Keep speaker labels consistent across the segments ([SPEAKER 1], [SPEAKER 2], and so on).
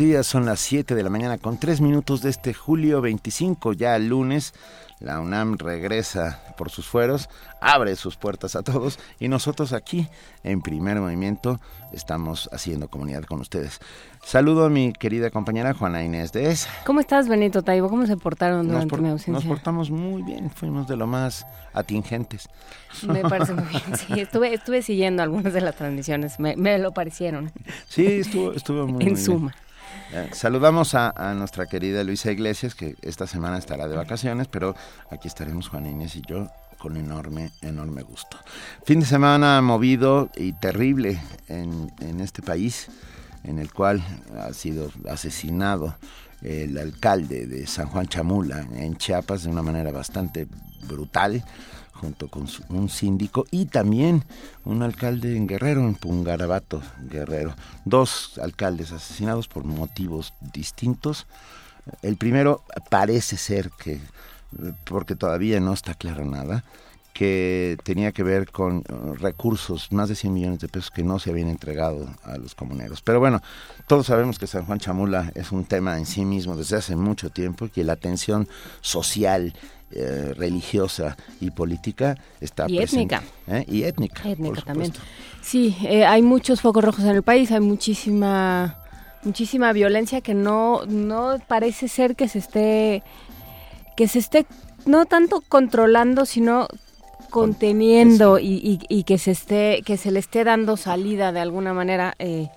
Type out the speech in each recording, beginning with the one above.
[SPEAKER 1] Días, son las 7 de la mañana con 3 minutos de este julio 25, ya lunes. La UNAM regresa por sus fueros, abre sus puertas a todos y nosotros aquí en Primer Movimiento estamos haciendo comunidad con ustedes. Saludo a mi querida compañera Juana Inés de Es.
[SPEAKER 2] ¿Cómo estás, Benito Taibo? ¿Cómo se portaron durante
[SPEAKER 1] por-
[SPEAKER 2] mi ausencia?
[SPEAKER 1] nos portamos muy bien, fuimos de lo más atingentes.
[SPEAKER 2] Me parece muy bien. Sí, estuve, estuve siguiendo algunas de las transmisiones. Me, me lo parecieron.
[SPEAKER 1] Sí, estuvo, estuvo muy, muy
[SPEAKER 2] en
[SPEAKER 1] bien. Eh, saludamos a, nuestra querida Luisa Iglesias, que esta semana estará de vacaciones, pero aquí estaremos Juan Inés y yo con enorme, enorme gusto. Fin de semana movido y terrible en este país, en el cual ha sido asesinado el alcalde de San Juan Chamula, en Chiapas, de una manera bastante brutal junto con un síndico y también un alcalde en Guerrero, en Pungarabato, Guerrero. Dos alcaldes asesinados por motivos distintos. El primero parece ser que, porque todavía no está claro nada, que tenía que ver con eh, recursos, más de 100 millones de pesos que no se habían entregado a los comuneros. Pero bueno, todos sabemos que San Juan Chamula es un tema en sí mismo desde hace mucho tiempo y que la tensión social, eh, religiosa y política está
[SPEAKER 2] Y
[SPEAKER 1] presente.
[SPEAKER 2] étnica.
[SPEAKER 1] ¿eh? Y étnica.
[SPEAKER 2] Étnica también. Sí, eh, hay muchos focos rojos en el país, hay muchísima muchísima violencia que no no parece ser que se esté que se esté no tanto controlando, sino conteniendo y, y- y que se esté que se le esté dando salida de alguna manera. eh,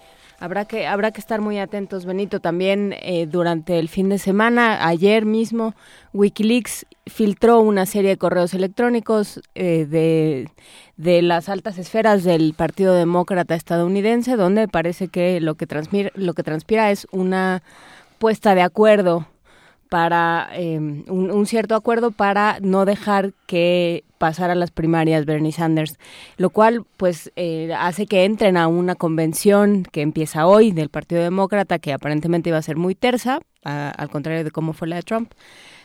[SPEAKER 2] habrá que habrá que estar muy atentos, Benito. También eh, durante el fin de semana, ayer mismo, WikiLeaks filtró una serie de correos electrónicos eh, de de las altas esferas del Partido Demócrata estadounidense, donde parece que lo que transmir, lo que transpira es una puesta de acuerdo para eh, un cierto acuerdo para no dejar que pasara las primarias Bernie Sanders, lo cual pues eh, hace que entren a una convención que empieza hoy del Partido Demócrata que aparentemente iba a ser muy tersa, a- al contrario de cómo fue la de Trump,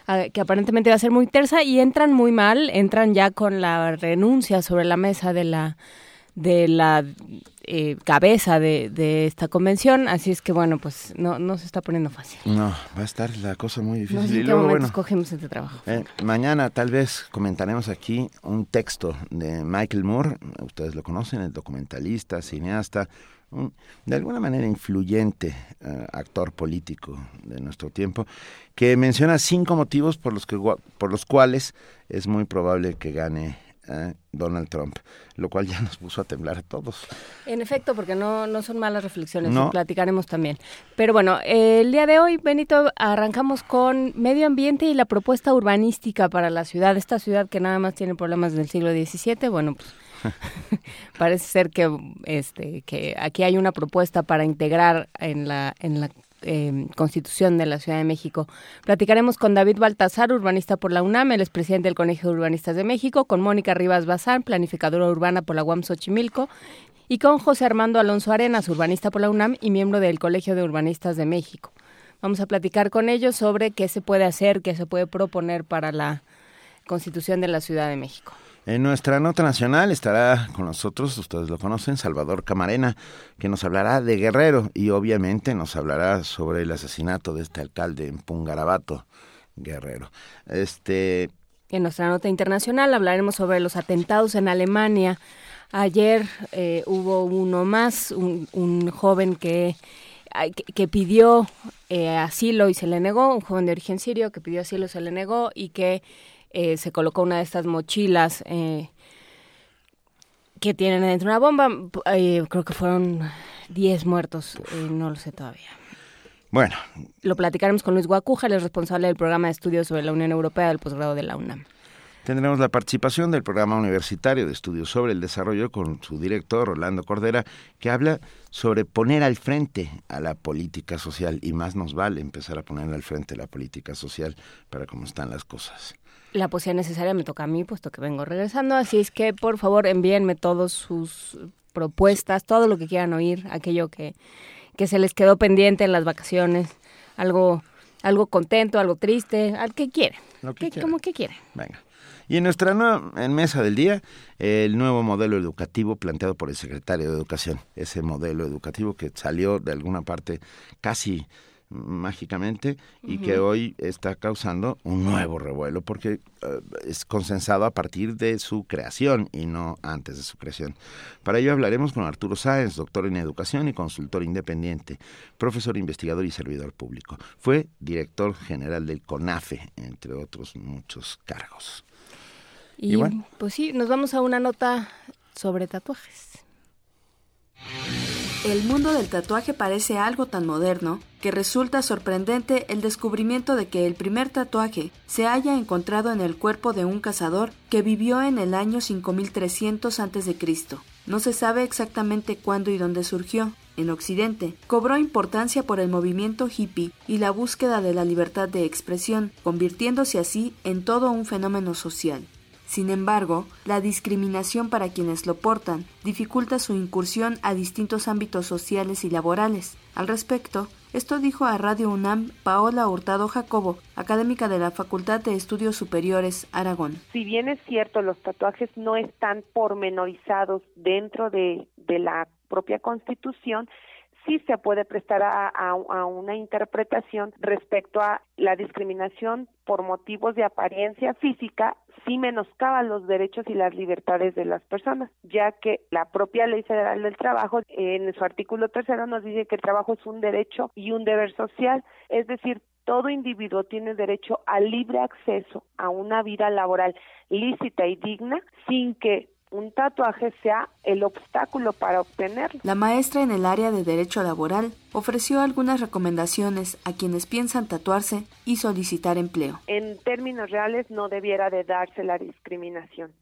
[SPEAKER 2] a- que aparentemente iba a ser muy tersa y entran muy mal, entran ya con la renuncia sobre la mesa de la de la eh, cabeza de, de esta convención, así es que bueno, pues no, no se está poniendo fácil.
[SPEAKER 1] No, va a estar la cosa muy difícil.
[SPEAKER 2] No sé
[SPEAKER 1] y luego, bueno,
[SPEAKER 2] escogemos este trabajo.
[SPEAKER 1] Eh, mañana tal vez comentaremos aquí un texto de Michael Moore, ustedes lo conocen, el documentalista, cineasta, un- de alguna manera influyente eh, actor político de nuestro tiempo, que menciona cinco motivos por los, que, por los cuales es muy probable que gane eh, Donald Trump, lo cual ya nos puso a temblar a todos.
[SPEAKER 2] En efecto, porque no, no son malas reflexiones,
[SPEAKER 1] No.
[SPEAKER 2] platicaremos también. Pero bueno, eh, el día de hoy, Benito, arrancamos con medio ambiente y la propuesta urbanística para la ciudad. Esta ciudad que nada más tiene problemas del siglo XVII, bueno, pues parece ser que, este, que aquí hay una propuesta para integrar en la, en la eh, Constitución de la Ciudad de México. Platicaremos con David Baltazar, urbanista por la UNAM, el presidente del Colegio de Urbanistas de México, con Mónica Rivas Bazán, planificadora urbana por la UAM Xochimilco, y con José Armando Alonso Arenas, urbanista por la UNAM y miembro del Colegio de Urbanistas de México. Vamos a platicar con ellos sobre qué se puede hacer, qué se puede proponer para la Constitución de la Ciudad de México.
[SPEAKER 1] En nuestra nota nacional estará con nosotros, ustedes lo conocen, Salvador Camarena, que nos hablará de Guerrero y obviamente nos hablará sobre el asesinato de este alcalde en Pungarabato, Guerrero. Este,
[SPEAKER 2] En nuestra nota internacional hablaremos sobre los atentados en Alemania. Ayer eh, hubo uno más, un, joven que, que pidió eh, asilo y se le negó, un joven de origen sirio que pidió asilo y se le negó y que eh, se colocó una de estas mochilas eh, que tienen dentro una bomba. Eh, creo que fueron 10 muertos, eh, no lo sé todavía.
[SPEAKER 1] bueno,
[SPEAKER 2] Lo platicaremos con Luis Guacuja, el responsable del programa de estudios sobre la Unión Europea del posgrado de la UNAM.
[SPEAKER 1] tendremos la participación del programa universitario de estudios sobre el desarrollo con su director, Orlando Cordera, que habla sobre poner al frente a la política social y más nos vale empezar a poner al frente la política social para cómo están las cosas.
[SPEAKER 2] La poesía necesaria me toca a mí, puesto que vengo regresando, así es que por favor envíenme todos sus propuestas, todo lo que quieran oír, aquello que, que se les quedó pendiente en las vacaciones, algo, algo contento, algo triste, al que quieren.
[SPEAKER 1] Lo que
[SPEAKER 2] como que quieren.
[SPEAKER 1] Venga. Y en nuestra nueva, en mesa del día, el nuevo modelo educativo planteado por el secretario de Educación. Ese modelo educativo que salió de alguna parte casi mágicamente y que hoy está causando un nuevo revuelo porque eh, es consensado a partir de su creación y no antes de su creación. Para ello hablaremos con Arturo Sáenz, doctor en educación y consultor independiente, profesor investigador y servidor público. Fue director general del CONAFE, entre otros muchos cargos.
[SPEAKER 2] Y, pues sí, nos vamos a una nota sobre tatuajes.
[SPEAKER 3] El mundo del tatuaje parece algo tan moderno que resulta sorprendente el descubrimiento de que el primer tatuaje se haya encontrado en el cuerpo de un cazador que vivió en el año 5300 a.C. No se sabe exactamente cuándo y dónde surgió. En Occidente, cobró importancia por el movimiento hippie y la búsqueda de la libertad de expresión, convirtiéndose así en todo un fenómeno social. Sin embargo, la discriminación para quienes lo portan dificulta su incursión a distintos ámbitos sociales y laborales. Al respecto, esto dijo a Radio UNAM Paola Hurtado Jacobo, académica de la Facultad de Estudios Superiores Aragón.
[SPEAKER 4] Si bien es cierto, los tatuajes no están pormenorizados dentro de, de la propia Constitución, sí se puede prestar a, a, una interpretación respecto a la discriminación por motivos de apariencia física sí menoscaba los derechos y las libertades de las personas, ya que la propia Ley Federal del Trabajo en su artículo tercero nos dice que el trabajo es un derecho y un deber social, es decir, todo individuo tiene derecho al libre acceso a una vida laboral lícita y digna sin que un tatuaje sea el obstáculo para obtenerlo.
[SPEAKER 3] La maestra en el área de derecho laboral ofreció algunas recomendaciones a quienes piensan tatuarse y solicitar empleo.
[SPEAKER 4] En términos reales no debiera de darse la discriminación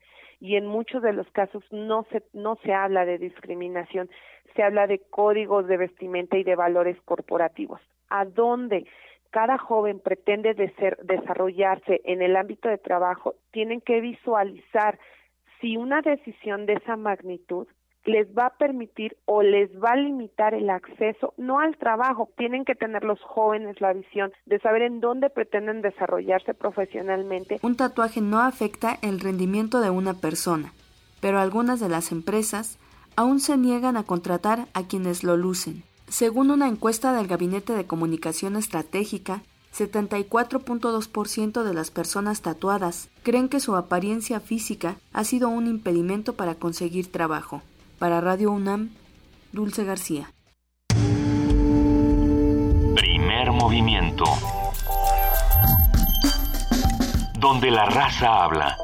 [SPEAKER 4] y en muchos de los casos no se no se habla de discriminación, se habla de códigos de vestimenta y de valores corporativos. ¿A dónde cada joven pretende de ser, desarrollarse en el ámbito de trabajo, tienen que visualizar si una decisión de esa magnitud les va a permitir o les va a limitar el acceso, no al trabajo, tienen que tener los jóvenes la visión de saber en dónde pretenden desarrollarse profesionalmente.
[SPEAKER 3] Un tatuaje no afecta el rendimiento de una persona, pero algunas de las empresas aún se niegan a contratar a quienes lo lucen. Según una encuesta del Gabinete de Comunicación Estratégica, 74.2% de las personas tatuadas creen que su apariencia física ha sido un impedimento para conseguir trabajo. Para Radio UNAM, Dulce García.
[SPEAKER 5] Primer movimiento. Donde la raza habla.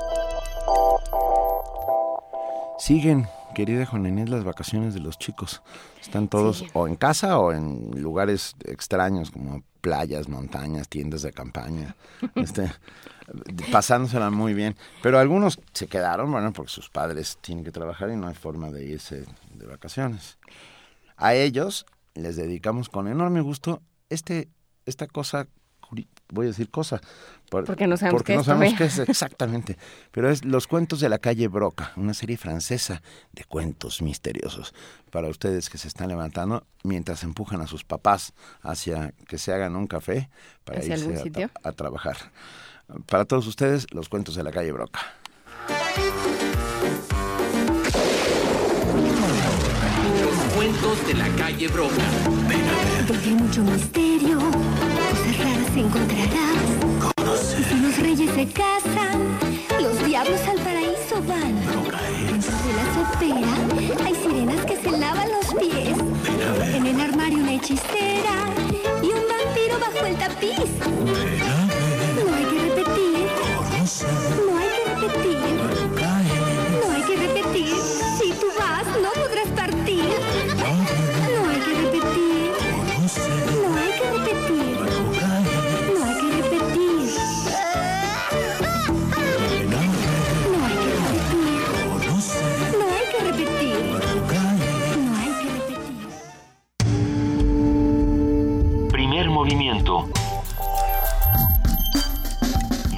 [SPEAKER 1] Siguen, querida Juan Inés, las vacaciones de los chicos. Están todos o en casa o en lugares extraños como playas, montañas, tiendas de campaña, este, pasándosela muy bien. Pero algunos se quedaron, bueno, porque sus padres tienen que trabajar y no hay forma de irse de vacaciones. A ellos les dedicamos con enorme gusto este, esta cosa voy a decir cosa.
[SPEAKER 2] porque no sabemos,
[SPEAKER 1] porque
[SPEAKER 2] qué,
[SPEAKER 1] no sabemos qué es exactamente. Pero es Los cuentos de la calle Broca, una serie francesa de cuentos misteriosos. Para ustedes que se están levantando mientras empujan a sus papás hacia que se hagan un café para irse a, a trabajar. Para todos ustedes, los cuentos de la calle Broca.
[SPEAKER 6] Los cuentos de la calle Broca.
[SPEAKER 7] Porque hay mucho misterio, cosas encontrarás. Y si los reyes se casan, los diablos al paraíso van. Dentro de la sopera hay sirenas que se lavan los pies. En el armario una hechicera y un vampiro bajo el tapiz. No hay que repetir. No hay que repetir.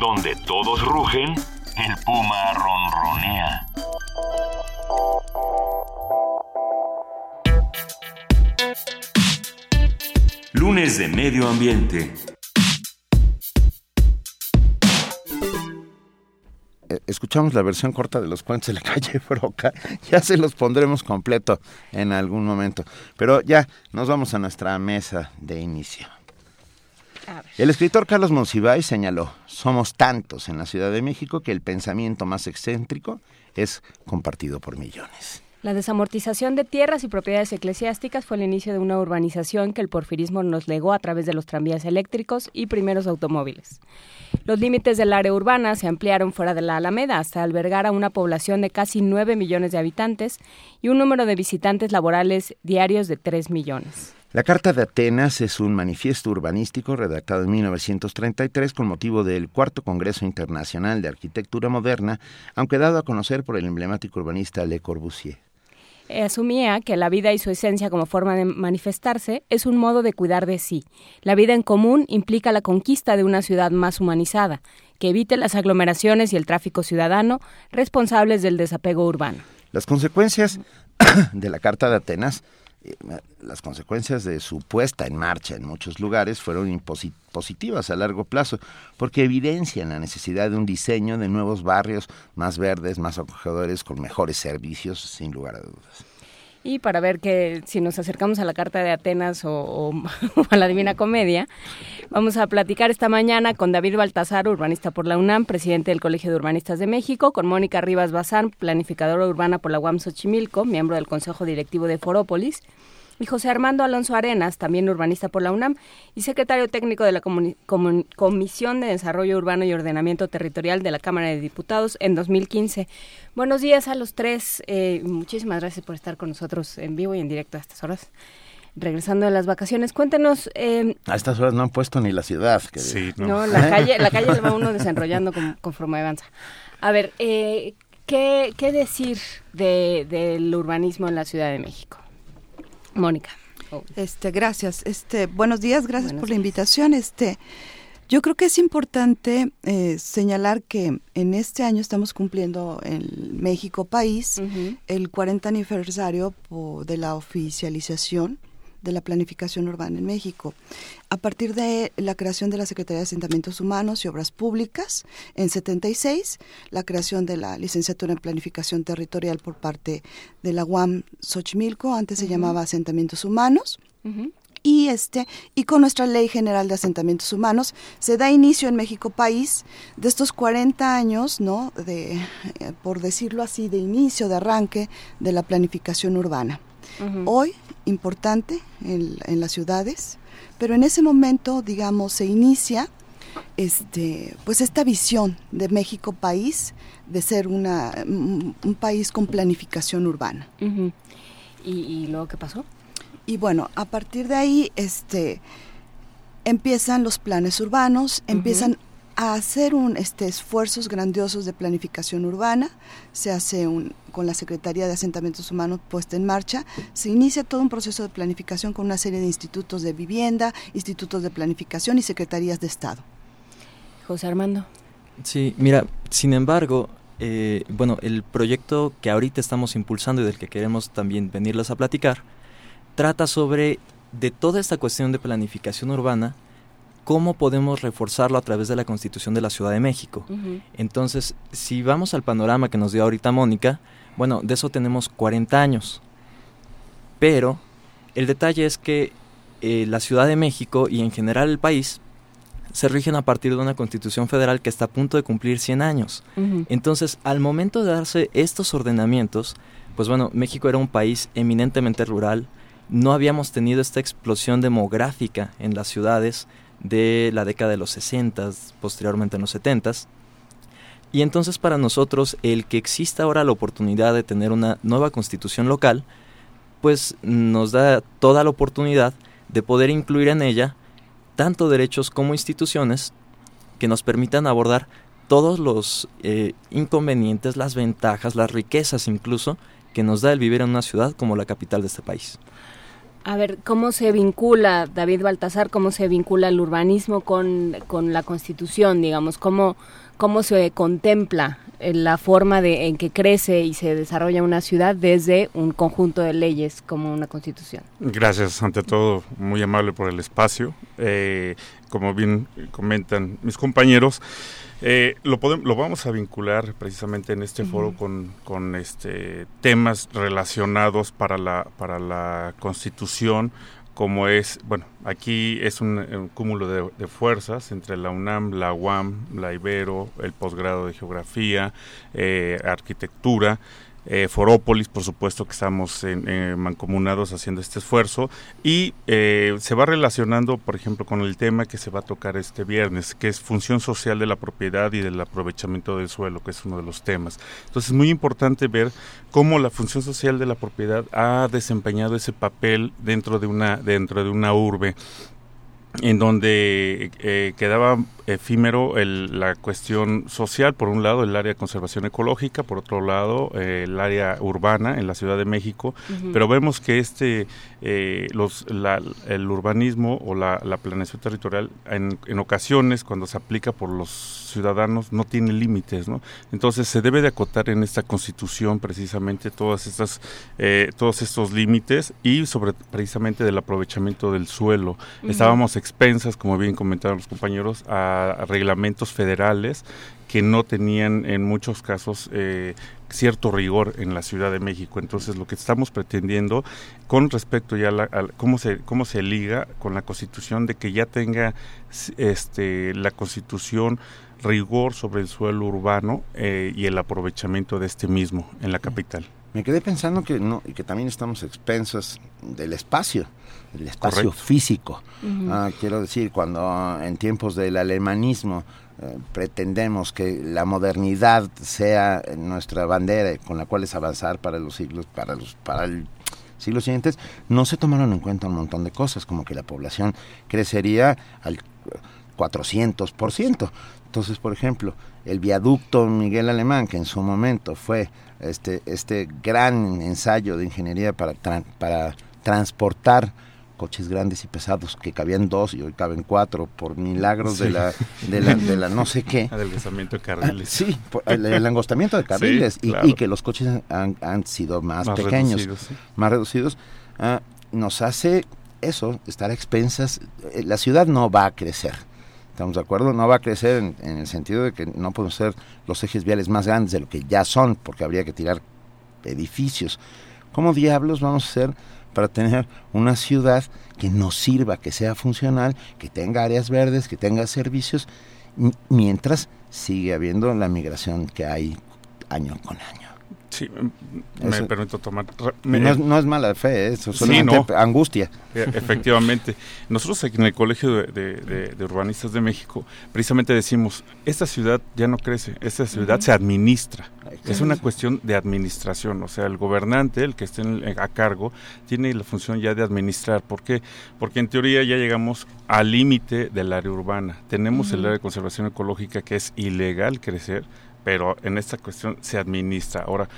[SPEAKER 5] Donde todos rugen, el puma ronronea. Lunes de Medio Ambiente.
[SPEAKER 1] Eh, escuchamos la versión corta de los cuentos de la calle Broca. Ya se los pondremos completo en algún momento. Pero ya nos vamos a nuestra mesa de inicio. El escritor Carlos Monsiváis señaló, somos tantos en la Ciudad de México que el pensamiento más excéntrico es compartido por millones.
[SPEAKER 2] La desamortización de tierras y propiedades eclesiásticas fue el inicio de una urbanización que el porfirismo nos legó a través de los tranvías eléctricos y primeros automóviles. Los límites del área urbana se ampliaron fuera de la Alameda hasta albergar a una población de casi 9 millones de habitantes y un número de visitantes laborales diarios de 3 millones.
[SPEAKER 1] La Carta de Atenas es un manifiesto urbanístico redactado en 1933 con motivo del Cuarto Congreso Internacional de Arquitectura Moderna, aunque dado a conocer por el emblemático urbanista Le Corbusier.
[SPEAKER 2] Asumía que la vida y su esencia como forma de manifestarse es un modo de cuidar de sí. La vida en común implica la conquista de una ciudad más humanizada, que evite las aglomeraciones y el tráfico ciudadano responsables del desapego urbano.
[SPEAKER 1] Las consecuencias de la Carta de Atenas eh, las consecuencias de su puesta en marcha en muchos lugares fueron positivas a largo plazo, porque evidencian la necesidad de un diseño de nuevos barrios más verdes, más acogedores, con mejores servicios, sin lugar a dudas.
[SPEAKER 2] Y para ver que si nos acercamos a la Carta de Atenas o, a la Divina Comedia, vamos a platicar esta mañana con David Baltasar, urbanista por la UNAM, presidente del Colegio de Urbanistas de México, con Mónica Rivas Bazán, planificadora urbana por la UAM Xochimilco, miembro del Consejo Directivo de Forópolis, y José Armando Alonso Arenas, también urbanista por la UNAM y secretario técnico de la Comisión de Desarrollo Urbano y Ordenamiento Territorial de la Cámara de Diputados en 2015. Buenos días a los tres. Eh, muchísimas gracias por estar con nosotros en vivo y en directo a estas horas. Regresando de las vacaciones, cuéntenos.
[SPEAKER 1] Eh, a estas horas no han puesto ni la ciudad.
[SPEAKER 2] sí, no. la calle, la calle va uno desenrollando con, conforme avanza. A ver, eh, ¿qué, ¿qué, decir de, del urbanismo en la Ciudad de México? Mónica.
[SPEAKER 8] Este, gracias. Este, buenos días, gracias por la invitación. Este, yo creo que es importante eh, señalar que en este año estamos cumpliendo en México país el 40 aniversario de la oficialización de la planificación urbana en México. A partir de la creación de la Secretaría de Asentamientos Humanos y Obras Públicas en 76, la creación de la licenciatura en Planificación Territorial por parte de la UAM Xochimilco, antes se llamaba Asentamientos Humanos. y este y con nuestra Ley General de Asentamientos Humanos se da inicio en México país de estos 40 años, ¿no? de eh, por decirlo así, de inicio, de arranque de la planificación urbana. Hoy importante en, las ciudades, pero en ese momento, digamos, se inicia este, pues esta visión de México país de ser una, un país con planificación urbana.
[SPEAKER 2] ¿Y, luego qué pasó?
[SPEAKER 8] Y bueno, a partir de ahí, este, empiezan los planes urbanos, empiezan a hacer un, este, esfuerzos grandiosos de planificación urbana, se hace un, con la Secretaría de Asentamientos Humanos puesta en marcha, se inicia todo un proceso de planificación con una serie de institutos de vivienda, institutos de planificación y secretarías de Estado.
[SPEAKER 2] José Armando.
[SPEAKER 9] Sí, mira, sin embargo, eh, bueno, el proyecto que ahorita estamos impulsando y del que queremos también venirles a platicar, trata sobre de toda esta cuestión de planificación urbana, cómo podemos reforzarlo a través de la Constitución de la Ciudad de México. Entonces, si vamos al panorama que nos dio ahorita Mónica, bueno, de eso tenemos 40 años. Pero el detalle es que eh, la Ciudad de México y en general el país se rigen a partir de una constitución federal que está a punto de cumplir 100 años. Entonces, al momento de darse estos ordenamientos, pues bueno, México era un país eminentemente rural, no habíamos tenido esta explosión demográfica en las ciudades, de la década de los 60, posteriormente en los 70. Y entonces para nosotros el que exista ahora la oportunidad de tener una nueva constitución local, pues nos da toda la oportunidad de poder incluir en ella tanto derechos como instituciones que nos permitan abordar todos los eh, inconvenientes, las ventajas, las riquezas incluso que nos da el vivir en una ciudad como la capital de este país.
[SPEAKER 2] A ver, ¿cómo se vincula, David Baltasar, cómo se vincula el urbanismo con, la constitución, digamos? ¿Cómo, cómo se contempla la forma de, en que crece y se desarrolla una ciudad desde un conjunto de leyes como una constitución.
[SPEAKER 10] Gracias, ante todo, muy amable por el espacio. Eh, como bien comentan mis compañeros, eh, lo, podemos, lo vamos a vincular precisamente en este foro con, con, este, temas relacionados para la, para la constitución como es, bueno, aquí es un, cúmulo de, fuerzas entre la UNAM, la UAM, la Ibero, el posgrado de Geografía, eh, Arquitectura, eh, Forópolis, por supuesto que estamos en, mancomunados haciendo este esfuerzo y eh, se va relacionando, por ejemplo, con el tema que se va a tocar este viernes, que es función social de la propiedad y del aprovechamiento del suelo, que es uno de los temas. Entonces es muy importante ver cómo la función social de la propiedad ha desempeñado ese papel dentro de una dentro de una urbe en donde eh, quedaba efímero el, la cuestión social, por un lado el área de conservación ecológica, por otro lado eh, el área urbana en la Ciudad de México, pero vemos que este eh, los, el urbanismo o la, planeación territorial en, en, ocasiones cuando se aplica por los ciudadanos no tiene límites, ¿no? Entonces se debe de acotar en esta constitución precisamente todas estas todos estos límites y sobre precisamente del aprovechamiento del suelo. Estábamos expensas, como bien comentaron los compañeros, a, reglamentos federales que no tenían en muchos casos eh, cierto rigor en la Ciudad de México. Entonces, lo que estamos pretendiendo con respecto ya a, cómo se cómo se liga con la Constitución de que ya tenga este la Constitución rigor sobre el suelo urbano eh, y el aprovechamiento de este mismo en la capital.
[SPEAKER 1] Me quedé pensando que no y que también estamos expensas del espacio el espacio físico. Ah, quiero decir, cuando en tiempos del alemanismo eh, pretendemos que la modernidad sea nuestra bandera con la cual es avanzar para los siglos, para los, para el siglos siguientes, no se tomaron en cuenta un montón de cosas, como que la población crecería al 400%. Entonces, por ejemplo, el viaducto Miguel Alemán, que en su momento fue este, este gran ensayo de ingeniería para, para transportar coches grandes y pesados que cabían dos y hoy caben cuatro por milagros de, la, de, la, de la no sé qué.
[SPEAKER 10] Adelgazamiento de carriles.
[SPEAKER 1] sí, el, angostamiento de carriles y, que los coches han, han sido más, pequeños, más reducidos, ah, nos hace eso, estar a expensas. Eh, la ciudad no va a crecer. ¿Estamos de acuerdo? No va a crecer en, el sentido de que no podemos ser los ejes viales más grandes de lo que ya son, porque habría que tirar edificios. ¿Cómo diablos vamos a ser para tener una ciudad que nos sirva, que sea funcional, que tenga áreas verdes, que tenga servicios, mientras sigue habiendo la migración que hay año con año.
[SPEAKER 10] Sí, me permito tomar...
[SPEAKER 1] no, es, mala fe, ¿eh? eso es solamente angustia.
[SPEAKER 10] E, efectivamente. Nosotros aquí en el Colegio de, Urbanistas de México precisamente decimos, esta ciudad ya no crece, esta ciudad se administra. Es una cuestión de administración, o sea, el gobernante, el que esté a cargo, tiene la función ya de administrar. ¿Por qué? Porque en teoría ya llegamos al límite del área urbana. Tenemos el área de conservación ecológica que es ilegal crecer, pero en esta cuestión se administra. Ahora,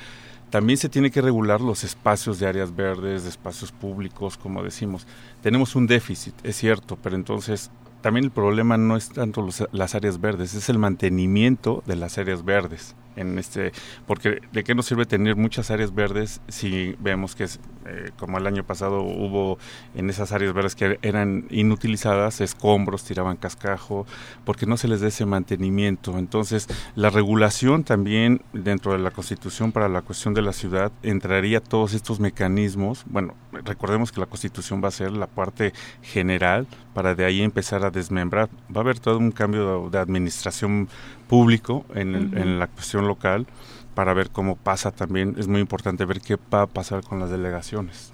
[SPEAKER 10] también se tiene que regular los espacios de áreas verdes, de espacios públicos, como decimos. Tenemos un déficit, es cierto, pero entonces también el problema no es tanto las áreas verdes, es el mantenimiento de las áreas verdes en este porque de qué nos sirve tener muchas áreas verdes si vemos que es eh, como el año pasado hubo en esas áreas verdes que eran inutilizadas escombros tiraban cascajo porque no se les da ese mantenimiento. Entonces la regulación también dentro de la constitución para la cuestión de la ciudad entraría todos estos mecanismos. Bueno recordemos que la constitución va a ser la parte general para de ahí empezar a desmembrar va a haber todo un cambio de administración público en, en, la cuestión local para ver cómo pasa también. Es muy importante ver qué va a pasar con las delegaciones.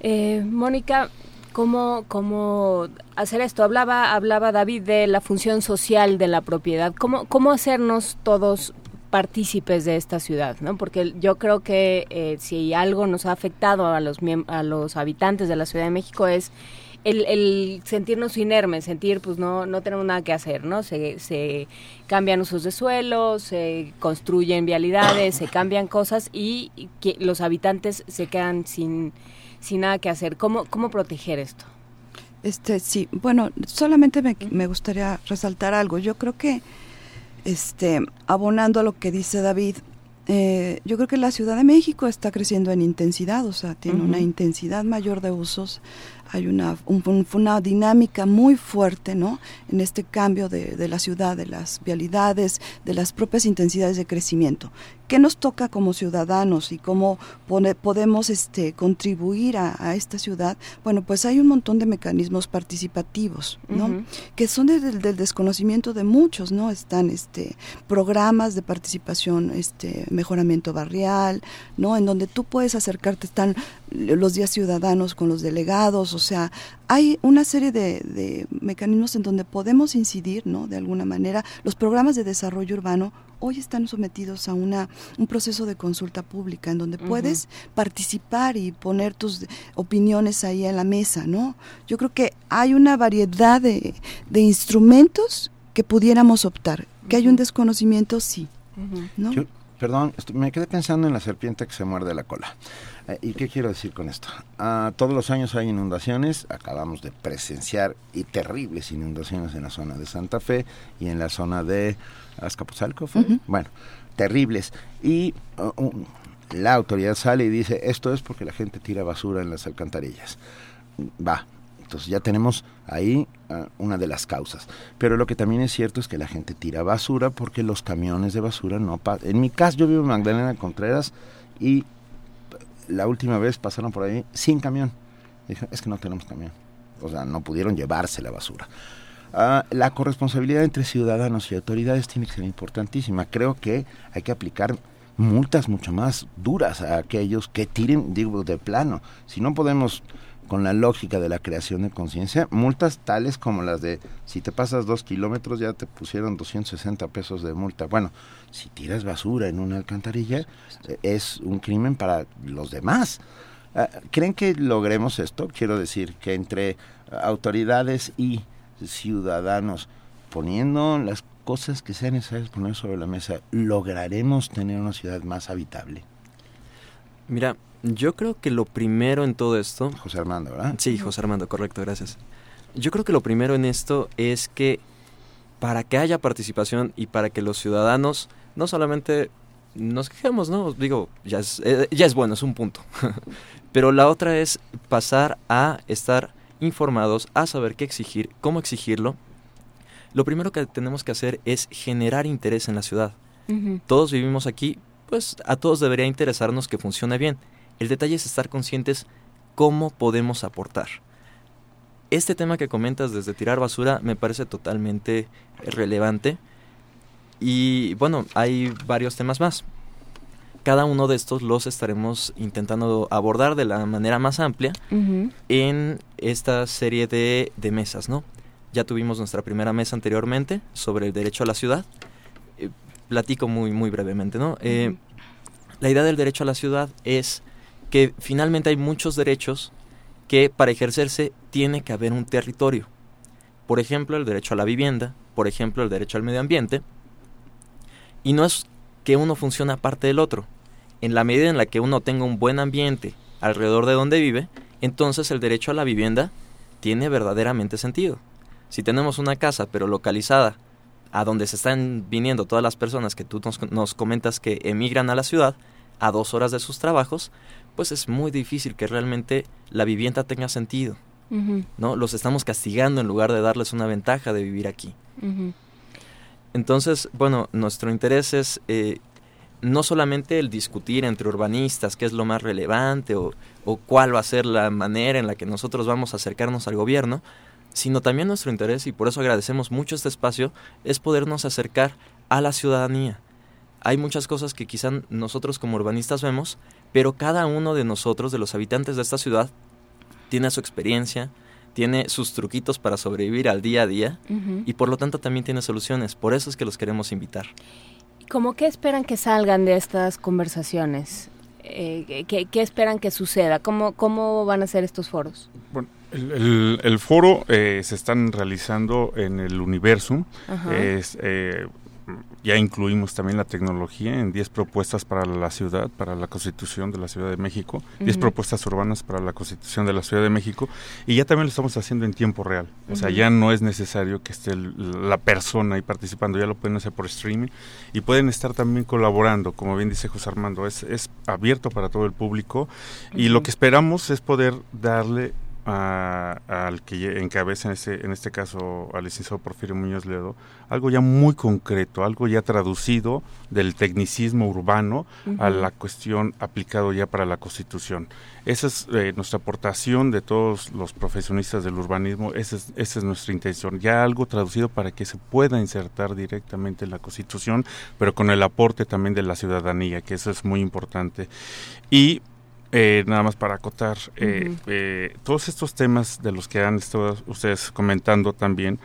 [SPEAKER 2] Eh, Mónica, ¿cómo, ¿cómo hacer esto? Hablaba, hablaba David de la función social de la propiedad. ¿Cómo, cómo hacernos todos partícipes de esta ciudad, ¿no? Porque yo creo que eh, si algo nos ha afectado a los, a los habitantes de la Ciudad de México es el, sentirnos inermes, sentir pues no, no tenemos nada que hacer, ¿no? Se, se cambian usos de suelo, se construyen vialidades, se cambian cosas y que los habitantes se quedan sin, sin nada que hacer. ¿Cómo, cómo proteger esto?
[SPEAKER 8] Este, sí, bueno, solamente me, me gustaría resaltar algo. Yo creo que este, abonando a lo que dice David, eh, yo creo que la Ciudad de México está creciendo en intensidad, o sea, tiene una intensidad mayor de usos hay una, una dinámica muy fuerte ¿no? en este cambio de, de, la ciudad, de las vialidades, de las propias intensidades de crecimiento. ¿Qué nos toca como ciudadanos y cómo podemos este, contribuir a, esta ciudad? Bueno, pues hay un montón de mecanismos participativos, ¿no? Que son del desconocimiento de muchos, ¿no? Están este, programas de participación, este, mejoramiento barrial, ¿no? En donde tú puedes acercarte, están los días ciudadanos con los delegados, o sea, hay una serie de, de mecanismos en donde podemos incidir, ¿no? De alguna manera, los programas de desarrollo urbano hoy están sometidos a una, un proceso de consulta pública en donde puedes participar y poner tus opiniones ahí en la mesa, ¿no? Yo creo que hay una variedad de, de instrumentos que pudiéramos optar. Que hay un desconocimiento, sí. ¿no?
[SPEAKER 1] perdón, me quedé pensando en la serpiente que se muerde la cola. Eh, ¿Y qué quiero decir con esto? Ah, todos los años hay inundaciones, acabamos de presenciar y terribles inundaciones en la zona de Santa Fe y en la zona de Azcapotzalco, bueno, terribles. Y uh, la autoridad sale y dice, esto es porque la gente tira basura en las alcantarillas. Va, entonces ya tenemos ahí uh, una de las causas. Pero lo que también es cierto es que la gente tira basura porque los camiones de basura no pasan. En mi caso, yo vivo en Magdalena Contreras y la última vez pasaron por ahí sin camión. Dije, es que no tenemos camión. O sea, no pudieron llevarse la basura. Ah, la corresponsabilidad entre ciudadanos y autoridades tiene que ser importantísima. Creo que hay que aplicar multas mucho más duras a aquellos que tiren, digo, de plano. Si no podemos, con la lógica de la creación de conciencia, multas tales como las de si te pasas dos kilómetros ya te pusieron 260 pesos de multa. Bueno, si tiras basura en una alcantarilla es un crimen para los demás. Ah, ¿Creen que logremos esto? Quiero decir, que entre autoridades y ciudadanos, poniendo las cosas que sean necesarias poner sobre la mesa, lograremos tener una ciudad más habitable?
[SPEAKER 9] Mira, yo creo que lo primero en todo esto...
[SPEAKER 1] José Armando, ¿verdad?
[SPEAKER 9] Sí, José Armando, correcto, gracias. Yo creo que lo primero en esto es que para que haya participación y para que los ciudadanos no solamente nos quejemos, ¿no? Digo, ya es, eh, ya es bueno, es un punto. Pero la otra es pasar a estar informados, a saber qué exigir, cómo exigirlo, lo primero que tenemos que hacer es generar interés en la ciudad. Todos vivimos aquí, pues a todos debería interesarnos que funcione bien. El detalle es estar conscientes cómo podemos aportar. Este tema que comentas desde tirar basura me parece totalmente relevante. Y bueno, hay varios temas más. Cada uno de estos los estaremos intentando abordar de la manera más amplia en esta serie de, de, mesas, ¿no? Ya tuvimos nuestra primera mesa anteriormente sobre el derecho a la ciudad. Eh, platico muy, muy brevemente, ¿no? Eh, la idea del derecho a la ciudad es que finalmente hay muchos derechos que para ejercerse tiene que haber un territorio. Por ejemplo, el derecho a la vivienda, por ejemplo, el derecho al medio ambiente. Y no es que uno funcione aparte del otro. En la medida en la que uno tenga un buen ambiente alrededor de donde vive, entonces el derecho a la vivienda tiene verdaderamente sentido. Si tenemos una casa pero localizada a donde se están viniendo todas las personas que tú nos, comentas que emigran a la ciudad a dos horas de sus trabajos, pues es muy difícil que realmente la vivienda tenga sentido. ¿no? Los estamos castigando en lugar de darles una ventaja de vivir aquí. Entonces, bueno, nuestro interés es eh, no solamente el discutir entre urbanistas qué es lo más relevante o, o, cuál va a ser la manera en la que nosotros vamos a acercarnos al gobierno, sino también nuestro interés, y por eso agradecemos mucho este espacio, es podernos acercar a la ciudadanía. Hay muchas cosas que quizá nosotros como urbanistas vemos, pero cada uno de nosotros, de los habitantes de esta ciudad, tiene su experiencia, tiene sus truquitos para sobrevivir al día a día y por lo tanto también tiene soluciones. Por eso es que los queremos invitar.
[SPEAKER 2] ¿Cómo qué esperan que salgan de estas conversaciones? Eh, ¿qué, esperan que suceda? ¿Cómo, ¿Cómo van a ser estos foros?
[SPEAKER 10] Bueno, el, foro eh, se están realizando en el universo. Es, eh, ya incluimos también la tecnología en 10 propuestas para la ciudad, para la constitución de la Ciudad de México, 10 propuestas urbanas para la constitución de la Ciudad de México, y ya también lo estamos haciendo en tiempo real. O sea, ya no es necesario que esté la persona ahí participando, ya lo pueden hacer por streaming y pueden estar también colaborando, como bien dice José Armando, es, es abierto para todo el público y lo que esperamos es poder darle al que encabeza en este, en este caso al licenciado Porfirio Muñoz Ledo, algo ya muy concreto, algo ya traducido del tecnicismo urbano a la cuestión aplicado ya para la Constitución. Esa es eh, nuestra aportación de todos los profesionistas del urbanismo, esa es, esa es nuestra intención, ya algo traducido para que se pueda insertar directamente en la Constitución, pero con el aporte también de la ciudadanía, que eso es muy importante. Y eh, nada más para acotar, eh, eh, todos estos temas de los que han estado ustedes comentando también,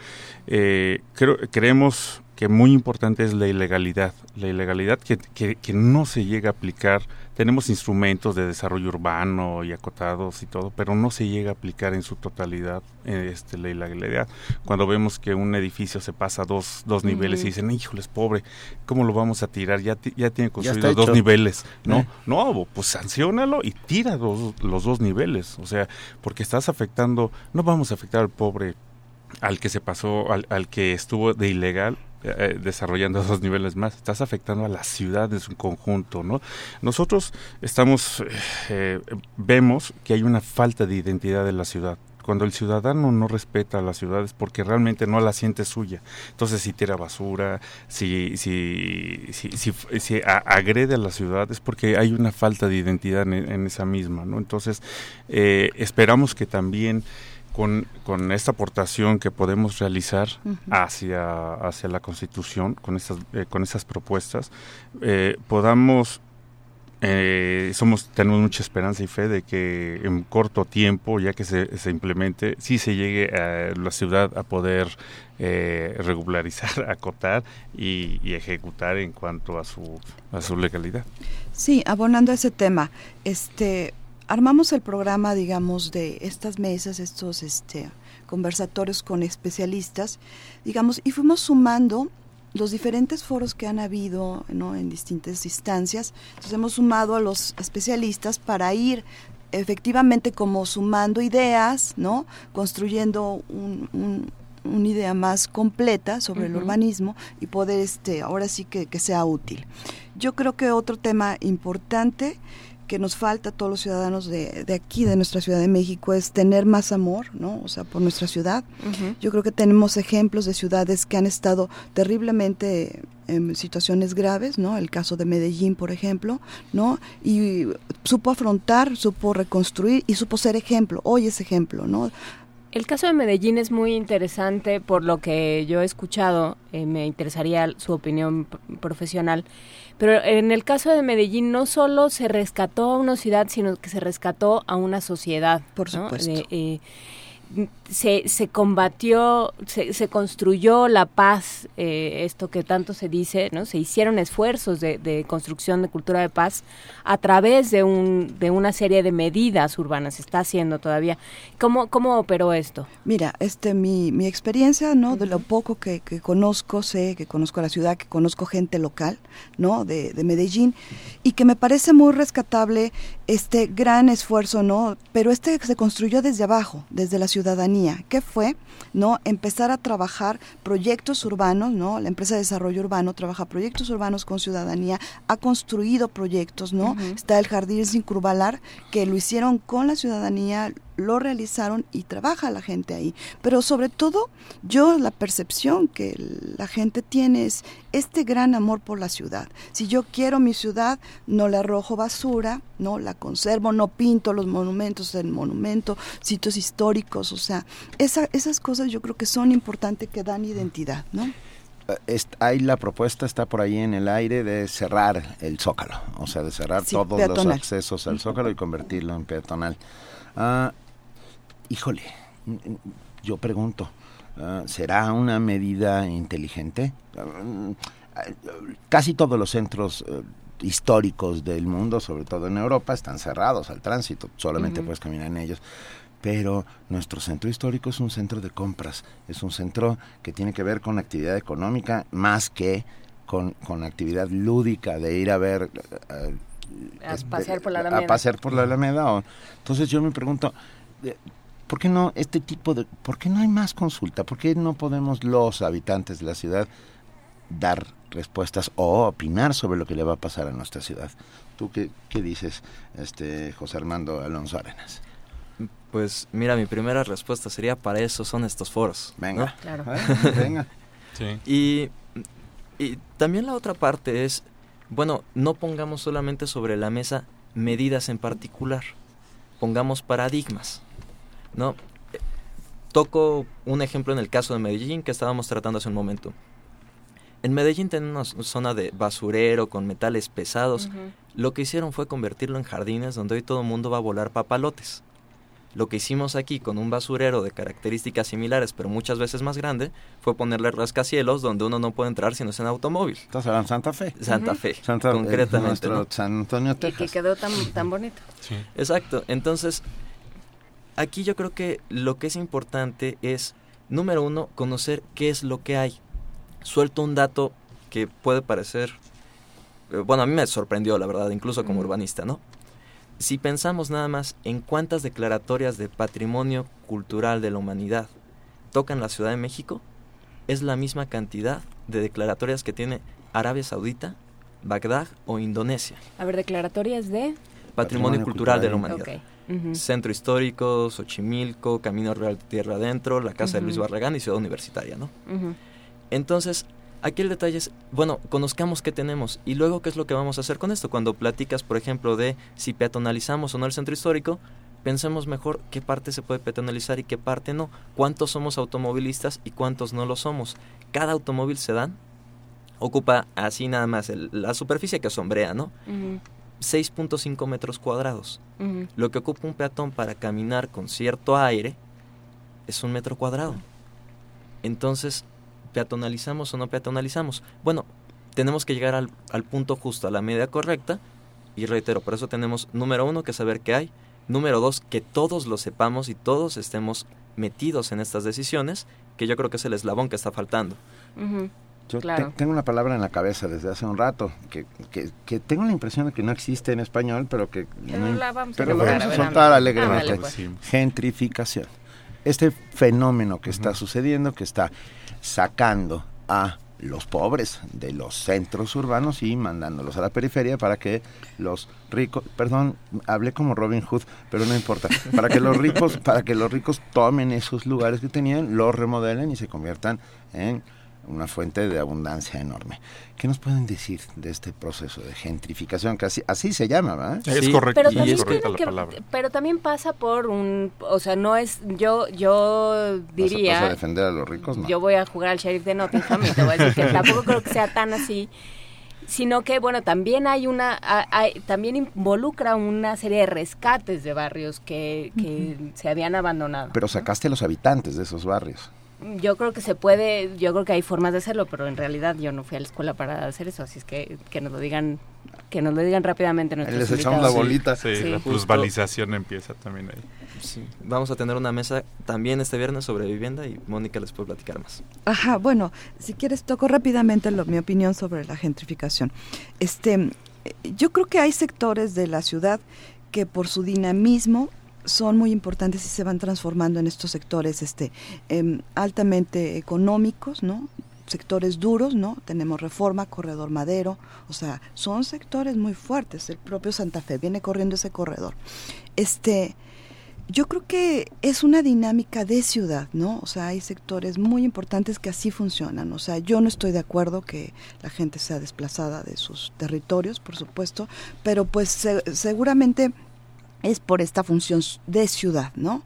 [SPEAKER 10] creo, creemos que muy importante es la ilegalidad, la ilegalidad que, que, no se llega a aplicar tenemos instrumentos de desarrollo urbano y acotados y todo, pero no se llega a aplicar en su totalidad este, la ilegalidad. Cuando vemos que un edificio se pasa dos, dos niveles y dicen, híjoles, pobre, ¿cómo lo vamos a tirar? Ya, ya tiene construido dos niveles. No, eh. no, pues sancionalo y tira los, los dos niveles. O sea, porque estás afectando, no vamos a afectar al pobre al que se pasó, al, al que estuvo de ilegal, eh, desarrollando dos niveles más, estás afectando a la ciudad en su conjunto, ¿no? Nosotros estamos, eh, vemos que hay una falta de identidad de la ciudad. Cuando el ciudadano no respeta a la ciudad es porque realmente no la siente suya. Entonces, si tira basura, si, si, si, si, agrede a la ciudad es porque hay una falta de identidad en, esa misma, ¿no? Entonces, eh, esperamos que también con, con esta aportación que podemos realizar hacia, hacia la Constitución, con estas, eh, con estas propuestas, eh, podamos eh, somos tenemos mucha esperanza y fe de que en corto tiempo, ya que se, se implemente, sí se llegue a la ciudad a poder regularizar, acotar y, y, ejecutar en cuanto a su a su legalidad.
[SPEAKER 8] Sí, abonando a ese tema, este armamos el programa, digamos, de estas mesas, estos este, conversatorios con especialistas, digamos, y fuimos sumando los diferentes foros que han habido ¿no? en distintas instancias. Entonces hemos sumado a los especialistas para ir efectivamente como sumando ideas, ¿no? construyendo un, una idea más completa sobre el urbanismo y poder este ahora sí que, que sea útil. Yo creo que otro tema importante que nos falta a todos los ciudadanos de, de, aquí, de nuestra Ciudad de México, es tener más amor, ¿no? O sea, por nuestra ciudad. Yo creo que tenemos ejemplos de ciudades que han estado terriblemente en situaciones graves, ¿no? El caso de Medellín, por ejemplo, ¿no? Y supo afrontar, supo reconstruir y supo ser ejemplo. Hoy es ejemplo, ¿no?
[SPEAKER 2] El caso de Medellín es muy interesante por lo que yo he escuchado, eh, me interesaría su opinión profesional. Pero en el caso de Medellín no solo se rescató a una ciudad, sino que se rescató a una sociedad.
[SPEAKER 8] Por supuesto.
[SPEAKER 2] Eh, se, se combatió, se, se, construyó la paz, eh, esto que tanto se dice, ¿no? Se hicieron esfuerzos de, de, construcción de cultura de paz a través de, un, de una serie de medidas urbanas, se está haciendo todavía. ¿Cómo, cómo operó esto?
[SPEAKER 8] Mira, este, mi, mi experiencia, ¿no? De lo poco que, que, conozco, sé que conozco la ciudad, que conozco gente local, ¿no? De, de Medellín, y que me parece muy rescatable este gran esfuerzo, ¿no? Pero este se construyó desde abajo, desde la ciudad ciudadanía, que fue no empezar a trabajar proyectos urbanos, ¿no? La empresa de desarrollo urbano trabaja proyectos urbanos con ciudadanía, ha construido proyectos, ¿no? Está el Jardín Sin Curvalar, que lo hicieron con la ciudadanía, lo realizaron y trabaja la gente ahí. Pero sobre todo, yo la percepción que la gente tiene es este gran amor por la ciudad. Si yo quiero mi ciudad, no le arrojo basura, no la conservo, no pinto los monumentos del monumento, sitios históricos, o sea, esas cosas yo creo que son importantes que dan identidad, ¿no?
[SPEAKER 1] Hay la propuesta, está por ahí en el aire, de cerrar el zócalo, o sea, de cerrar todos los accesos al zócalo y convertirlo en peatonal. Ah, híjole, yo pregunto, ah, ¿será una medida inteligente? Casi todos los centros eh, históricos del mundo, sobre todo en Europa, están cerrados al tránsito, solamente puedes caminar en ellos. Pero nuestro centro histórico es un centro de compras, es un centro que tiene que ver con actividad económica más que con, con actividad lúdica de ir a ver...
[SPEAKER 2] eh, a pasear por la
[SPEAKER 1] Alameda. A pasear por la Alameda. entonces yo me pregunto, eh, ¿por qué no este tipo de... ¿Por qué no hay más consulta? ¿Por qué no podemos los habitantes de la ciudad dar respuestas o opinar sobre lo que le va a pasar a nuestra ciudad? ¿Tú qué, qué dices, este José Armando Alonso Arenas?
[SPEAKER 9] Pues mira, mi primera respuesta sería para eso son estos foros.
[SPEAKER 1] Venga,
[SPEAKER 2] claro.
[SPEAKER 1] venga.
[SPEAKER 10] Sí.
[SPEAKER 9] Y, y también la otra parte es, bueno, no pongamos solamente sobre la mesa medidas en particular, pongamos paradigmas, ¿no? Toco un ejemplo en el caso de Medellín que estábamos tratando hace un momento. En Medellín tenemos una zona de basurero con metales pesados. Lo que hicieron fue convertirlo en jardines donde hoy todo el mundo va a volar papalotes. Lo que hicimos aquí con un basurero de características similares, pero muchas veces más grande, fue ponerle rascacielos donde uno no puede entrar si no es en automóvil.
[SPEAKER 1] Estás hablando de Santa Fe.
[SPEAKER 9] Santa. Fe,
[SPEAKER 1] Santa,
[SPEAKER 9] concretamente.
[SPEAKER 1] nuestro
[SPEAKER 9] ¿no?
[SPEAKER 1] San Antonio,
[SPEAKER 2] Y que
[SPEAKER 1] Texas.
[SPEAKER 2] quedó tan, tan bonito.
[SPEAKER 10] Sí.
[SPEAKER 9] Exacto. Entonces, aquí yo creo que lo que es importante es, número uno, conocer qué es lo que hay. Suelto un dato que puede parecer, eh, bueno, a mí me sorprendió, la verdad, incluso como urbanista, ¿no? Si pensamos nada más en cuántas declaratorias de patrimonio cultural de la humanidad tocan la Ciudad de México, es la misma cantidad de declaratorias que tiene Arabia Saudita, Bagdad o Indonesia.
[SPEAKER 2] A ver, declaratorias de...
[SPEAKER 9] Patrimonio,
[SPEAKER 1] Patrimonio
[SPEAKER 9] cultural, de la humanidad. Centro Histórico, Xochimilco, Camino Real Tierra Adentro, la Casa de Luis. Barragán y Ciudad Universitaria, ¿no? Entonces, aquí el detalle es, bueno, conozcamos qué tenemos y luego qué es lo que vamos a hacer con esto. Cuando platicas, por ejemplo, de si peatonalizamos o no el centro histórico, pensemos mejor qué parte se puede peatonalizar y qué parte no. ¿Cuántos somos automovilistas y cuántos no lo somos? Cada automóvil sedán ocupa así nada más el- la superficie que sombrea, ¿no?
[SPEAKER 2] Ujú.
[SPEAKER 9] 6.5 metros cuadrados. Lo que ocupa un peatón para caminar con cierto aire es un metro cuadrado. Entonces, ¿peatonalizamos o no peatonalizamos? Bueno, tenemos que llegar al, al punto justo, a la medida correcta. Y reitero, por eso tenemos, número uno, que saber qué hay. Número dos, que todos lo sepamos y todos estemos metidos en estas decisiones, que yo creo que es el eslabón que está faltando.
[SPEAKER 2] Ujú.
[SPEAKER 1] Yo
[SPEAKER 2] Claro.
[SPEAKER 1] te- tengo una palabra en la cabeza desde hace un rato que, que, que tengo la impresión de que no existe en español, pero que
[SPEAKER 2] Pero
[SPEAKER 1] no-
[SPEAKER 2] la vamos a
[SPEAKER 1] pero lo
[SPEAKER 2] lograr,
[SPEAKER 1] vamos a
[SPEAKER 2] a
[SPEAKER 1] soltar alegremente.
[SPEAKER 2] Ándale, pues.
[SPEAKER 1] Gentrificación. Este fenómeno que está sucediendo, que está sacando a los pobres de los centros urbanos y mandándolos a la periferia para que los ricos, perdón, hablé como Robin Hood, pero no importa, para que los ricos, para que los ricos tomen esos lugares que tenían, los remodelen y se conviertan en una fuente de abundancia enorme. ¿Qué nos pueden decir de este proceso de gentrificación? Que así, así se llama, ¿verdad?
[SPEAKER 10] Es correcto,
[SPEAKER 2] Pero también,
[SPEAKER 9] es
[SPEAKER 10] correcta
[SPEAKER 2] tiene
[SPEAKER 10] la
[SPEAKER 2] que-
[SPEAKER 10] palabra.
[SPEAKER 2] pero también pasa por un, o sea, no es, yo, yo
[SPEAKER 1] ¿Vas a- vas a
[SPEAKER 2] diría,
[SPEAKER 1] defender a los ricos? No.
[SPEAKER 2] yo voy a jugar al sheriff de Nottingham y te voy a decir que tampoco creo que sea tan así, sino que, bueno, también hay una, ha- hay- también involucra una serie de rescates de barrios que, que se habían abandonado.
[SPEAKER 1] Pero sacaste a los habitantes de esos barrios.
[SPEAKER 2] Yo creo que se puede, yo creo que hay formas de hacerlo, pero en realidad yo no fui a la escuela para hacer eso, así es que que nos lo digan, que nos lo digan rápidamente nuestros
[SPEAKER 1] Les echamos la
[SPEAKER 2] invitados.
[SPEAKER 1] bolita.
[SPEAKER 10] Sí,
[SPEAKER 2] Sí.
[SPEAKER 10] la plusvalización empieza también ahí.
[SPEAKER 9] Sí. Vamos a tener una mesa también este viernes sobre vivienda y Mónica les puede platicar más.
[SPEAKER 8] Ajá, bueno, si quieres toco rápidamente lo- mi opinión sobre la gentrificación. Este, yo creo que hay sectores de la ciudad que por su dinamismo son muy importantes y se van transformando en estos sectores este em, altamente económicos, ¿no? sectores duros, ¿no? Tenemos Reforma, Corredor Madero, o sea, son sectores muy fuertes. El propio Santa Fe viene corriendo ese corredor. Este, yo creo que es una dinámica de ciudad, ¿no? O sea, hay sectores muy importantes que así funcionan. O sea, yo no estoy de acuerdo que la gente sea desplazada de sus territorios, por supuesto, pero pues se- seguramente es por esta función de ciudad, ¿no?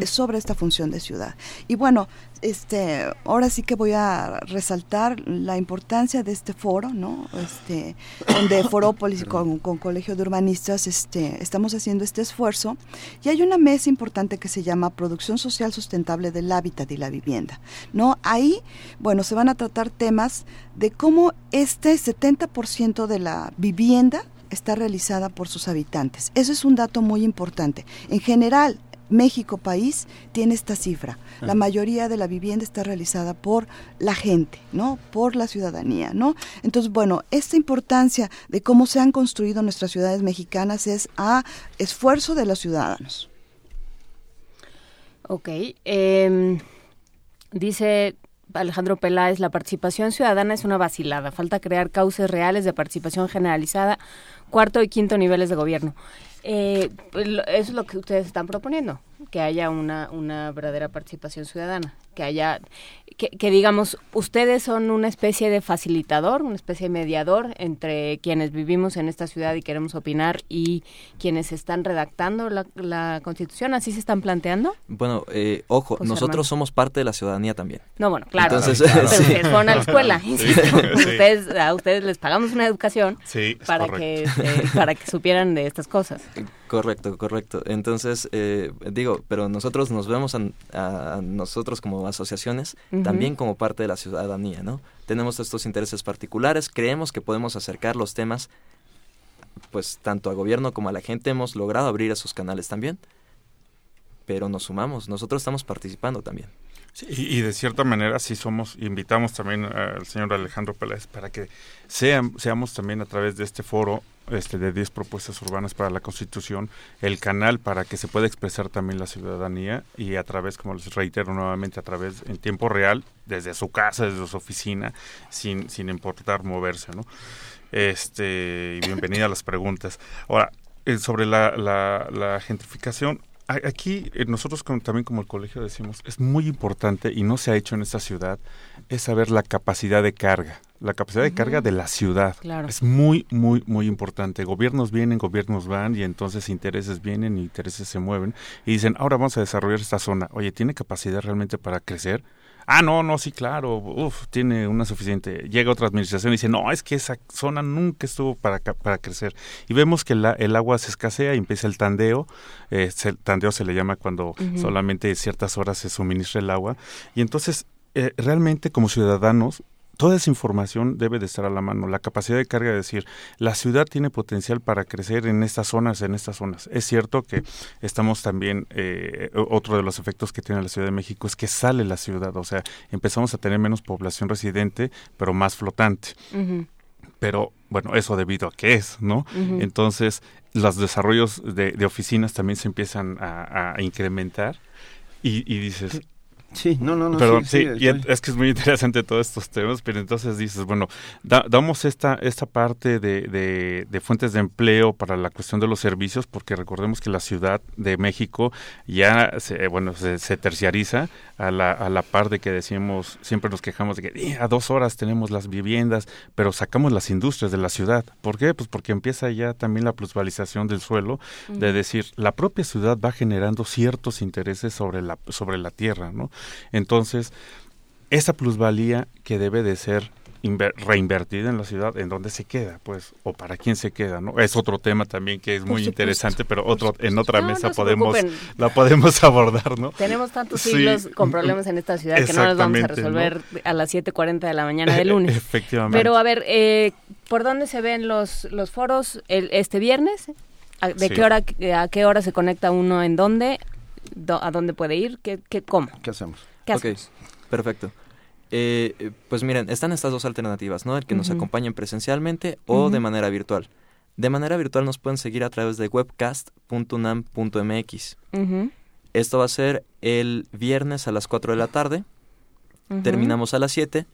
[SPEAKER 8] Es sobre esta función de ciudad. Y bueno, este, ahora sí que voy a resaltar la importancia de este foro, ¿no? Este, donde Forópolis con, con Colegio de Urbanistas este, estamos haciendo este esfuerzo. Y hay una mesa importante que se llama Producción Social Sustentable del Hábitat y la Vivienda, ¿no? Ahí, bueno, se van a tratar temas de cómo este 70% de la vivienda está realizada por sus habitantes. Eso es un dato muy importante. En general, México país tiene esta cifra. La mayoría de la vivienda está realizada por la gente, ¿no? Por la ciudadanía, ¿no? Entonces, bueno, esta importancia de cómo se han construido nuestras ciudades mexicanas es a esfuerzo de los ciudadanos.
[SPEAKER 2] Ok. em, dice Alejandro Peláez, la participación ciudadana es una vacilada. Falta crear cauces reales de participación generalizada, cuarto y quinto niveles de gobierno. Eh, pues, eso es lo que ustedes están proponiendo, que haya una, una verdadera participación ciudadana, que haya, que, que digamos, ustedes son una especie de facilitador, una especie de mediador entre quienes vivimos en esta ciudad y queremos opinar y quienes están redactando la, la constitución, ¿así se están planteando?
[SPEAKER 9] Bueno, eh, ojo,
[SPEAKER 2] José
[SPEAKER 9] nosotros somos parte de la ciudadanía también.
[SPEAKER 2] No, bueno, claro.
[SPEAKER 9] Entonces, sí.
[SPEAKER 2] ustedes fueron a la escuela.
[SPEAKER 9] Sí.
[SPEAKER 2] insisto.
[SPEAKER 9] Sí.
[SPEAKER 2] Ustedes, a ustedes les pagamos una educación
[SPEAKER 10] Sí,
[SPEAKER 2] para que este, para que supieran de estas cosas.
[SPEAKER 9] Correcto, correcto. Entonces, eh, digo, pero nosotros nos vemos a, a nosotros como asociaciones también como parte de la ciudadanía, ¿no? Tenemos estos intereses particulares, creemos que podemos acercar los temas, pues tanto al gobierno como a la gente hemos logrado abrir esos canales también, pero nos sumamos, nosotros estamos participando también.
[SPEAKER 10] Sí, y, y de cierta manera sí somos, invitamos también al señor Alejandro Pérez para que sean, seamos también a través de este foro este de 10 propuestas urbanas para la Constitución, el canal para que se pueda expresar también la ciudadanía y a través, como les reitero nuevamente, a través en tiempo real, desde su casa, desde su oficina, sin, sin importar moverse, ¿no? Este, y bienvenida a las preguntas. Ahora, eh, sobre la, la, la gentrificación, Aquí eh, nosotros como- también como el colegio decimos, es muy importante y no se ha hecho en esta ciudad, es saber la capacidad de carga, la capacidad de carga de la ciudad.
[SPEAKER 2] Claro.
[SPEAKER 10] Es muy, muy, muy importante. Gobiernos vienen, gobiernos van y entonces intereses vienen y intereses se mueven y dicen, ahora vamos a desarrollar esta zona. Oye, ¿tiene capacidad realmente para crecer? Ah, no, no, sí, claro, uf, tiene una suficiente. Llega otra administración y dice, no, es que esa zona nunca estuvo para, para crecer. Y vemos que la- el agua se escasea y empieza el tandeo. Eh, se- tandeo se le llama cuando solamente ciertas horas se suministra el agua. Y entonces, eh, realmente como ciudadanos, toda esa información debe de estar a la mano. La capacidad de carga de decir, la ciudad tiene potencial para crecer en estas zonas, en estas zonas. Es cierto que estamos también, eh, otro de los efectos que tiene la Ciudad de México es que sale la ciudad, o sea, empezamos a tener menos población residente, pero más flotante pero bueno, eso debido a qué es, ¿no? Entonces, los desarrollos de, de oficinas también se empiezan a, a incrementar y, y dices...
[SPEAKER 1] Sí, no, no, no,
[SPEAKER 10] Perdón,
[SPEAKER 1] sí,
[SPEAKER 10] sí,
[SPEAKER 1] sí,
[SPEAKER 10] y
[SPEAKER 1] estoy-
[SPEAKER 10] es que es muy interesante todos estos temas, pero entonces dices, bueno, da- damos esta, esta parte de, de, de fuentes de empleo para la cuestión de los servicios, porque recordemos que la Ciudad de México ya, se, bueno, se, se terciariza a la, a la par de que decimos, siempre nos quejamos de que "Eh, a dos horas tenemos las viviendas, pero sacamos las industrias de la ciudad. ¿Por qué? Pues porque empieza ya también la plusvalización del suelo, de decir, la propia ciudad va generando ciertos intereses sobre la, sobre la tierra, ¿no? Entonces, esa plusvalía que debe de ser inver- reinvertida en la ciudad, ¿en dónde se queda? Pues, o para quién se queda, ¿no? Es otro tema también que es
[SPEAKER 2] Por
[SPEAKER 10] muy
[SPEAKER 2] supuesto,
[SPEAKER 10] interesante, pero otro en otra
[SPEAKER 2] No,
[SPEAKER 10] mesa
[SPEAKER 2] no
[SPEAKER 10] podemos la podemos abordar, ¿no?
[SPEAKER 2] Tenemos tantos
[SPEAKER 10] Sí.
[SPEAKER 2] siglos con problemas en esta ciudad que no los vamos a resolver a las 7.40 de la mañana de lunes.
[SPEAKER 10] Efectivamente.
[SPEAKER 2] Pero a ver, eh, ¿por dónde se ven los, los foros el, este viernes? ¿A- ¿De
[SPEAKER 10] Sí.
[SPEAKER 2] qué hora a qué hora se conecta uno? ¿En dónde? Do- ¿A dónde puede ir? ¿Qué, qué, ¿Cómo?
[SPEAKER 1] ¿Qué hacemos?
[SPEAKER 2] ¿Qué hacemos?
[SPEAKER 9] perfecto. Eh, eh, pues miren, están estas dos alternativas, ¿no? El que nos acompañen presencialmente o de manera virtual. De manera virtual nos pueden seguir a través de webcast.unam.mx. Esto va a ser el viernes a las 4 de la tarde. Terminamos a las 7.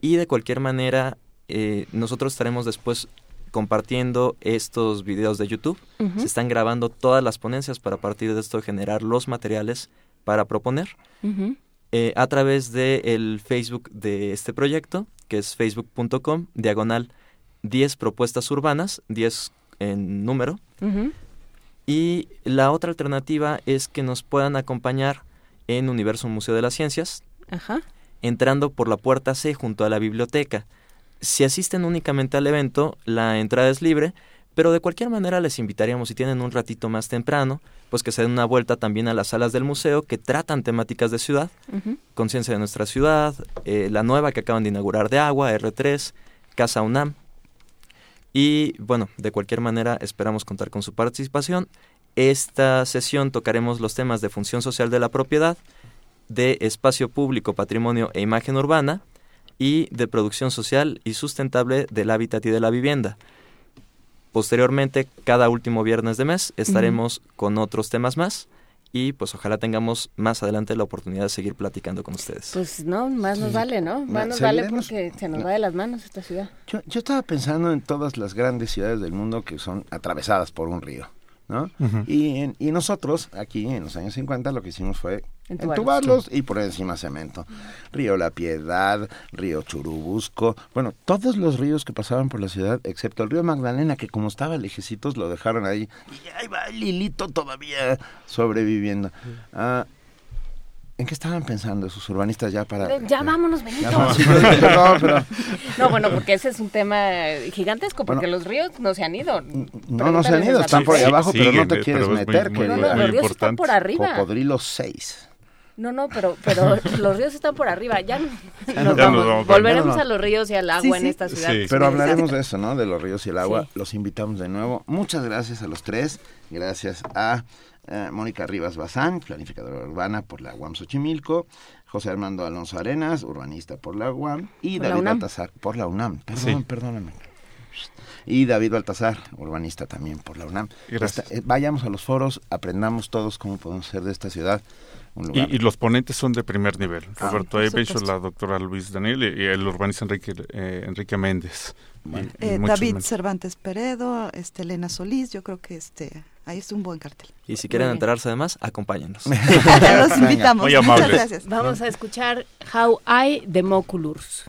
[SPEAKER 9] Y de cualquier manera, eh, nosotros estaremos después compartiendo estos videos de YouTube. Se están grabando todas las ponencias para a partir de esto generar los materiales para proponer eh, a través del Facebook de este proyecto, que es facebook.com, diagonal 10 propuestas urbanas, 10 en número. Y la otra alternativa es que nos puedan acompañar en Universo Museo de las Ciencias,
[SPEAKER 2] Ajá.
[SPEAKER 9] entrando por la puerta C junto a la biblioteca. Si asisten únicamente al evento, la entrada es libre, pero de cualquier manera les invitaríamos, si tienen un ratito más temprano, pues que se den una vuelta también a las salas del museo que tratan temáticas de ciudad, conciencia de nuestra ciudad, eh, la nueva que acaban de inaugurar de agua, R3, Casa UNAM. Y bueno, de cualquier manera esperamos contar con su participación. esta sesión tocaremos los temas de función social de la propiedad, de espacio público, patrimonio e imagen urbana y de producción social y sustentable del hábitat y de la vivienda. Posteriormente, cada último viernes de mes estaremos con otros temas más y pues ojalá tengamos más adelante la oportunidad de seguir platicando con ustedes.
[SPEAKER 2] Pues no, más nos vale, ¿no? Más nos vale porque se nos va de las manos esta ciudad.
[SPEAKER 1] Yo, yo estaba pensando en todas las grandes ciudades del mundo que son atravesadas por un río. ¿No? y, y nosotros, aquí en los años 50, lo que hicimos fue entubarlos y por encima cemento. Río La Piedad, Río Churubusco, bueno, todos los ríos que pasaban por la ciudad, excepto el río Magdalena, que como estaba lejecitos, lo dejaron ahí. Y ahí va Lilito todavía sobreviviendo. Ah, ¿En qué estaban pensando esos urbanistas ya para...?
[SPEAKER 2] Ya vámonos, Benito. no, bueno, porque ese es un tema gigantesco, porque los ríos no se han ido.
[SPEAKER 1] No, no se han ido, están por ahí abajo, pero no te quieres meter,
[SPEAKER 2] muy, no, los ríos están por arriba.
[SPEAKER 1] Cocodrilo 6.
[SPEAKER 2] No, no, pero, pero los ríos están por arriba. Ya, nos, vamos. Volveremos a los ríos y al agua en esta ciudad.
[SPEAKER 1] Pero hablaremos de eso, ¿no? De los ríos y el agua. Los invitamos de nuevo. Muchas gracias a los tres. Gracias a eh, Mónica Rivas Bazán, planificadora urbana por la UAM Xochimilco, José Armando Alonso Arenas, urbanista por la UAM, y David Baltazar por la UNAM. Perdón, perdóname. Y David Baltazar, urbanista también por la UNAM. Eh, vayamos a los foros, aprendamos todos cómo podemos ser de esta ciudad.
[SPEAKER 10] Y, los ponentes son de primer nivel. Ah, Roberto Ebecho, la doctora Luis Daniel y, el urbanista Enrique, eh, Enrique Méndez.
[SPEAKER 8] Eh, David. Cervantes Peredo, este, Elena Solís, yo creo que este ahí es un buen cartel.
[SPEAKER 9] Y si quieren enterarse de más, acompáñenos.
[SPEAKER 8] Los invitamos. Muchas gracias.
[SPEAKER 2] Vamos a escuchar How I
[SPEAKER 5] Democulures.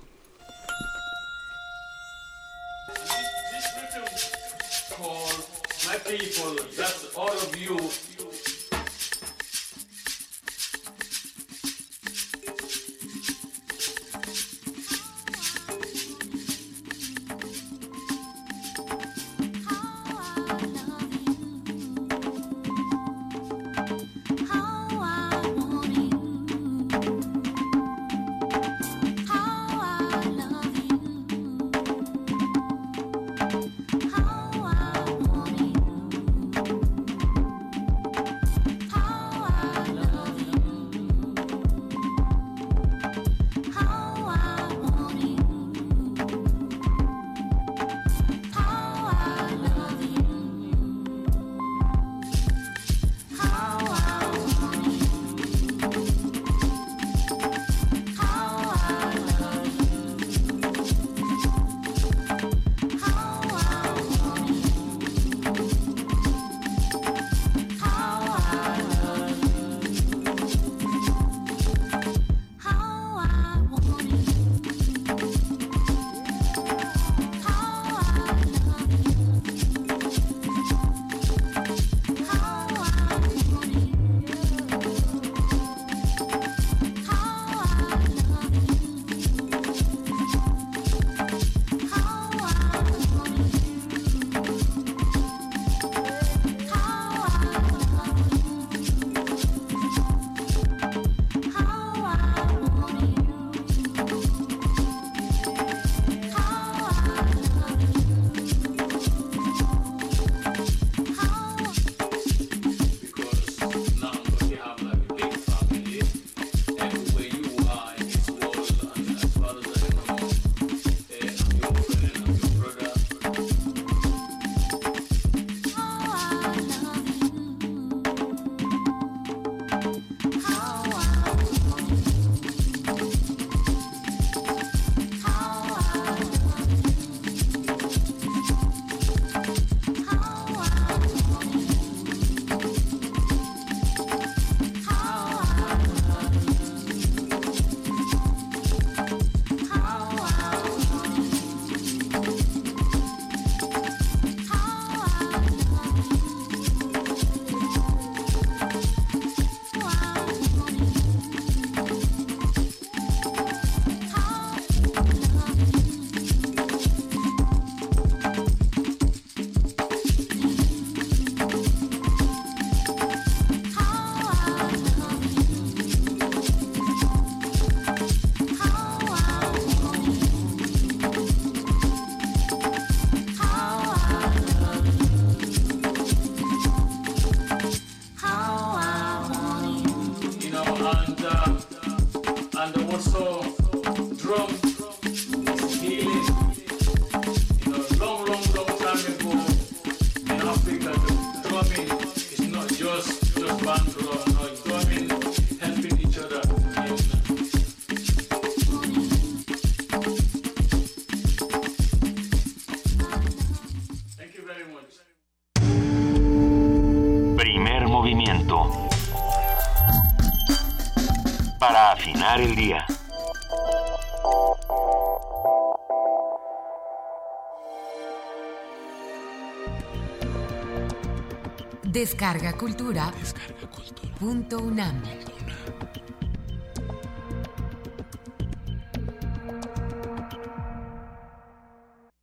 [SPEAKER 11] Descarga Cultura. Descarga Cultura. Punto UNAM.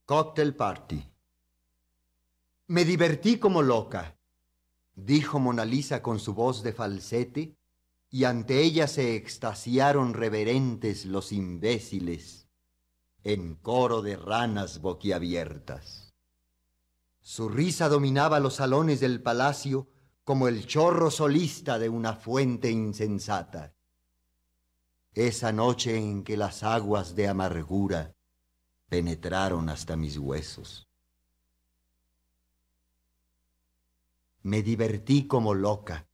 [SPEAKER 12] Cocktail Party. Me divertí como loca, dijo Mona Lisa con su voz de falsete, y ante ella se extasiaron reverentes los imbéciles, en coro de ranas boquiabiertas. Su risa dominaba los salones del palacio como el chorro solista de una fuente insensata. Esa noche en que las aguas de amargura penetraron hasta mis huesos. Me divertí como loca.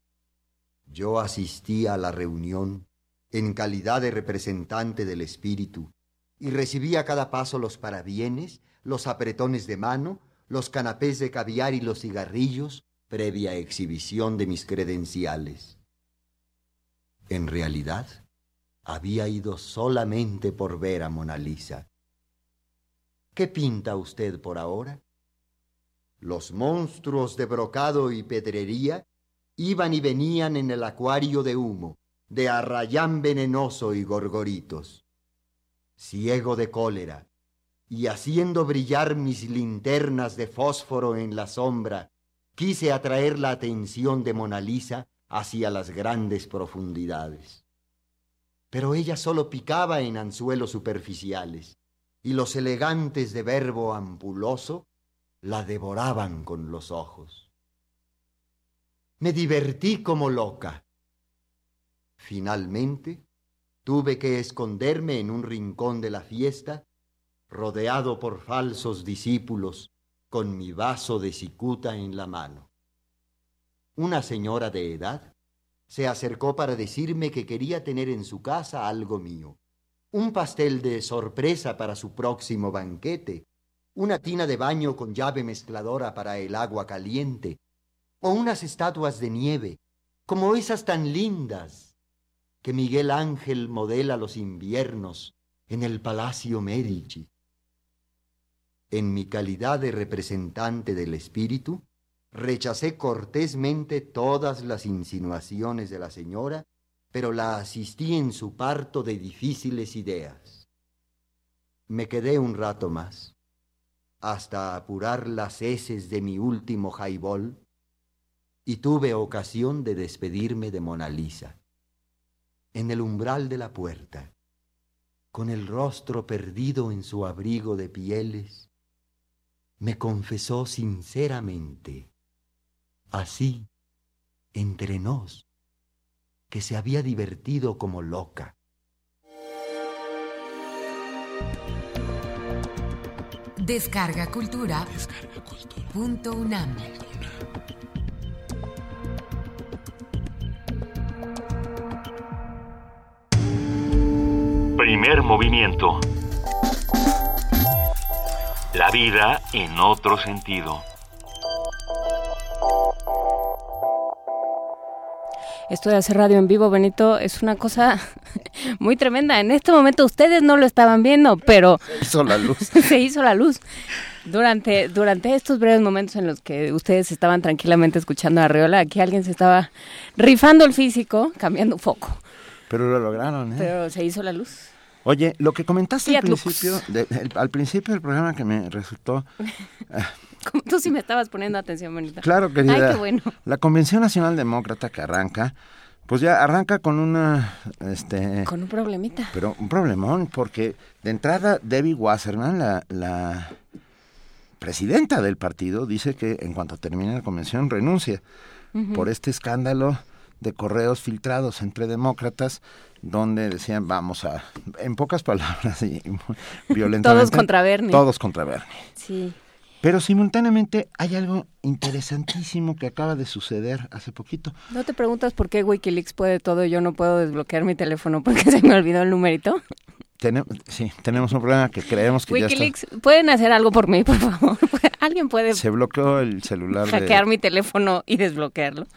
[SPEAKER 12] Yo asistí a la reunión en calidad de representante del espíritu y recibí a cada paso los parabienes, los apretones de mano, los canapés de caviar y los cigarrillos previa exhibición de mis credenciales. En realidad, había ido solamente por ver a Mona Lisa ¿Qué pinta usted por ahora? Los monstruos de brocado y pedrería iban y venían en el acuario de humo, de arrayán venenoso y gorgoritos. Ciego de cólera, y haciendo brillar mis linternas de fósforo en la sombra, quise atraer la atención de Mona Lisa hacia las grandes profundidades. Pero ella solo picaba en anzuelos superficiales y los elegantes de verbo ampuloso la devoraban con los ojos. Me divertí como loca. Finalmente, tuve que esconderme en un rincón de la fiesta, rodeado por falsos discípulos, con mi vaso de cicuta en la mano. Una señora de edad se acercó para decirme que quería tener en su casa algo mío un pastel de sorpresa para su próximo banquete, una tina de baño con llave mezcladora para el agua caliente, o unas estatuas de nieve, como esas tan lindas que Miguel Ángel modela los inviernos en el Palacio Medici. En mi calidad de representante del espíritu, rechacé cortésmente todas las insinuaciones de la señora pero la asistí en su parto de difíciles ideas. Me quedé un rato más, hasta apurar las heces de mi último jaibol, y tuve ocasión de despedirme de Mona Lisa. En el umbral de la puerta, con el rostro perdido en su abrigo de pieles, me confesó sinceramente, así, entre nos, que se había divertido como loca.
[SPEAKER 11] Descarga Cultura. Descarga cultura. Punto UNAM.
[SPEAKER 5] Primer movimiento. La vida en otro sentido.
[SPEAKER 2] Esto de hacer radio en vivo, Benito, es una cosa muy tremenda. En este momento ustedes no lo estaban viendo, pero...
[SPEAKER 1] Se hizo la luz.
[SPEAKER 2] se hizo la luz. Durante, durante estos breves momentos en los que ustedes estaban tranquilamente escuchando a Riola, aquí alguien se estaba rifando el físico, cambiando foco.
[SPEAKER 1] Pero lo lograron, ¿eh?
[SPEAKER 2] Pero se hizo la luz.
[SPEAKER 1] Oye, lo que comentaste al principio, al principio del programa que me resultó...
[SPEAKER 2] Como tú sí me estabas poniendo atención, bonita.
[SPEAKER 1] Claro, querida.
[SPEAKER 2] Ay, qué bueno.
[SPEAKER 1] La Convención Nacional Demócrata que arranca, pues ya arranca con una... Este,
[SPEAKER 2] con un problemita.
[SPEAKER 1] Pero un problemón, porque de entrada Debbie Wasserman, la, la presidenta del partido, dice que en cuanto termine la convención renuncia por este escándalo de correos filtrados entre demócratas donde decían vamos a en pocas palabras y violentamente
[SPEAKER 2] todos contra Bernie
[SPEAKER 1] todos contra Bernie
[SPEAKER 2] sí
[SPEAKER 1] pero simultáneamente hay algo interesantísimo que acaba de suceder hace poquito.
[SPEAKER 2] ¿No te preguntas por qué Wikileaks puede todo y yo no puedo desbloquear mi teléfono porque se me olvidó el numerito?
[SPEAKER 1] sí, tenemos un problema que creemos que
[SPEAKER 2] Wikileaks, ya está... ¿pueden hacer algo por mí, por favor? ¿Alguien puede...
[SPEAKER 1] Se bloqueó el celular
[SPEAKER 2] Hackear mi teléfono y desbloquearlo.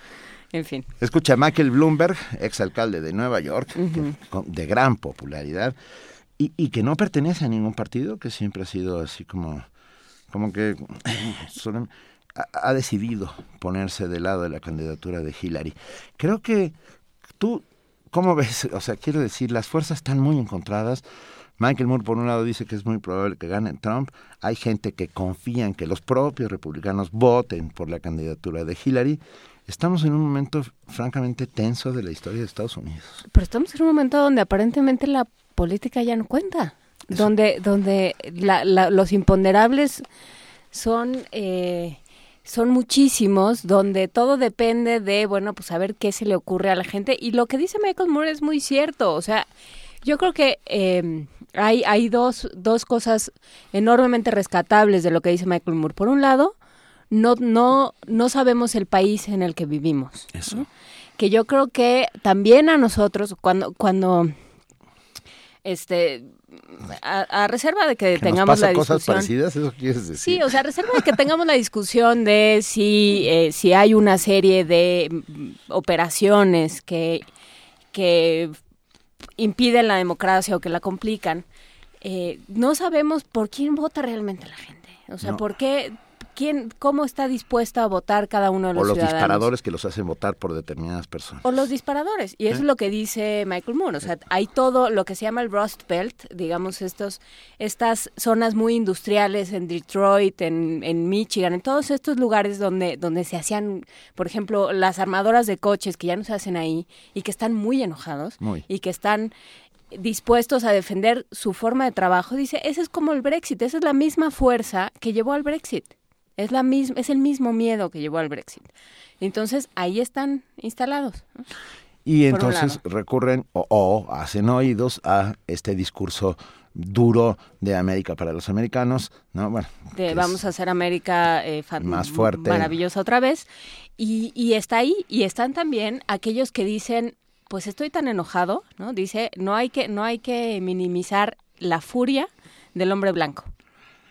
[SPEAKER 2] En fin.
[SPEAKER 1] Escucha, Michael Bloomberg, exalcalde de Nueva York, con- de gran popularidad, y, y que no pertenece a ningún partido, que siempre ha sido así como, como que solo- ha, ha decidido ponerse del lado de la candidatura de Hillary. Creo que tú, ¿cómo ves? O sea, quiero decir, las fuerzas están muy encontradas. Michael Moore, por un lado, dice que es muy probable que gane Trump. Hay gente que confía en que los propios republicanos voten por la candidatura de Hillary. Estamos en un momento francamente tenso de la historia de Estados Unidos.
[SPEAKER 2] Pero estamos en un momento donde aparentemente la política ya no cuenta, donde donde la- la- los imponderables son eh, son muchísimos, donde todo depende de bueno pues a ver qué se le ocurre a la gente y lo que dice Michael Moore es muy cierto, o sea yo creo que eh, hay hay dos dos cosas enormemente rescatables de lo que dice Michael Moore. Por un lado no no no sabemos el país en el que vivimos.
[SPEAKER 1] Eso.
[SPEAKER 2] Que yo creo que también a nosotros cuando cuando este a, a reserva de que,
[SPEAKER 1] Que nos
[SPEAKER 2] tengamos
[SPEAKER 1] pasa
[SPEAKER 2] la
[SPEAKER 1] cosas
[SPEAKER 2] discusión
[SPEAKER 1] parecidas, eso quieres decir.
[SPEAKER 2] Sí, o sea, a reserva de que tengamos la discusión de si, eh, si hay una serie de mm, operaciones que, que impiden la democracia o que la complican, eh, no sabemos por quién vota realmente la gente. O sea,
[SPEAKER 1] No.
[SPEAKER 2] por qué, quién, cómo está dispuesta a votar cada uno de los,
[SPEAKER 1] o los
[SPEAKER 2] ciudadanos.
[SPEAKER 1] disparadores que los hacen votar por determinadas personas.
[SPEAKER 2] O los disparadores. Y eso
[SPEAKER 1] ¿Eh?
[SPEAKER 2] es lo que dice Michael Moore. O sea, hay todo lo que se llama el Rust Belt, digamos, estos, estas zonas muy industriales en Detroit, en, en Michigan, en todos estos lugares donde, donde se hacían, por ejemplo, las armadoras de coches que ya no se hacen ahí y que están muy enojados
[SPEAKER 1] Muy.
[SPEAKER 2] y que están dispuestos a defender su forma de trabajo, dice, ese es como el Brexit, esa es la misma fuerza que llevó al Brexit. Es la misma, es el mismo miedo que llevó al Brexit. Entonces, ahí están instalados. ¿no?
[SPEAKER 1] Y entonces recurren o, o hacen oídos a este discurso duro de América para los americanos, ¿no? Bueno,
[SPEAKER 2] de vamos a hacer América eh,
[SPEAKER 1] Más fuerte.
[SPEAKER 2] maravillosa otra vez. Y, y está ahí, y están también aquellos que dicen, pues estoy tan enojado, ¿no? Dice, no hay que, no hay que minimizar la furia del hombre blanco.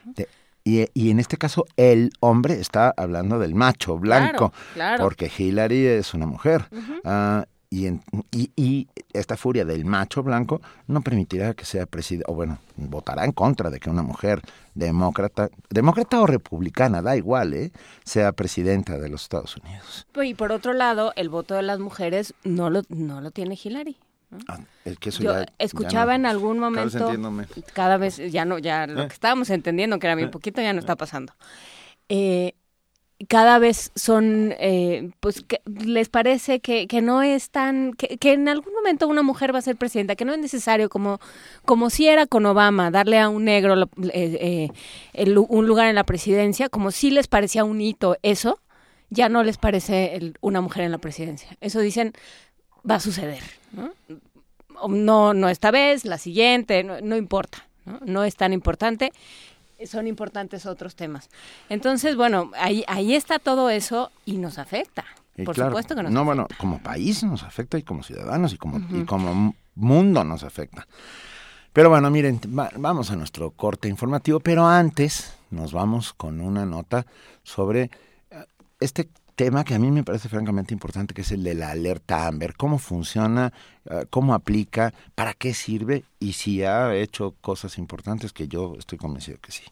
[SPEAKER 1] de- y, y en este caso el hombre está hablando del macho blanco,
[SPEAKER 2] Claro, claro.
[SPEAKER 1] porque Hillary es una mujer. Ah, y, en- y, y esta furia del macho blanco no permitirá que sea presidente, o bueno, votará en contra de que una mujer demócrata, demócrata o republicana, da igual, ¿eh? sea presidenta de los Estados Unidos.
[SPEAKER 2] Pues, Y por otro lado, el voto de las mujeres no lo, no lo tiene Hillary. ¿No?
[SPEAKER 1] Es que eso
[SPEAKER 2] Yo
[SPEAKER 1] ya- ya
[SPEAKER 2] escuchaba
[SPEAKER 1] no-
[SPEAKER 2] en algún
[SPEAKER 1] cada
[SPEAKER 2] momento,
[SPEAKER 1] entiéndome.
[SPEAKER 2] cada vez, ya no, ya lo
[SPEAKER 1] Eh.
[SPEAKER 2] que estábamos entendiendo, que era bien
[SPEAKER 1] Eh.
[SPEAKER 2] poquito, ya no está pasando. Eh, cada vez son, eh, pues, que les parece que, que no es tan, que, que en algún momento una mujer va a ser presidenta, que no es necesario, como, como si era con Obama, darle a un negro lo- eh, eh, el lu- un lugar en la presidencia, como si les parecía un hito eso, ya no les parece el- una mujer en la presidencia. Eso dicen, va a suceder, ¿no? No, no esta vez, la siguiente, no, no importa, ¿no? No es tan importante, son importantes otros temas. Entonces, bueno, ahí, ahí está todo eso y nos afecta.
[SPEAKER 1] Y
[SPEAKER 2] Por
[SPEAKER 1] claro,
[SPEAKER 2] supuesto que nos
[SPEAKER 1] No,
[SPEAKER 2] afecta.
[SPEAKER 1] bueno, como país nos afecta y como ciudadanos y como, y como mundo nos afecta. Pero bueno, miren, va- vamos a nuestro corte informativo, pero antes nos vamos con una nota sobre eh, este tema que a mí me parece francamente importante, que es el de la alerta Amber. ¿Cómo funciona? eh, ¿Cómo aplica? ¿Para qué sirve? Y si ha hecho cosas importantes que yo estoy convencido que sí.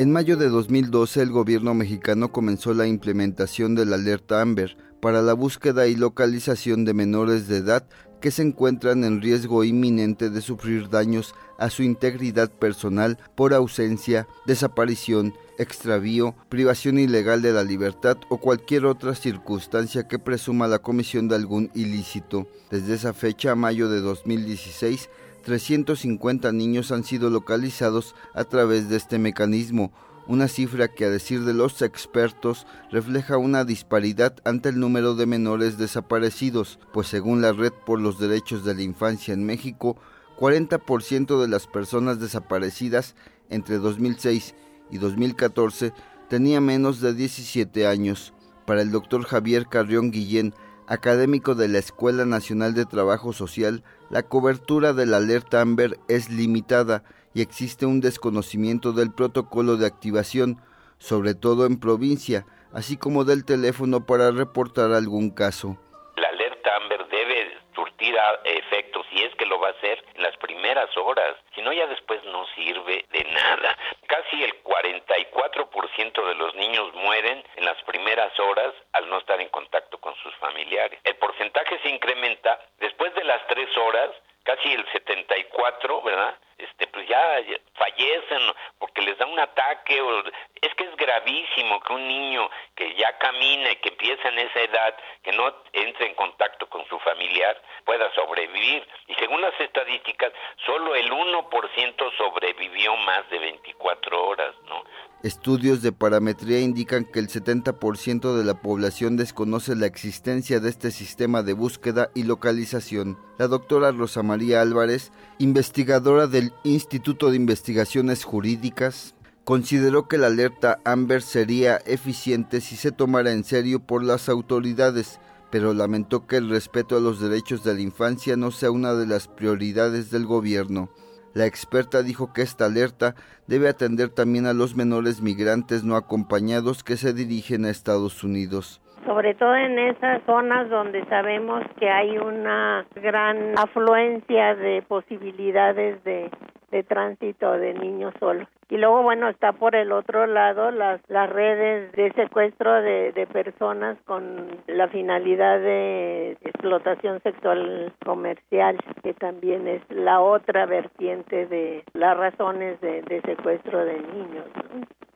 [SPEAKER 13] En mayo de 2012 el gobierno mexicano comenzó la implementación de la alerta Amber para la búsqueda y localización de menores de edad que se encuentran en riesgo inminente de sufrir daños a su integridad personal por ausencia, desaparición, extravío, privación ilegal de la libertad o cualquier otra circunstancia que presuma la comisión de algún ilícito. Desde esa fecha a mayo de 2016, 350 niños han sido localizados a través de este mecanismo, una cifra que a decir de los expertos refleja una disparidad ante el número de menores desaparecidos, pues según la Red por los Derechos de la Infancia en México, 40% de las personas desaparecidas entre 2006 y 2014 tenía menos de 17 años. Para el doctor Javier Carrión Guillén, académico de la Escuela Nacional de Trabajo Social, la cobertura de la alerta Amber es limitada y existe un desconocimiento del protocolo de activación, sobre todo en provincia, así como del teléfono para reportar algún caso.
[SPEAKER 14] La alerta Amber debe surtir a efecto, si es que lo va a hacer, en las primeras horas. Si no, ya después no sirve de nada. Casi el 44% de los niños mueren en las primeras horas al no estar en contacto con sus familiares. El porcentaje se incrementa después de las tres horas, casi el 74, ¿verdad? Este, pues ya fallecen porque les da un ataque o es que es gravísimo que un niño que ya camina y que empieza en esa edad que no entre en contacto con su familiar pueda sobrevivir y según las estadísticas solo el 1% sobrevivió más de 24 horas, ¿no?
[SPEAKER 13] Estudios de parametría indican que el 70% de la población desconoce la existencia de este sistema de búsqueda y localización. La doctora Rosa María Álvarez, investigadora del Instituto de Investigaciones Jurídicas, consideró que la alerta Amber sería eficiente si se tomara en serio por las autoridades, pero lamentó que el respeto a los derechos de la infancia no sea una de las prioridades del gobierno. La experta dijo que esta alerta debe atender también a los menores migrantes no acompañados que se dirigen a Estados Unidos
[SPEAKER 15] sobre todo en esas zonas donde sabemos que hay una gran afluencia de posibilidades de, de tránsito de niños solos. Y luego, bueno, está por el otro lado las, las redes de secuestro de, de personas con la finalidad de explotación sexual comercial, que también es la otra vertiente de las razones de, de secuestro de niños.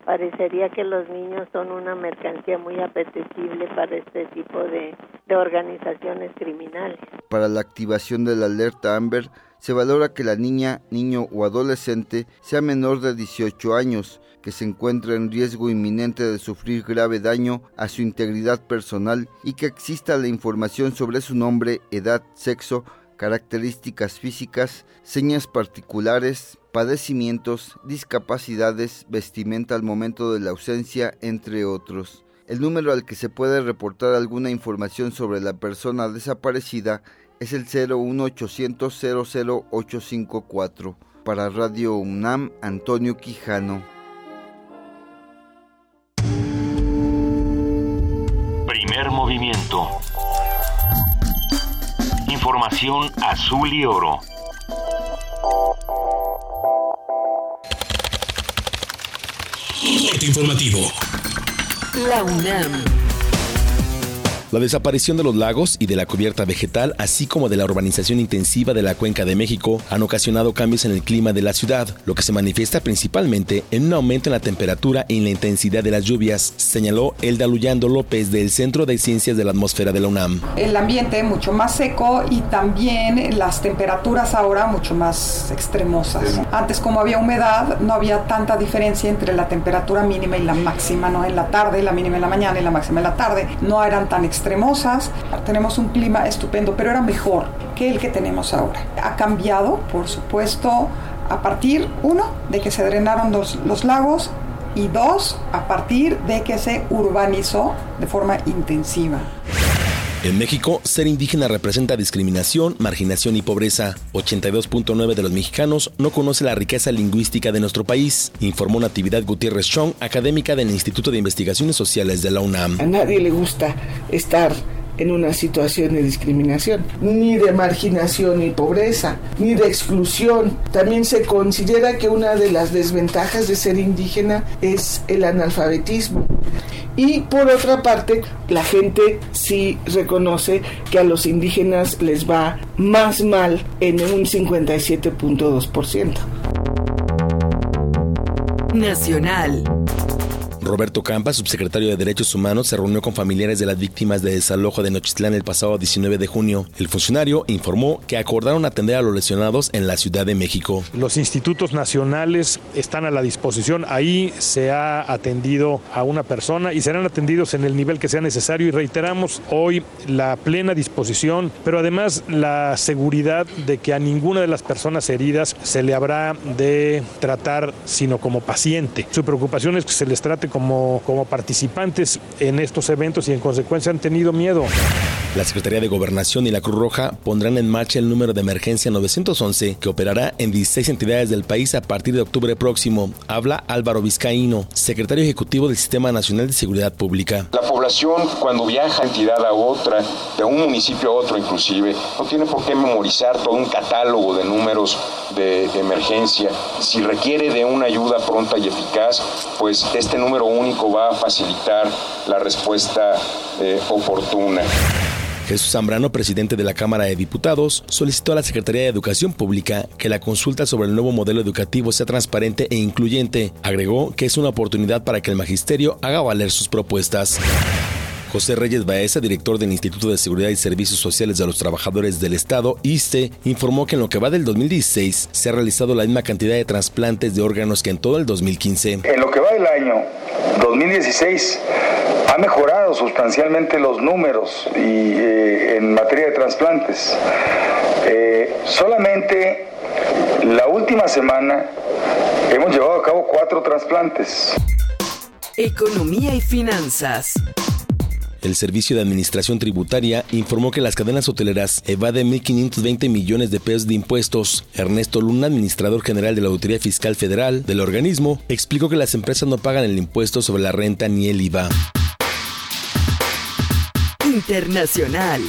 [SPEAKER 15] Parecería que los niños son una mercancía muy apetecible para este tipo de, de organizaciones criminales.
[SPEAKER 13] Para la activación de la alerta Amber, se valora que la niña, niño o adolescente sea menor de 18 años, que se encuentre en riesgo inminente de sufrir grave daño a su integridad personal y que exista la información sobre su nombre, edad, sexo, características físicas, señas particulares, padecimientos, discapacidades, vestimenta al momento de la ausencia, entre otros. El número al que se puede reportar alguna información sobre la persona desaparecida es el 01800 00854. Para Radio UNAM, Antonio Quijano.
[SPEAKER 5] Primer movimiento. Información azul y oro.
[SPEAKER 16] Corte informativo.
[SPEAKER 11] La UNAM.
[SPEAKER 16] La desaparición de los lagos y de la cubierta vegetal, así como de la urbanización intensiva de la cuenca de México, han ocasionado cambios en el clima de la ciudad, lo que se manifiesta principalmente en un aumento en la temperatura y en la intensidad de las lluvias, señaló Elda Luyando López del Centro de Ciencias de la Atmósfera de la UNAM.
[SPEAKER 17] El ambiente mucho más seco y también las temperaturas ahora mucho más extremosas. Antes como había humedad, no había tanta diferencia entre la temperatura mínima y la máxima, ¿no? En la tarde, la mínima en la mañana y la máxima en la tarde, no eran tan extremosas extremosas, tenemos un clima estupendo, pero era mejor que el que tenemos ahora. Ha cambiado, por supuesto, a partir, uno, de que se drenaron los, los lagos y dos, a partir de que se urbanizó de forma intensiva.
[SPEAKER 16] En México, ser indígena representa discriminación, marginación y pobreza. 82.9 de los mexicanos no conoce la riqueza lingüística de nuestro país, informó Natividad Gutiérrez Chong, académica del Instituto de Investigaciones Sociales de la UNAM.
[SPEAKER 18] A nadie le gusta estar en una situación de discriminación, ni de marginación y pobreza, ni de exclusión. También se considera que una de las desventajas de ser indígena es el analfabetismo. Y por otra parte, la gente sí reconoce que a los indígenas les va más mal en un 57.2%.
[SPEAKER 11] Nacional.
[SPEAKER 16] Roberto Campa, subsecretario de Derechos Humanos, se reunió con familiares de las víctimas de desalojo de Nochistlán el pasado 19 de junio. El funcionario informó que acordaron atender a los lesionados en la Ciudad de México.
[SPEAKER 19] Los institutos nacionales están a la disposición. Ahí se ha atendido a una persona y serán atendidos en el nivel que sea necesario y reiteramos hoy la plena disposición, pero además la seguridad de que a ninguna de las personas heridas se le habrá de tratar sino como paciente. Su preocupación es que se les trate como, como participantes en estos eventos y en consecuencia han tenido miedo.
[SPEAKER 16] La Secretaría de Gobernación y la Cruz Roja pondrán en marcha el número de emergencia 911 que operará en 16 entidades del país a partir de octubre próximo. Habla Álvaro Vizcaíno, secretario ejecutivo del Sistema Nacional de Seguridad Pública.
[SPEAKER 20] La población cuando viaja de entidad a otra, de un municipio a otro inclusive, no tiene por qué memorizar todo un catálogo de números de, de emergencia. Si requiere de una ayuda pronta y eficaz, pues este número único va a facilitar la respuesta eh, oportuna.
[SPEAKER 16] Jesús Zambrano, presidente de la Cámara de Diputados, solicitó a la Secretaría de Educación Pública que la consulta sobre el nuevo modelo educativo sea transparente e incluyente. Agregó que es una oportunidad para que el magisterio haga valer sus propuestas. José Reyes Baeza, director del Instituto de Seguridad y Servicios Sociales de los Trabajadores del Estado, ISTE, informó que en lo que va del 2016 se ha realizado la misma cantidad de trasplantes de órganos que en todo el 2015.
[SPEAKER 21] En lo que va del año 2016 ha mejorado sustancialmente los números y, eh, en materia de trasplantes. Eh, solamente la última semana hemos llevado a cabo cuatro trasplantes.
[SPEAKER 11] Economía y finanzas.
[SPEAKER 16] El Servicio de Administración Tributaria informó que las cadenas hoteleras evaden 1.520 millones de pesos de impuestos. Ernesto Luna, administrador general de la Auditoría Fiscal Federal del organismo, explicó que las empresas no pagan el impuesto sobre la renta ni el IVA.
[SPEAKER 11] Internacional.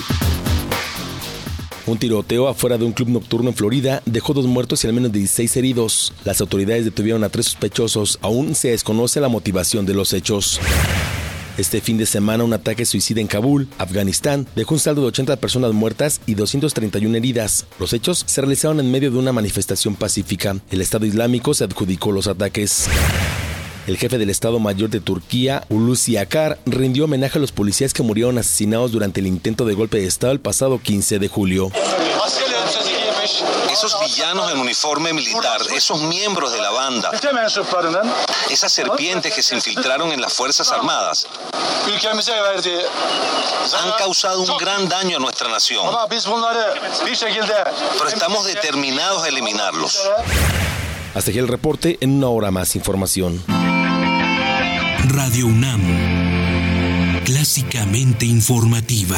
[SPEAKER 16] Un tiroteo afuera de un club nocturno en Florida dejó dos muertos y al menos 16 heridos. Las autoridades detuvieron a tres sospechosos. Aún se desconoce la motivación de los hechos. Este fin de semana un ataque suicida en Kabul, Afganistán, dejó un saldo de 80 personas muertas y 231 heridas. Los hechos se realizaron en medio de una manifestación pacífica. El Estado Islámico se adjudicó los ataques. El jefe del Estado Mayor de Turquía, Hulusi Akar, rindió homenaje a los policías que murieron asesinados durante el intento de golpe de Estado el pasado 15 de julio.
[SPEAKER 22] Esos villanos en uniforme militar, esos miembros de la banda, esas serpientes que se infiltraron en las Fuerzas Armadas, han causado un gran daño a nuestra nación. Pero estamos determinados a eliminarlos.
[SPEAKER 16] Hasta aquí el reporte, en una hora más información.
[SPEAKER 23] Radio UNAM, clásicamente informativa.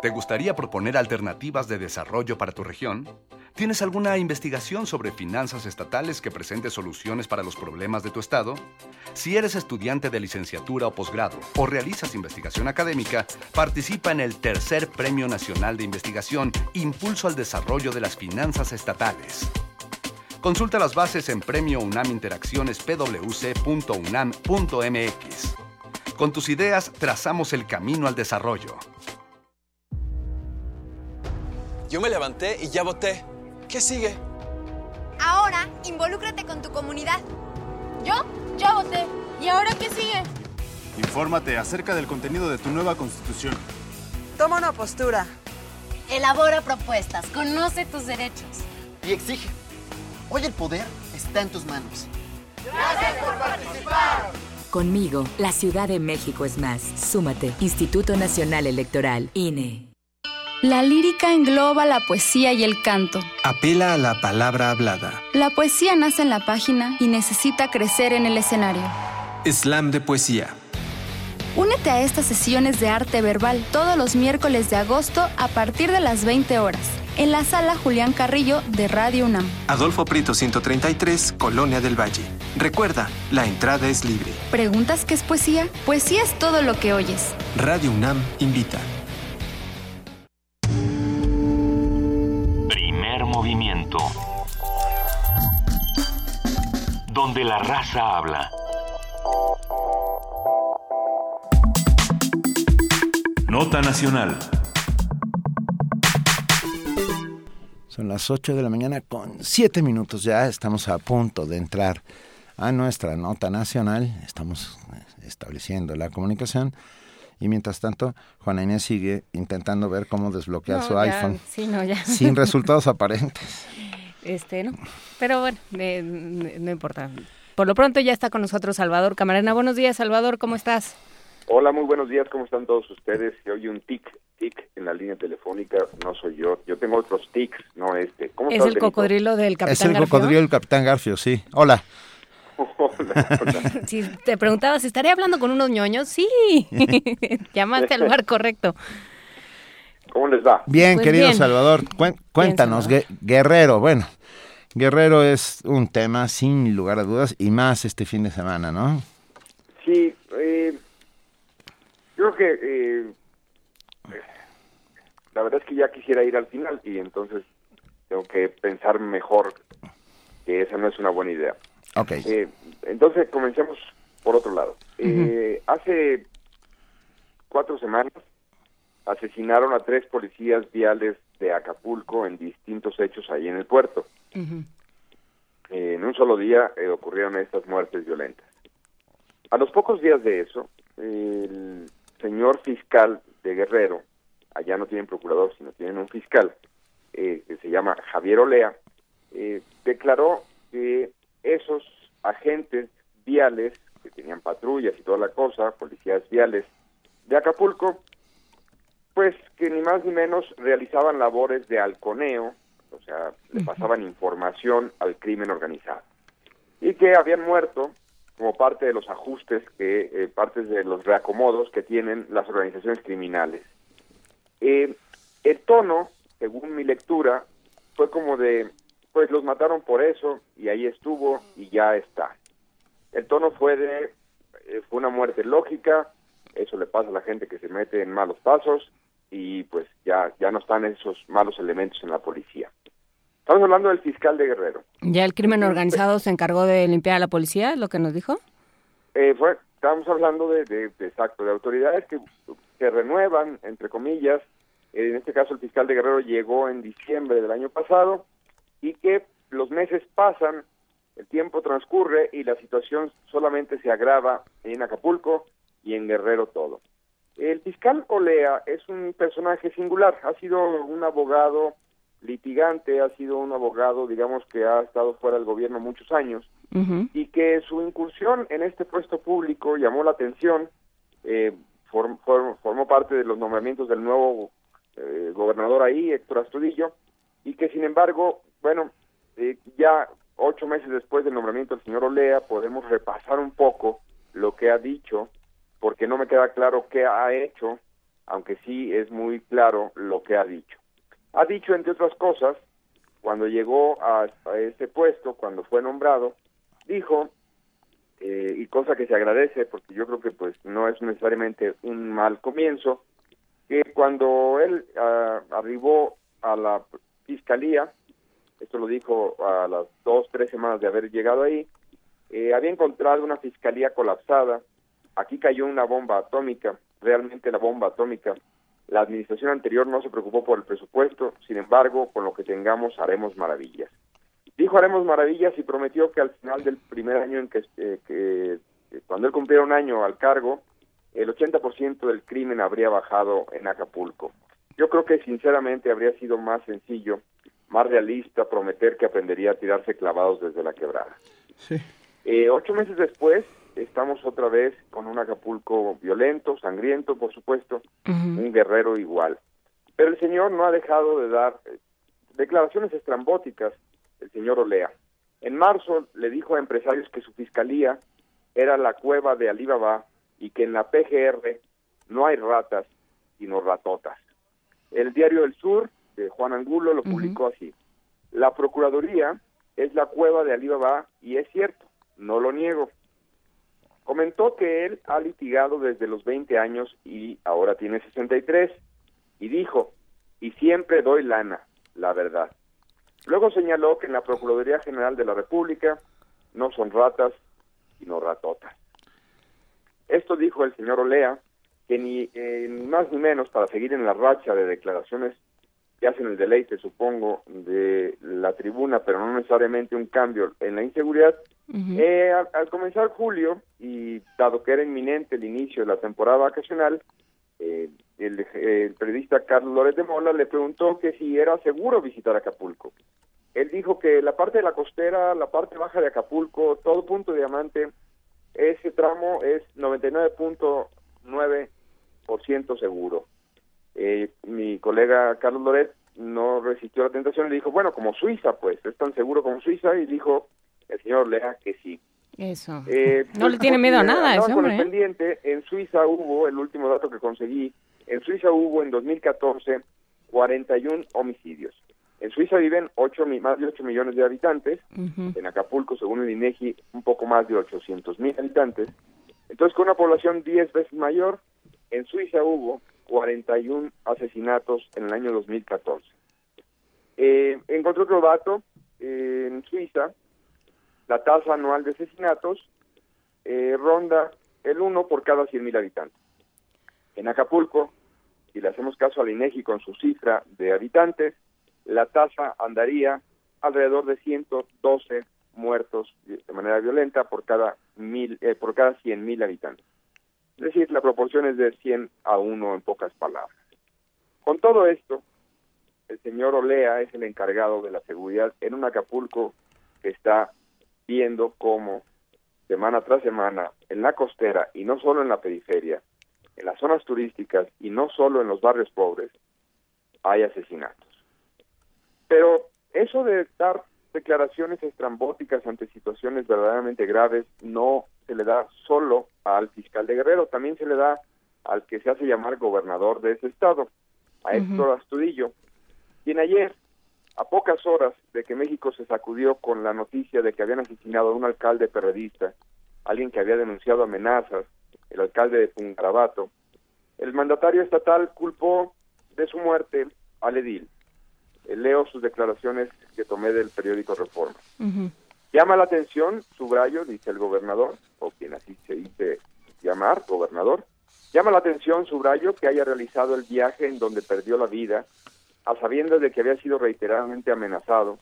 [SPEAKER 24] ¿Te gustaría proponer alternativas de desarrollo para tu región? ¿Tienes alguna investigación sobre finanzas estatales que presente soluciones para los problemas de tu estado? Si eres estudiante de licenciatura o posgrado o realizas investigación académica, participa en el tercer Premio Nacional de Investigación Impulso al Desarrollo de las Finanzas Estatales. Consulta las bases en Premio UNAM Interacciones pwc.unam.mx. Con tus ideas trazamos el camino al desarrollo.
[SPEAKER 25] Yo me levanté y ya voté. ¿Qué sigue?
[SPEAKER 26] Ahora, involúcrate con tu comunidad. Yo ya voté. ¿Y ahora qué sigue?
[SPEAKER 27] Infórmate acerca del contenido de tu nueva constitución.
[SPEAKER 28] Toma una postura.
[SPEAKER 29] Elabora propuestas, conoce tus derechos.
[SPEAKER 30] Y exige. Hoy el poder está en tus manos.
[SPEAKER 31] Gracias por participar.
[SPEAKER 32] Conmigo, la Ciudad de México es más. Súmate. Instituto Nacional Electoral, INE.
[SPEAKER 33] La lírica engloba la poesía y el canto.
[SPEAKER 34] Apela a la palabra hablada.
[SPEAKER 33] La poesía nace en la página y necesita crecer en el escenario.
[SPEAKER 34] Slam de poesía.
[SPEAKER 33] Únete a estas sesiones de arte verbal todos los miércoles de agosto a partir de las 20 horas en la sala Julián Carrillo de Radio UNAM.
[SPEAKER 34] Adolfo Prito 133, Colonia del Valle. Recuerda, la entrada es libre.
[SPEAKER 33] ¿Preguntas qué es poesía? Poesía es todo lo que oyes.
[SPEAKER 34] Radio UNAM invita.
[SPEAKER 5] Donde la raza habla. Nota Nacional.
[SPEAKER 1] Son las 8 de la mañana con 7 minutos ya. Estamos a punto de entrar a nuestra nota nacional. Estamos estableciendo la comunicación. Y mientras tanto, Juana Inés sigue intentando ver cómo desbloquear
[SPEAKER 2] No,
[SPEAKER 1] su
[SPEAKER 2] ya,
[SPEAKER 1] iPhone.
[SPEAKER 2] sí, no, ya.
[SPEAKER 1] Sin resultados aparentes.
[SPEAKER 2] Este, ¿no? Pero bueno, eh, no importa. Por lo pronto ya está con nosotros Salvador Camarena. Buenos días, Salvador, ¿cómo estás?
[SPEAKER 35] Hola, muy buenos días, ¿cómo están todos ustedes? Se oye un tic, tic en la línea telefónica, no soy yo, yo tengo otros tics, no este. ¿Cómo
[SPEAKER 2] Es
[SPEAKER 35] estás,
[SPEAKER 2] el
[SPEAKER 35] Benito?
[SPEAKER 2] cocodrilo del Capitán
[SPEAKER 1] Es el
[SPEAKER 2] Garfio.
[SPEAKER 1] cocodrilo del Capitán Garfio, sí. Hola.
[SPEAKER 2] Si te preguntabas, ¿estaría hablando con unos ñoños? Sí. Llamaste al lugar correcto.
[SPEAKER 35] ¿Cómo les va?
[SPEAKER 1] Bien,
[SPEAKER 2] Pues
[SPEAKER 1] querido
[SPEAKER 2] bien.
[SPEAKER 1] Salvador, cuéntanos, Gue- Guerrero, bueno, Guerrero es un tema sin lugar a dudas y más este fin de semana, ¿no?
[SPEAKER 35] Sí, eh, yo creo que eh, la verdad es que ya quisiera ir al final y entonces tengo que pensar mejor que esa no es una buena idea.
[SPEAKER 1] Ok.
[SPEAKER 35] Eh, entonces comencemos por otro lado. Eh, hace cuatro semanas asesinaron a tres policías viales de Acapulco en distintos hechos ahí en el puerto. Eh, en un solo día eh, ocurrieron estas muertes violentas. A los pocos días de eso, el señor fiscal de Guerrero, allá no tienen procurador, sino tienen un fiscal, eh, que se llama Javier Olea, eh, declaró que esos agentes viales, que tenían patrullas y toda la cosa, policías viales de Acapulco, pues que ni más ni menos realizaban labores de halconeo, o sea, le pasaban información al crimen organizado. Y que habían muerto como parte de los ajustes, que eh, partes de los reacomodos que tienen las organizaciones criminales. Eh, el tono, según mi lectura, fue como de, pues los mataron por eso y ahí estuvo y ya está. El tono fue de, eh, fue una muerte lógica, eso le pasa a la gente que se mete en malos pasos y pues ya, ya no están esos malos elementos en la policía. Estamos hablando del fiscal de Guerrero.
[SPEAKER 2] ¿Ya el crimen organizado se encargó de limpiar a la policía, lo que nos dijo?
[SPEAKER 35] Eh, fue, estamos hablando de, de, de exacto, de autoridades que se renuevan, entre comillas. En este caso, el fiscal de Guerrero llegó en diciembre del año pasado y que los meses pasan, el tiempo transcurre y la situación solamente se agrava en Acapulco y en Guerrero todo. El fiscal Olea es un personaje singular, ha sido un abogado litigante, ha sido un abogado, digamos, que ha estado fuera del gobierno muchos años y que su incursión en este puesto público llamó la atención, eh, form- form- formó parte de los nombramientos del nuevo eh, gobernador ahí, Héctor Astudillo, y que sin embargo, bueno, eh, ya ocho meses después del nombramiento del señor Olea podemos repasar un poco lo que ha dicho, porque no me queda claro qué ha hecho, aunque sí es muy claro lo que ha dicho. Ha dicho, entre otras cosas, cuando llegó a, a este puesto, cuando fue nombrado, dijo, eh, y cosa que se agradece, porque yo creo que pues no es necesariamente un mal comienzo, que cuando él ah, arribó a la fiscalía, esto lo dijo a las dos, tres semanas de haber llegado ahí, eh, había encontrado una fiscalía colapsada, aquí cayó una bomba atómica, realmente la bomba atómica, la administración anterior no se preocupó por el presupuesto, sin embargo, con lo que tengamos haremos maravillas. Dijo haremos maravillas y prometió que al final del primer año en que, eh, que eh, cuando él cumpliera un año al cargo, el 80% del crimen habría bajado en Acapulco. Yo creo que sinceramente habría sido más sencillo, más realista prometer que aprendería a tirarse clavados desde la quebrada. Eh, ocho meses después, estamos otra vez con un Acapulco violento, sangriento, por supuesto, un guerrero igual. Pero el señor no ha dejado de dar eh, declaraciones estrambóticas, el señor Olea. En marzo le dijo a empresarios que su fiscalía era la cueva de Alibaba y que en la PGR no hay ratas, sino ratotas. El diario El Sur, de Juan Angulo, lo publicó así. La Procuraduría es la cueva de Alibaba y es cierto, no lo niego. Comentó que él ha litigado desde los 20 años y ahora tiene 63 y dijo, y siempre doy lana, la verdad. Luego señaló que en la Procuraduría General de la República no son ratas, sino ratotas. Esto dijo el señor Olea, que ni, eh, ni más ni menos para seguir en la racha de declaraciones que hacen el deleite, supongo, de la tribuna, pero no necesariamente un cambio en la inseguridad. Eh, al, al comenzar julio, y dado que era inminente el inicio de la temporada vacacional, eh, el, el periodista Carlos Lórez de Mola le preguntó que si era seguro visitar Acapulco. Él dijo que la parte de la costera, la parte baja de Acapulco, todo punto de diamante, ese tramo es 9% seguro. Eh, mi colega Carlos Loret no resistió la tentación y dijo, bueno, como Suiza, pues, es tan seguro como Suiza, y dijo el señor Lea que sí.
[SPEAKER 2] Eso.
[SPEAKER 35] Eh,
[SPEAKER 2] no le tiene miedo a nada ese
[SPEAKER 35] con el
[SPEAKER 2] hombre. ¿eh?
[SPEAKER 35] pendiente, en Suiza hubo, el último dato que conseguí, en Suiza hubo en 2014 41 homicidios. En Suiza viven 8, mi- más de 8 millones de habitantes, en Acapulco, según el INEGI, un poco más de 800 mil habitantes. Entonces, con una población 10 veces mayor, en Suiza hubo 41 asesinatos en el año 2014. Eh, encontré otro dato, eh, en Suiza, la tasa anual de asesinatos eh, ronda el 1 por cada 100 mil habitantes. En Acapulco, si le hacemos caso al INEGI con su cifra de habitantes, la tasa andaría alrededor de 112 muertos de manera violenta por cada mil, eh, por cada 100 mil habitantes. Es decir, la proporción es de 100 a 1 en pocas palabras. Con todo esto, el señor Olea es el encargado de la seguridad en un Acapulco que está viendo cómo semana tras semana en la costera y no solo en la periferia, en las zonas turísticas y no solo en los barrios pobres, hay asesinatos. Pero eso de dar declaraciones estrambóticas ante situaciones verdaderamente graves no se le da solo al fiscal de Guerrero, también se le da al que se hace llamar gobernador de ese estado, a Héctor Astudillo, quien ayer, a pocas horas de que México se sacudió con la noticia de que habían asesinado a un alcalde periodista, alguien que había denunciado amenazas, el alcalde de Pungarabato, el mandatario estatal culpó de su muerte al edil. Eh, Leo sus declaraciones que tomé del periódico Reforma. Llama la atención, subrayo, dice el gobernador, o quien así se dice llamar, gobernador, llama la atención, subrayo, que haya realizado el viaje en donde perdió la vida, a sabiendas de que había sido reiteradamente amenazado,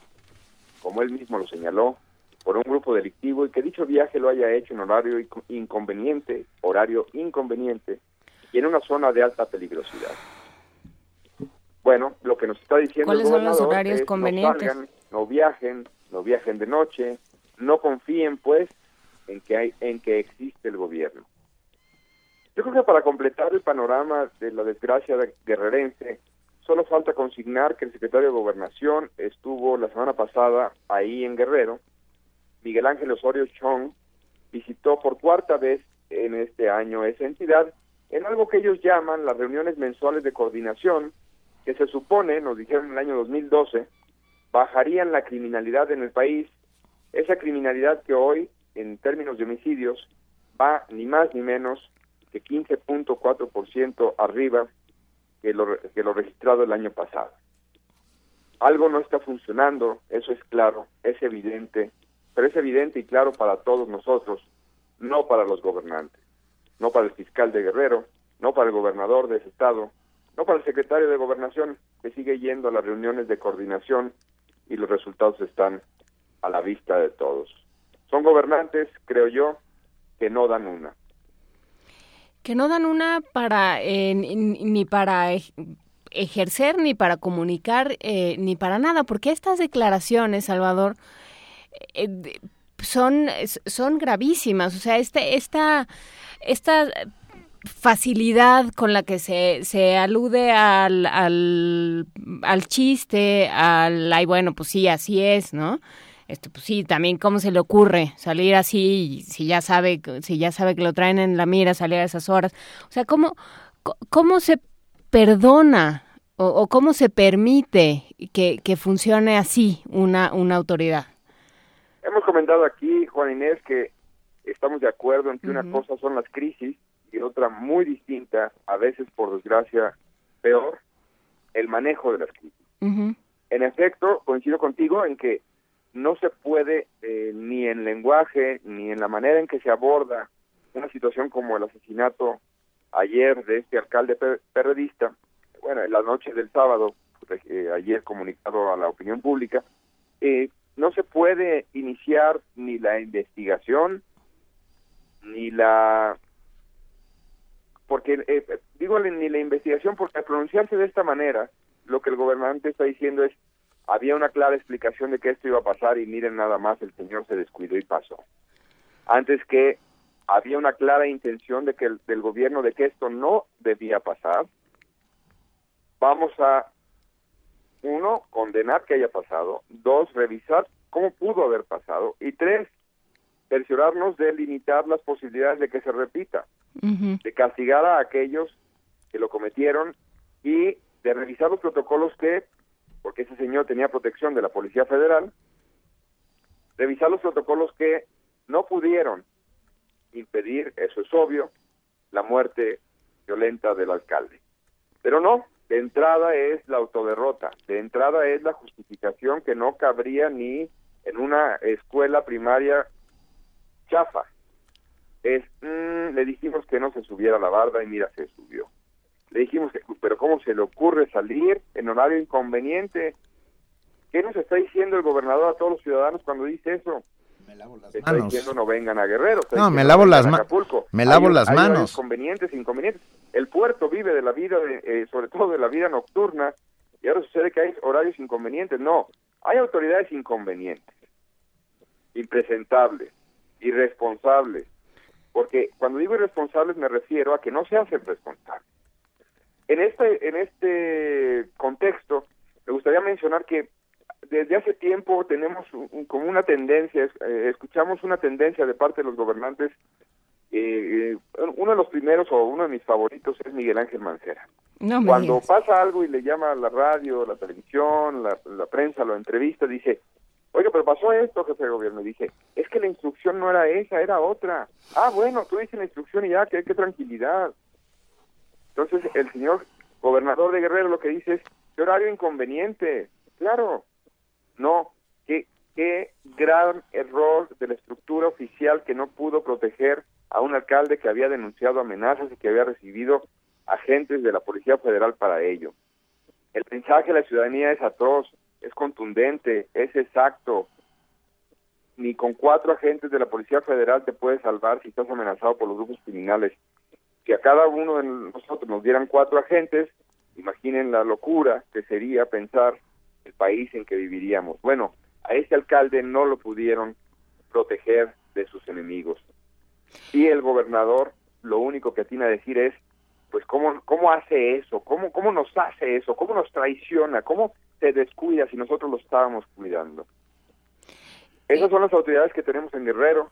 [SPEAKER 35] como él mismo lo señaló, por un grupo delictivo y que dicho viaje lo haya hecho en horario inco- inconveniente, horario inconveniente, y en una zona de alta peligrosidad. Bueno, lo que nos está diciendo
[SPEAKER 2] ¿Cuáles
[SPEAKER 35] el
[SPEAKER 2] son los horarios
[SPEAKER 35] es
[SPEAKER 2] convenientes?
[SPEAKER 35] no salgan, no viajen, no viajen de noche, no confíen pues en que hay en que existe el gobierno. Yo creo que para completar el panorama de la desgracia de- guerrerense, solo falta consignar que el secretario de Gobernación estuvo la semana pasada ahí en Guerrero. Miguel Ángel Osorio Chong visitó por cuarta vez en este año esa entidad en algo que ellos llaman las reuniones mensuales de coordinación, que se supone, nos dijeron en el año 2012, bajarían la criminalidad en el país, esa criminalidad que hoy, en términos de homicidios, va ni más ni menos que 15.4% arriba que lo, que lo registrado el año pasado. Algo no está funcionando, eso es claro, es evidente, pero es evidente y claro para todos nosotros, no para los gobernantes, no para el fiscal de Guerrero, no para el gobernador de ese estado, no para el secretario de gobernación que sigue yendo a las reuniones de coordinación y los resultados están a la vista de todos. Son gobernantes, creo yo, que no dan una.
[SPEAKER 2] Que no dan una para eh, ni, para ej- ejercer, ni para comunicar, eh, ni para nada, porque estas declaraciones, Salvador, eh, son, son gravísimas. O sea, este, esta, esta facilidad con la que se, se alude al, al, al chiste, al, ay, bueno, pues sí, así es, ¿no? Este, pues sí, también cómo se le ocurre salir así, si ya sabe, si ya sabe que lo traen en la mira, salir a esas horas. O sea, cómo, cómo se perdona o, o cómo se permite que, que funcione así una, una autoridad.
[SPEAKER 35] Hemos comentado aquí, Juan Inés, que estamos de acuerdo en que una cosa son las crisis y otra muy distinta, a veces por desgracia peor, el manejo de las crisis. En efecto, coincido contigo en que no se puede eh, ni en lenguaje ni en la manera en que se aborda una situación como el asesinato ayer de este alcalde per- periodista, bueno, en la noche del sábado, eh, ayer comunicado a la opinión pública, eh, no se puede iniciar ni la investigación ni la porque eh, digo ni la investigación porque al pronunciarse de esta manera lo que el gobernante está diciendo es había una clara explicación de que esto iba a pasar y miren nada más el señor se descuidó y pasó antes que había una clara intención de que el, del gobierno de que esto no debía pasar. Vamos a uno, condenar que haya pasado, dos, revisar cómo pudo haber pasado y tres, cerciorarnos de limitar las posibilidades de que se repita, de castigar a aquellos que lo cometieron y de revisar los protocolos que, porque ese señor tenía protección de la Policía Federal, revisar los protocolos que no pudieron impedir, eso es obvio, la muerte violenta del alcalde. Pero no, de entrada es la autoderrota, de entrada es la justificación que no cabría ni en una escuela primaria chafa. Es, mm, le dijimos que no se subiera la barda y mira, se subió. Le dijimos que, pero ¿cómo se le ocurre salir en horario inconveniente? ¿Qué nos está diciendo el gobernador a todos los ciudadanos cuando dice eso? está
[SPEAKER 1] manos.
[SPEAKER 35] diciendo no vengan a Guerrero.
[SPEAKER 1] No, me lavo las
[SPEAKER 35] a
[SPEAKER 1] ma- me lavo
[SPEAKER 35] Hay-
[SPEAKER 1] las
[SPEAKER 35] hay
[SPEAKER 1] manos.
[SPEAKER 35] Inconvenientes, inconvenientes. El puerto vive de la vida, de, eh, sobre todo de la vida nocturna, y ahora sucede que hay horarios inconvenientes. No, hay autoridades inconvenientes, impresentables, irresponsables. Porque cuando digo irresponsables me refiero a que no se hacen responsables. En este, en este contexto, me gustaría mencionar que desde hace tiempo tenemos un- como una tendencia, eh, escuchamos una tendencia de parte de los gobernantes. eh, eh, uno de los primeros o uno de mis favoritos es Miguel Ángel Mancera.
[SPEAKER 2] No
[SPEAKER 35] Cuando
[SPEAKER 2] digas.
[SPEAKER 35] pasa algo y le llama a la radio, la televisión, la, la prensa, lo entrevista, dice, oye, pero pasó esto, jefe de gobierno. Y dice, es que la instrucción no era esa, era otra. Ah, bueno, tú dices la instrucción y ya, que qué tranquilidad. Entonces, el señor gobernador de Guerrero lo que dice es, ¿qué horario inconveniente? Claro, no, qué, qué gran error de la estructura oficial que no pudo proteger a un alcalde que había denunciado amenazas y que había recibido agentes de la Policía Federal para ello. El mensaje a la ciudadanía es atroz, es contundente, es exacto. Ni con cuatro agentes de la Policía Federal te puedes salvar si estás amenazado por los grupos criminales. Si a cada uno de nosotros nos dieran cuatro agentes, imaginen la locura que sería pensar el país en que viviríamos. Bueno, a este alcalde no lo pudieron proteger de sus enemigos. Y el gobernador lo único que tiene a decir es, pues, ¿cómo, cómo hace eso? ¿Cómo, ¿Cómo nos hace eso? ¿Cómo nos traiciona? ¿Cómo se descuida si nosotros lo estábamos cuidando? Esas son las autoridades que tenemos en Guerrero.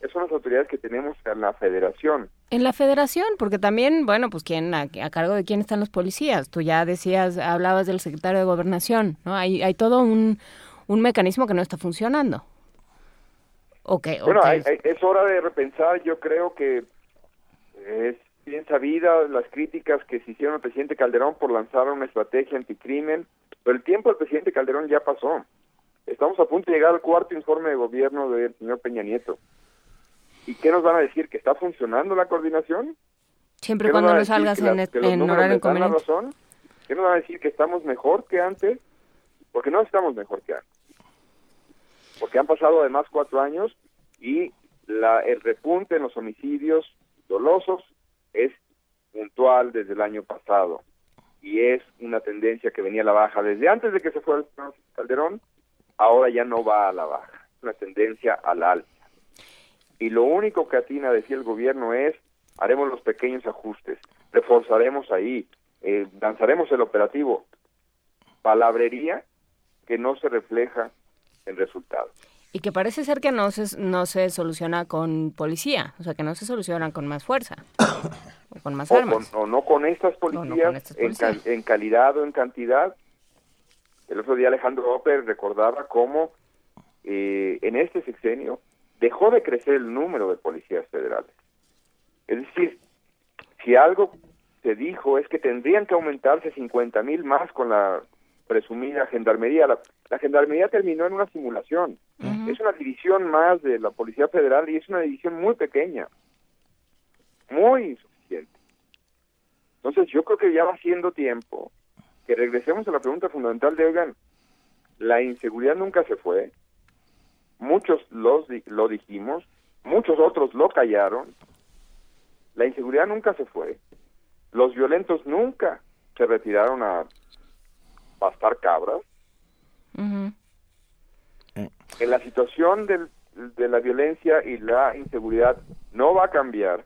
[SPEAKER 35] Esas son las autoridades que tenemos en la federación.
[SPEAKER 2] En la federación, porque también, bueno, pues quién a, a cargo de quién están los policías. Tú ya decías, hablabas del secretario de gobernación, ¿no? Hay, hay todo un, un mecanismo que no está funcionando. Ok,
[SPEAKER 35] Bueno,
[SPEAKER 2] ok.
[SPEAKER 35] hay- hay- es hora de repensar. Yo creo que es bien sabida las críticas que se hicieron al presidente Calderón por lanzar una estrategia anticrimen, pero el tiempo del presidente Calderón ya pasó. Estamos a punto de llegar al cuarto informe de gobierno del señor Peña Nieto. ¿Y qué nos van a decir? ¿Que está funcionando la coordinación?
[SPEAKER 2] Siempre y
[SPEAKER 35] ¿Qué nos
[SPEAKER 2] cuando no salgas
[SPEAKER 35] ¿Que la-
[SPEAKER 2] en, en horario inconveniente.
[SPEAKER 35] razón? ¿Qué nos van a decir? ¿Que estamos mejor que antes? Porque no estamos mejor que antes. Porque han pasado además cuatro años y la, el repunte en los homicidios dolosos es puntual desde el año pasado y es una tendencia que venía a la baja desde antes de que se fuera el Calderón, ahora ya no va a la baja, es una tendencia al alza. Y lo único que atina a decir el gobierno es, haremos los pequeños ajustes, reforzaremos ahí, eh, lanzaremos el operativo. Palabrería que no se refleja en resultados.
[SPEAKER 2] Y que parece ser que no se, no se soluciona con policía, o sea, que no se soluciona con más fuerza o con más
[SPEAKER 35] o,
[SPEAKER 2] armas.
[SPEAKER 35] con- o no con estas policías,
[SPEAKER 2] estas
[SPEAKER 35] En,
[SPEAKER 2] policías.
[SPEAKER 35] cal- en calidad o en cantidad. El otro día Alejandro López recordaba cómo eh, en este sexenio dejó de crecer el número de policías federales. Es decir, si algo se dijo es que tendrían que aumentarse 50 mil más con la presumida gendarmería. La, la gendarmería terminó en una simulación. Es una división más de la Policía Federal y es una división muy pequeña, muy insuficiente. Entonces yo creo que ya va siendo tiempo que regresemos a la pregunta fundamental de, oigan, la inseguridad nunca se fue, muchos los, di- lo dijimos, muchos otros lo callaron, la inseguridad nunca se fue, los violentos nunca se retiraron a pastar cabras,
[SPEAKER 2] Ujú.
[SPEAKER 35] en la situación del- de la violencia y la inseguridad no va a cambiar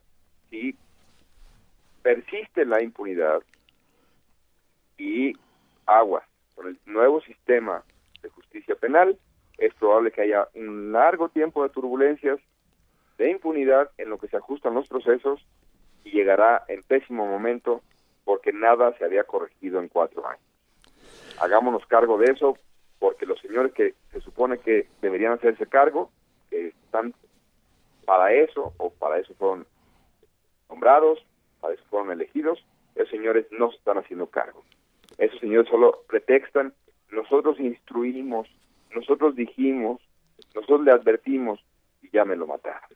[SPEAKER 35] si persiste la impunidad y agua con el nuevo sistema de justicia penal es probable que haya un largo tiempo de turbulencias de impunidad en lo que se ajustan los procesos y llegará en pésimo momento porque nada se había corregido en cuatro años. Hagámonos cargo de eso porque los señores que se supone que deberían hacerse cargo, que están para eso o para eso fueron nombrados, para eso fueron elegidos, esos señores no se están haciendo cargo. Esos señores solo pretextan, nosotros instruimos, nosotros dijimos, nosotros le advertimos y ya me lo mataron.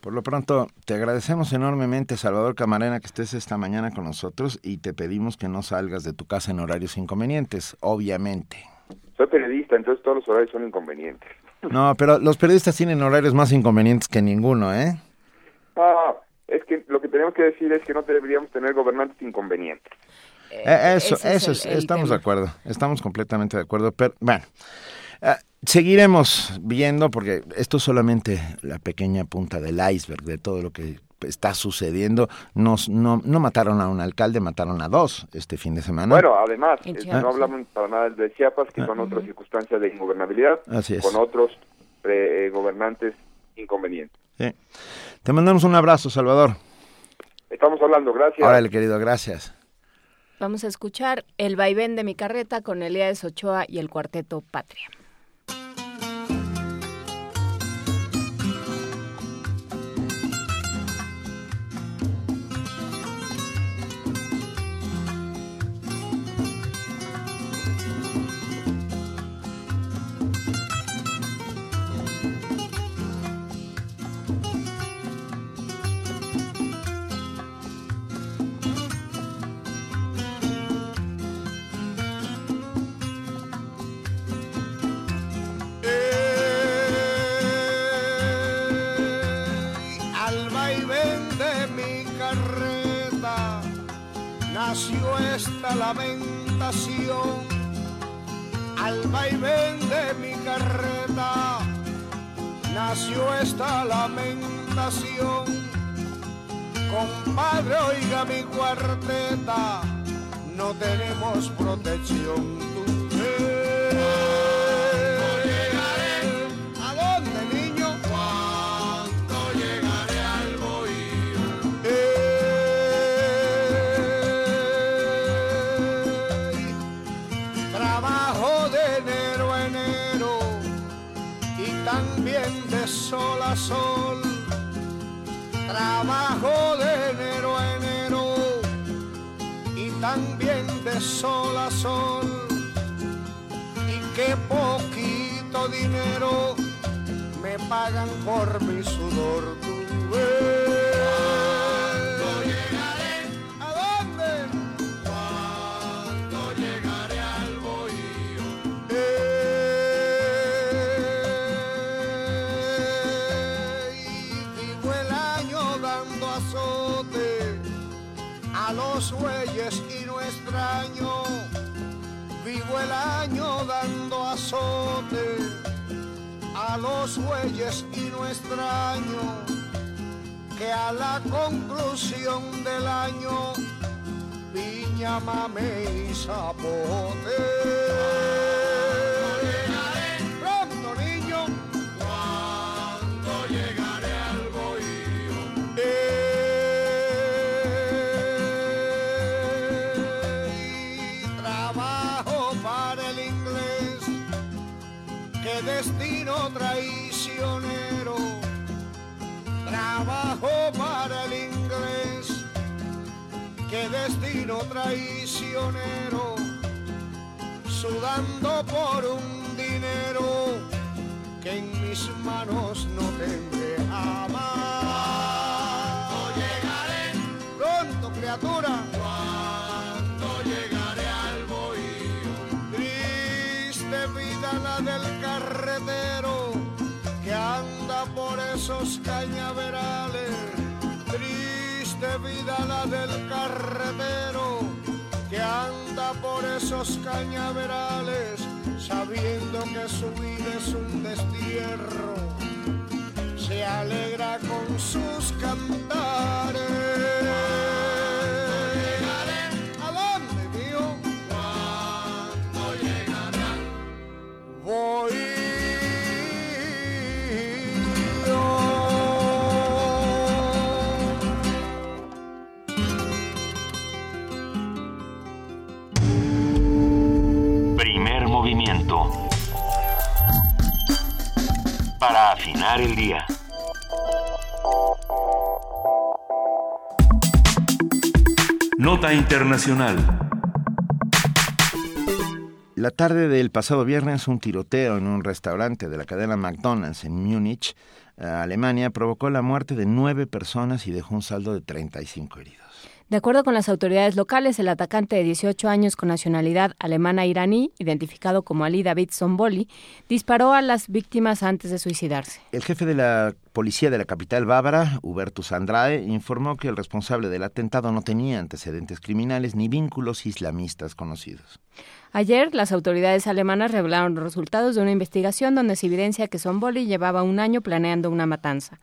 [SPEAKER 1] Por lo pronto, te agradecemos enormemente, Salvador Camarena, que estés esta mañana con nosotros y te pedimos que no salgas de tu casa en horarios inconvenientes, obviamente.
[SPEAKER 35] Soy periodista, entonces todos los horarios son inconvenientes.
[SPEAKER 1] No, pero los periodistas tienen horarios más inconvenientes que ninguno, ¿eh?
[SPEAKER 35] Ah, es que lo que tenemos que decir es que no deberíamos tener gobernantes inconvenientes.
[SPEAKER 1] Eh, eso, eso, es, estamos de acuerdo, estamos completamente de acuerdo, pero bueno, eh, seguiremos viendo porque esto es solamente la pequeña punta del iceberg de todo lo que está sucediendo. Nos, no, no mataron a un alcalde, mataron a dos este fin de semana.
[SPEAKER 35] Bueno, además, eh, no hablamos para nada de Chiapas, que son ah. otras circunstancias de ingobernabilidad, con otros gobernantes inconvenientes.
[SPEAKER 1] Te mandamos un abrazo, Salvador.
[SPEAKER 35] Estamos hablando, gracias.
[SPEAKER 1] Órale, querido, gracias.
[SPEAKER 2] Vamos a escuchar El vaivén de mi carreta con Elías Ochoa y el cuarteto Patria.
[SPEAKER 36] Nació esta lamentación. Al vaivén de mi carreta. Nació esta lamentación. Compadre oiga mi cuarteta. No tenemos protección sol a sol, trabajo de enero a enero y también de sol a sol. Y qué poquito dinero me pagan por mi sudor. Bueyes y no extraño, vivo el año dando azote a los bueyes y no extraño que a la conclusión del año piña, mame y zapote. Traicionero, trabajo para el inglés, qué destino traicionero, sudando por un dinero que en mis manos no tendré amar. llegaré? Pronto, criatura. del carretero que anda por esos cañaverales. Triste vida la del carretero que anda por esos cañaverales, sabiendo que su vida es un destierro, se alegra con sus cantares. Voy
[SPEAKER 5] Para afinar el día. Nota Internacional.
[SPEAKER 1] La tarde del pasado viernes, un tiroteo en un restaurante de la cadena McDonald's en Múnich, Alemania, provocó la muerte de nueve personas y dejó un saldo de 35 heridos.
[SPEAKER 2] De acuerdo con las autoridades locales, el atacante de 18 años con nacionalidad alemana-iraní, identificado como Ali David Somboli, disparó a las víctimas antes de suicidarse.
[SPEAKER 1] El jefe de la policía de la capital bávara, Hubertus Andrade, informó que el responsable del atentado no tenía antecedentes criminales ni vínculos islamistas conocidos.
[SPEAKER 2] Ayer, las autoridades alemanas revelaron los resultados de una investigación donde se evidencia que Somboli llevaba un año planeando una matanza.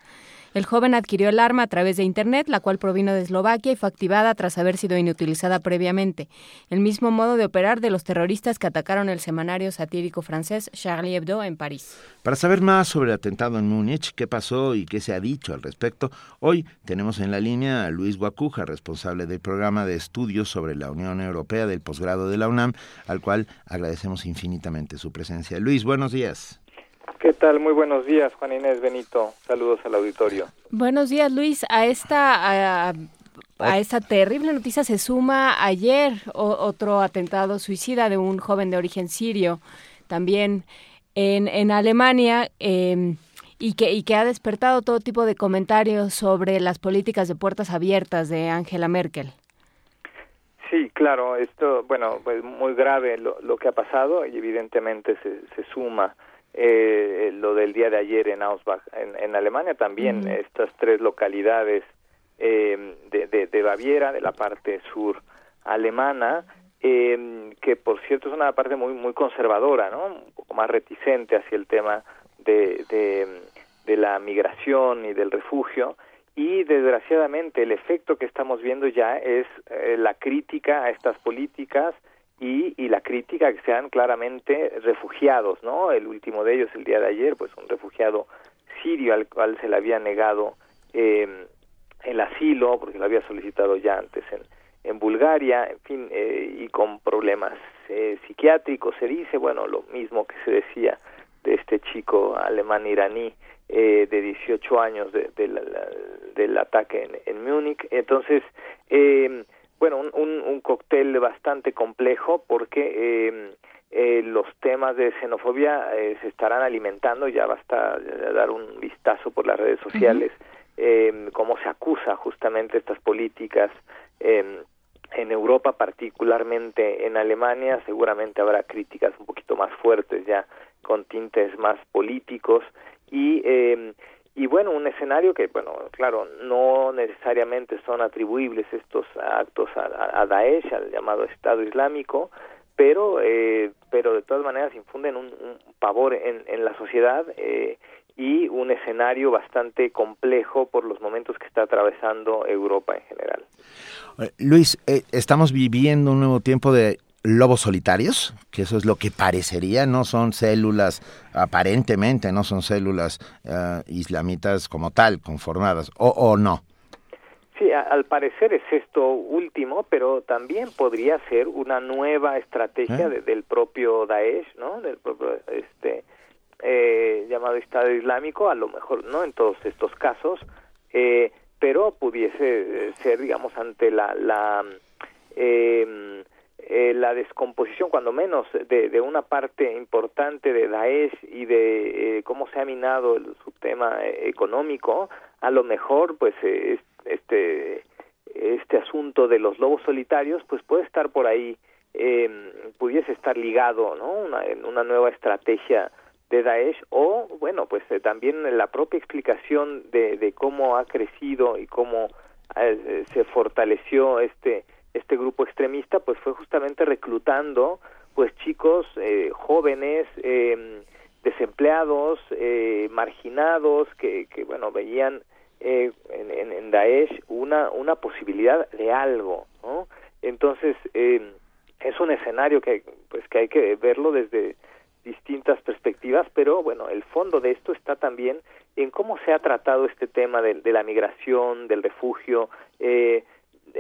[SPEAKER 2] El joven adquirió el arma a través de Internet, la cual provino de Eslovaquia y fue activada tras haber sido inutilizada previamente. El mismo modo de operar de los terroristas que atacaron el semanario satírico francés Charlie Hebdo en París.
[SPEAKER 1] Para saber más sobre el atentado en Múnich, qué pasó y qué se ha dicho al respecto, hoy tenemos en la línea a Luis Guacuja, responsable del programa de estudios sobre la Unión Europea del posgrado de la UNAM, al cual agradecemos infinitamente su presencia. Luis, buenos días.
[SPEAKER 37] ¿Qué tal? Muy buenos días, Juan Inés Benito. Saludos al auditorio.
[SPEAKER 2] Buenos días, Luis. A esta, a, a esta terrible noticia se suma ayer o, otro atentado suicida de un joven de origen sirio, también en, en Alemania. Eh, y que, y que ha despertado todo tipo de comentarios sobre las políticas de puertas abiertas de Angela Merkel.
[SPEAKER 37] Sí, claro, esto, bueno, pues muy grave lo, lo que ha pasado y evidentemente se, se suma eh, lo del día de ayer en Ausbach, en, en Alemania también, estas tres localidades eh, de, de, de Baviera, de la parte sur alemana, eh, que por cierto es una parte muy muy conservadora, ¿no? Un poco más reticente hacia el tema de, de, de la migración y del refugio. Y desgraciadamente el efecto que estamos viendo ya es eh, la crítica a estas políticas y, y la crítica que sean claramente refugiados, ¿no? El último de ellos, el día de ayer, pues un refugiado sirio al cual se le había negado eh, el asilo, porque lo había solicitado ya antes en, Bulgaria, en fin, eh, y con problemas eh, psiquiátricos, se dice, bueno, lo mismo que se decía de este chico alemán-iraní eh, de 18 años de, del ataque en, en Múnich. Entonces, eh, bueno, un, un, un cóctel bastante complejo porque eh, eh, los temas de xenofobia eh, se estarán alimentando, ya basta dar un vistazo por las redes sociales, eh, cómo se acusa justamente estas políticas eh, en Europa, particularmente en Alemania, seguramente habrá críticas un poquito más fuertes ya con tintes más políticos y eh, y bueno un escenario que bueno claro no necesariamente son atribuibles estos actos a, Daesh al llamado Estado Islámico pero eh, pero de todas maneras infunden un, un pavor en, en la sociedad eh, y un escenario bastante complejo por los momentos que está atravesando Europa en general.
[SPEAKER 1] Eh, Luis, eh, estamos viviendo un nuevo tiempo de lobos solitarios, que eso es lo que parecería, no son células, aparentemente no son células eh, islamitas como tal, conformadas, o, o no.
[SPEAKER 37] Sí, a- al parecer es esto último, pero también podría ser una nueva estrategia
[SPEAKER 1] ¿Eh?
[SPEAKER 37] de- del propio Daesh, ¿no? Del propio este eh, llamado Estado Islámico, a lo mejor no en todos estos casos, eh, pero pudiese eh, ser, digamos, ante la la eh, eh, la descomposición, cuando menos, de, de una parte importante de Daesh y de eh, cómo se ha minado el, su tema eh, económico, a lo mejor, pues, eh, es- este este asunto de los lobos solitarios, pues puede estar por ahí, eh, pudiese estar ligado, ¿no? Una, en una nueva estrategia de Daesh o, bueno, pues eh, también la propia explicación de, de cómo ha crecido y cómo se fortaleció este este grupo extremista, pues fue justamente reclutando pues chicos eh, jóvenes eh, desempleados, eh, marginados, que, que, bueno, veían eh, en, en, Daesh una, una posibilidad de algo, ¿no? Entonces, eh, es un escenario que, pues, que hay que verlo desde distintas perspectivas, pero bueno, el fondo de esto está también en cómo se ha tratado este tema de, de la migración, del refugio. Eh,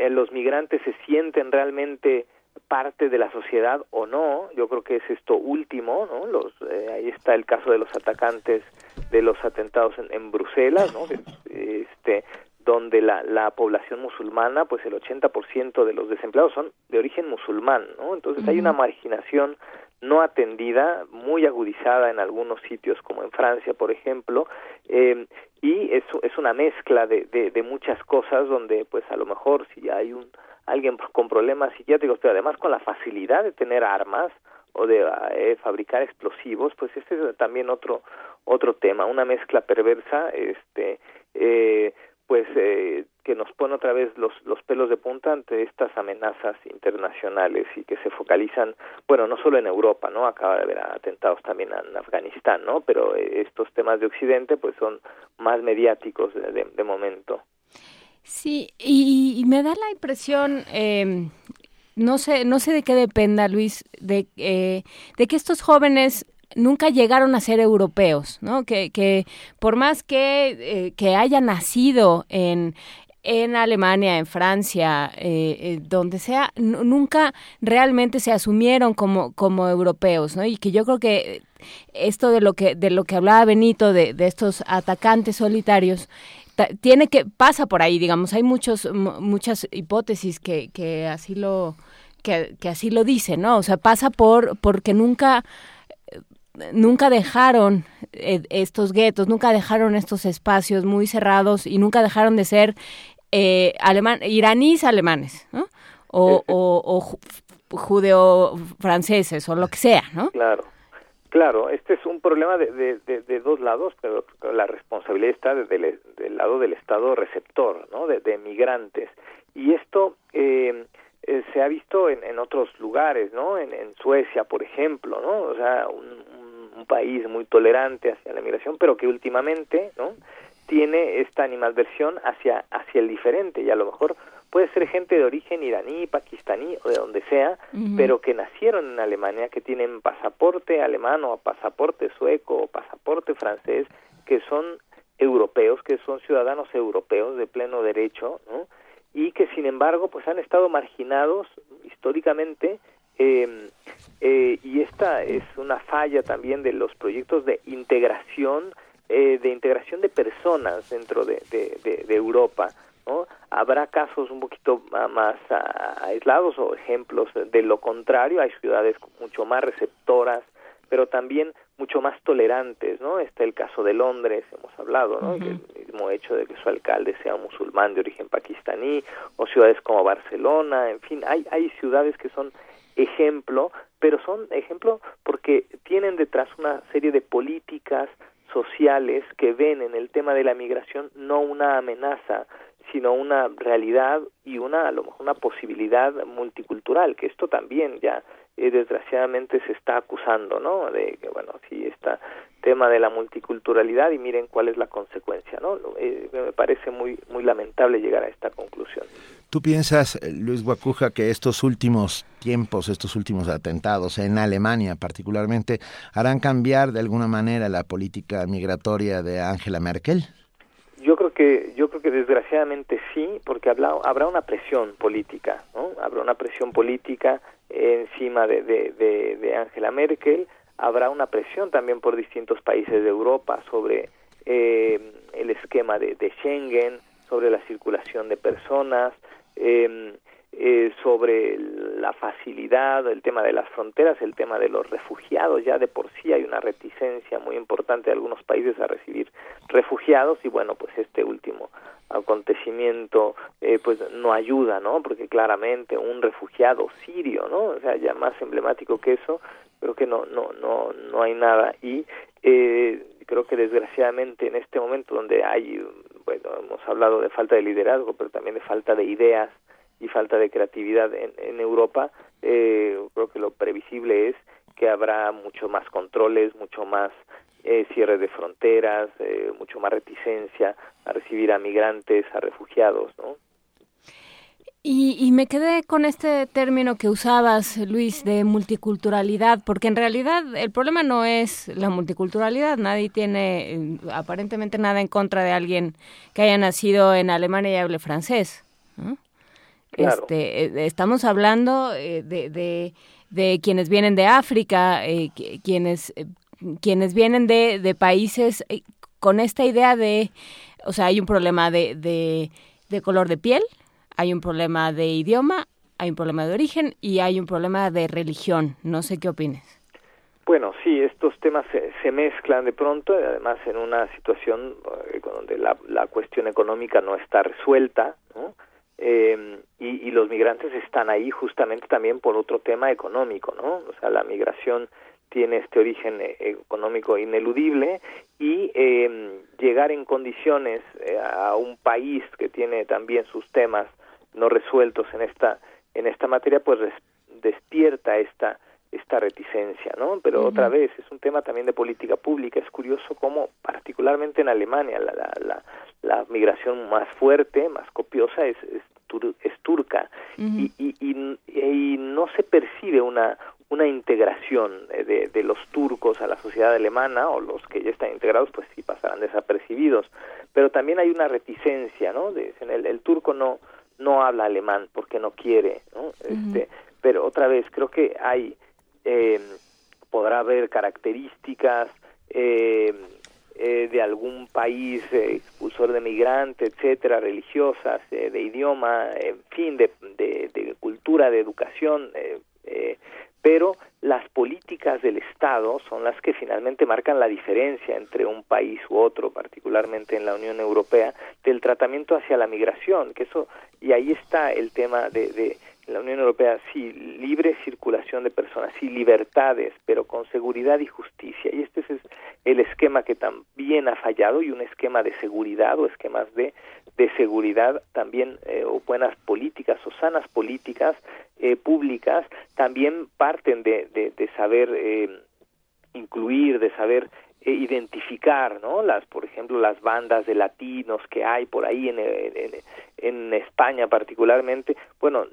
[SPEAKER 37] los migrantes se sienten realmente parte de la sociedad o no. Yo creo que es esto último, ¿no? Los, eh, ahí está el caso de los atacantes de los atentados en, en Bruselas, ¿no? Este, donde la, la población musulmana, pues el 80% de los desempleados son de origen musulmán, ¿no? Entonces hay una marginación no atendida, muy agudizada en algunos sitios, como en Francia, por ejemplo, eh, y es, es una mezcla de, de, muchas cosas donde, pues a lo mejor si hay un alguien con problemas psiquiátricos, pero además con la facilidad de tener armas o de eh, fabricar explosivos, pues este es también otro otro tema, una mezcla perversa, este, eh, pues eh, que nos pone otra vez los, los pelos de punta ante estas amenazas internacionales y que se focalizan, bueno, no solo en Europa, ¿no? Acaba de haber atentados también en Afganistán, ¿no? Pero eh, estos temas de Occidente, pues son más mediáticos de, de, momento.
[SPEAKER 2] Sí, y, y, me da la impresión, eh, no sé, no sé de qué dependa, Luis, de, eh, de que estos jóvenes nunca llegaron a ser europeos, ¿no? Que, que por más que, eh, que haya nacido en, en Alemania, en Francia, eh, eh, donde sea, nunca realmente se asumieron como, como europeos, ¿no? Y que yo creo que esto de lo que, de lo que hablaba Benito, de, de estos atacantes solitarios, tiene que, pasa por ahí, digamos, hay muchos, muchas hipótesis que, que así lo, que, que así lo dicen, ¿no? O sea, pasa por, porque nunca, nunca dejaron eh, estos guetos, nunca dejaron estos espacios muy cerrados y nunca dejaron de ser eh, aleman, iraníes alemanes, ¿no? O, o, o judeo-franceses o lo que sea, ¿no?
[SPEAKER 37] Claro. Claro, este es un problema de, de, de, de dos lados, pero la responsabilidad está del, del lado del Estado receptor, ¿no? De, migrantes. Y esto eh, eh, se ha visto en, en otros lugares, ¿no? En, en, Suecia, por ejemplo, ¿no? O sea, un, un, país muy tolerante hacia la migración, pero que últimamente, ¿no? Tiene esta animadversión hacia, hacia el diferente y a lo mejor puede ser gente de origen iraní, pakistaní o de donde sea, uh -huh. pero que nacieron en Alemania, que tienen pasaporte alemán o pasaporte sueco o pasaporte francés, que son europeos, que son ciudadanos europeos de pleno derecho, ¿no? y que sin embargo pues han estado marginados históricamente eh, eh, y esta es una falla también de los proyectos de integración eh, de integración de personas dentro de, de, de, de Europa ¿no? Habrá casos un poquito más aislados o ejemplos de lo contrario, hay ciudades mucho más receptoras, pero también mucho más tolerantes, ¿no? Está el caso de Londres, hemos hablado, ¿no? Uh -huh. El mismo hecho de que su alcalde sea musulmán de origen pakistaní, o ciudades como Barcelona, en fin, hay, hay ciudades que son ejemplo, pero son ejemplo porque tienen detrás una serie de políticas sociales que ven en el tema de la migración no una amenaza, sino una realidad y una a lo mejor una posibilidad multicultural que esto también ya eh, desgraciadamente se está acusando no de que bueno sí está tema de la multiculturalidad y miren cuál es la consecuencia no eh, me parece muy muy lamentable llegar a esta conclusión.
[SPEAKER 1] Tú piensas Luis Guacuja que estos últimos tiempos estos últimos atentados en Alemania particularmente harán cambiar de alguna manera la política migratoria de Angela Merkel
[SPEAKER 37] yo creo que yo creo que desgraciadamente sí, porque habrá, habrá una presión política, ¿no? Habrá una presión política encima de, de, de, Angela Merkel, habrá una presión también por distintos países de Europa sobre eh, el esquema de, de Schengen, sobre la circulación de personas, eh, eh, sobre la facilidad, el tema de las fronteras, el tema de los refugiados, ya de por sí hay una reticencia muy importante de algunos países a recibir refugiados y bueno, pues este último acontecimiento eh, pues no ayuda, ¿no? Porque claramente un refugiado sirio, ¿no? O sea, ya más emblemático que eso, creo que no no no no hay nada y eh, creo que desgraciadamente en este momento donde hay bueno, hemos hablado de falta de liderazgo, pero también de falta de ideas y falta de creatividad en, en Europa, eh, creo que lo previsible es que habrá mucho más controles, mucho más eh, cierre de fronteras, eh, mucho más reticencia a recibir a migrantes, a refugiados, ¿no?
[SPEAKER 2] Y, y, me quedé con este término que usabas, Luis, de multiculturalidad, porque en realidad el problema no es la multiculturalidad. Nadie tiene eh, aparentemente nada en contra de alguien que haya nacido en Alemania y hable francés.
[SPEAKER 37] Claro.
[SPEAKER 2] Este, eh, estamos hablando eh, de, de, de, quienes vienen de África, eh, quienes, quienes vienen de, de países con esta idea de, o sea, hay un problema de, de, de color de piel, hay un problema de idioma, hay un problema de origen y hay un problema de religión. No sé qué opines.
[SPEAKER 37] Bueno, sí, estos temas se, se mezclan de pronto, además en una situación eh, donde la, la, cuestión económica no está resuelta, ¿no? Eh, y, y, los migrantes están ahí justamente también por otro tema económico, ¿no? O sea, la migración tiene este origen eh, económico ineludible y eh, llegar en condiciones eh, a un país que tiene también sus temas no resueltos en esta en esta materia pues despierta esta esta reticencia, ¿no? Pero uh -huh. otra vez es un tema también de política pública. Es curioso cómo, particularmente en Alemania, la, la, la, la migración más fuerte, más copiosa es, es, tur es turca uh -huh. y, y, y, y, no se percibe una una integración de, de, los turcos a la sociedad alemana o los que ya están integrados pues sí pasarán desapercibidos pero también hay una reticencia no de, el, el turco no no habla alemán porque no quiere ¿no? Uh -huh. este pero otra vez creo que hay eh, podrá haber características eh, eh, de algún país expulsor de migrantes, etcétera, religiosas, de idioma, en fin, de, de, cultura, de educación, pero las políticas del Estado son las que finalmente marcan la diferencia entre un país u otro, particularmente en la Unión Europea, del tratamiento hacia la migración, que eso y ahí está el tema de, de la Unión Europea, sí, libre circulación de personas, sí, libertades, pero con seguridad y justicia. Y este es el esquema que también ha fallado y un esquema de seguridad o esquemas de, de seguridad también, eh, o buenas políticas o sanas políticas eh, públicas, también parten de, de, de saber eh, incluir, de saber eh, identificar, ¿no? Las, por ejemplo, las bandas de latinos que hay por ahí en, en, en España particularmente. Bueno,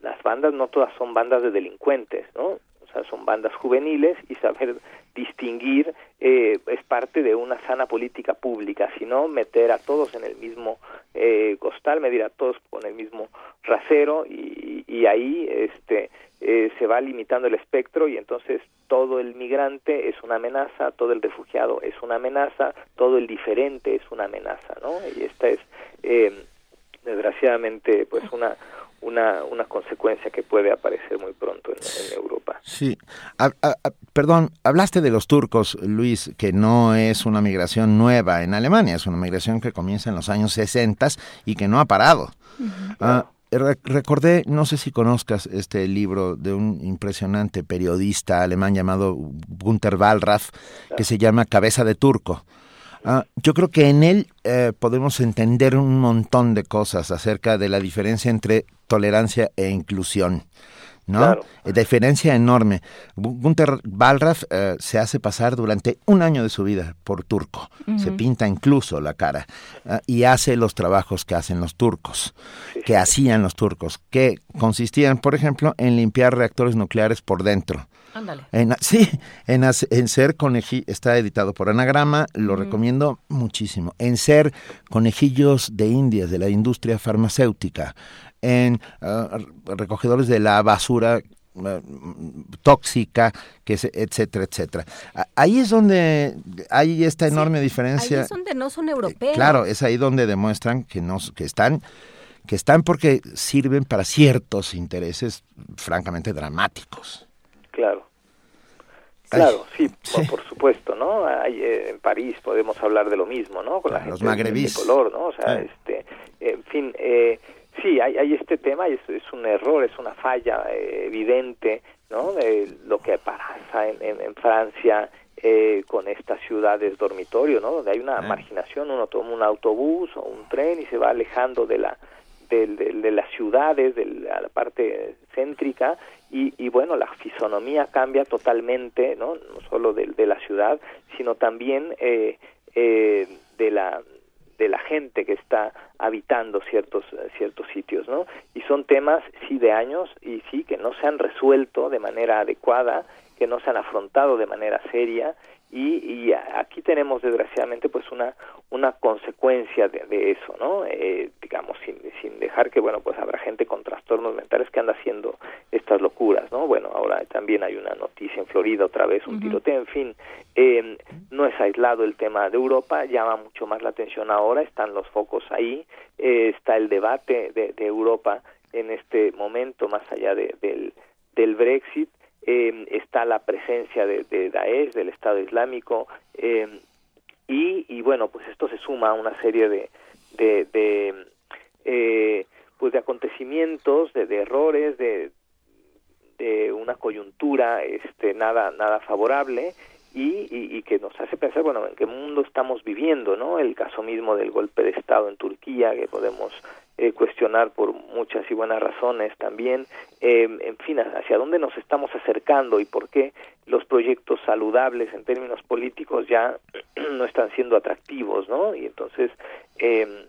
[SPEAKER 37] las bandas no todas son bandas de delincuentes, ¿no? O sea, son bandas juveniles y saber distinguir eh, es parte de una sana política pública, sino meter a todos en el mismo eh, costal, medir a todos con el mismo rasero y, y ahí este eh, se va limitando el espectro y entonces todo el migrante es una amenaza, todo el refugiado es una amenaza, todo el diferente es una amenaza, ¿no? Y esta es eh, desgraciadamente pues una una, una consecuencia que puede aparecer muy pronto en, en Europa.
[SPEAKER 1] Sí, a, a, a, perdón, hablaste de los turcos, Luis, que no es una migración nueva en Alemania, es una migración que comienza en los años 60 y que no ha parado. Uh -huh. uh, recordé, no sé si conozcas este libro de un impresionante periodista alemán llamado Gunther Wallraff, que se llama Cabeza de Turco. Uh, yo creo que en él eh, podemos entender un montón de cosas acerca de la diferencia entre tolerancia e inclusión. ¿no?
[SPEAKER 37] Claro.
[SPEAKER 1] Eh, diferencia enorme. Gunther Wallraff eh, se hace pasar durante un año de su vida por turco. Uh -huh. Se pinta incluso la cara uh, y hace los trabajos que hacen los turcos, que hacían los turcos, que consistían, por ejemplo, en limpiar reactores nucleares por dentro.
[SPEAKER 2] Ándale.
[SPEAKER 1] En, sí, en, en ser conejillos, está editado por Anagrama, lo recomiendo muchísimo. En ser conejillos de indias de la industria farmacéutica, en uh, recogedores de la basura uh, tóxica, que es, etcétera, etcétera. Ahí es donde hay esta enorme
[SPEAKER 2] sí,
[SPEAKER 1] diferencia.
[SPEAKER 2] Ahí es donde no son europeos.
[SPEAKER 1] Claro, es ahí donde demuestran que no, que están que están porque sirven para ciertos intereses francamente dramáticos.
[SPEAKER 37] Claro. Claro, sí, sí. Por, por, supuesto, ¿no? Hay, eh, en París podemos hablar de lo mismo, ¿no? Con la
[SPEAKER 1] Los
[SPEAKER 37] gente de color, ¿no? O sea, este, en fin, eh, sí, hay, hay este tema, es, es un error, es una falla eh, evidente, ¿no? De lo que pasa en, en, en Francia eh, con estas ciudades dormitorio, ¿no? Donde hay una marginación, uno toma un autobús o un tren y se va alejando de la de, las ciudades, de la parte céntrica, y, bueno, la fisonomía cambia totalmente, ¿no? No solo de, la ciudad, sino también eh, eh, de la de la gente que está habitando ciertos ciertos sitios, ¿no? Y son temas sí de años y sí que no se han resuelto de manera adecuada, que no se han afrontado de manera seria y, aquí tenemos desgraciadamente pues una una consecuencia de, eso no eh, digamos sin, sin dejar que bueno pues habrá gente con trastornos mentales que anda haciendo estas locuras no bueno ahora también hay una noticia en Florida otra vez un tiroteo en fin eh, no es aislado el tema de Europa llama mucho más la atención ahora están los focos ahí eh, está el debate de, de, Europa en este momento más allá de, del del Brexit eh, está la presencia de, de, Daesh, del Estado Islámico, eh, y, bueno, pues esto se suma a una serie de, de, eh, pues de acontecimientos, de, errores, de una coyuntura este, nada, nada favorable, y, y, que nos hace pensar, bueno, en qué mundo estamos viviendo, ¿no? El caso mismo del golpe de Estado en Turquía, que podemos eh, cuestionar por muchas y buenas razones también, eh, en fin, hacia dónde nos estamos acercando y por qué los proyectos saludables en términos políticos ya no están siendo atractivos, ¿no? Y entonces eh,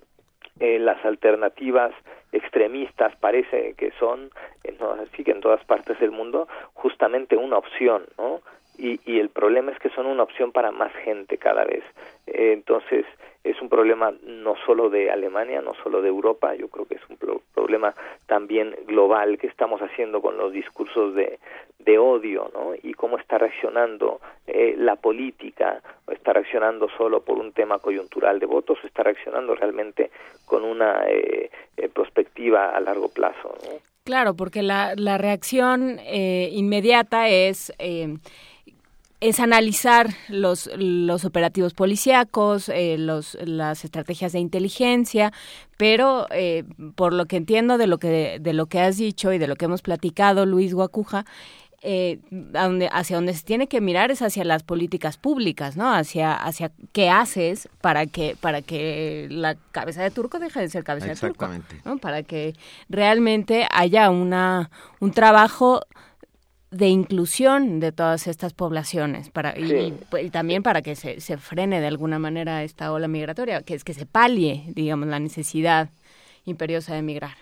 [SPEAKER 37] eh, las alternativas extremistas parece que son, no, así que en todas partes del mundo, justamente una opción, ¿no? Y, y el problema es que son una opción para más gente cada vez. Eh, entonces, es un problema no solo de Alemania, no solo de Europa, yo creo que es un problema también global que estamos haciendo con los discursos de, de odio, ¿no? Y cómo está reaccionando eh, la política, está reaccionando solo por un tema coyuntural de votos, está reaccionando realmente con una eh, eh perspectiva a largo plazo, ¿no?
[SPEAKER 2] Claro, porque la, la reacción eh, inmediata es es analizar los, los operativos policíacos, eh, los, las estrategias de inteligencia, pero eh, por lo que entiendo de lo que, de lo que has dicho y de lo que hemos platicado, Luis Guacuja, eh, hacia donde se tiene que mirar es hacia las políticas públicas, ¿no? Hacia, hacia qué haces para que, para que la cabeza de turco deje de ser cabeza de turco, ¿no? Para que realmente haya una, un trabajo de inclusión de todas estas poblaciones para y, también para que se, se, frene de alguna manera esta ola migratoria, que es que se palie, digamos, la necesidad imperiosa de emigrar.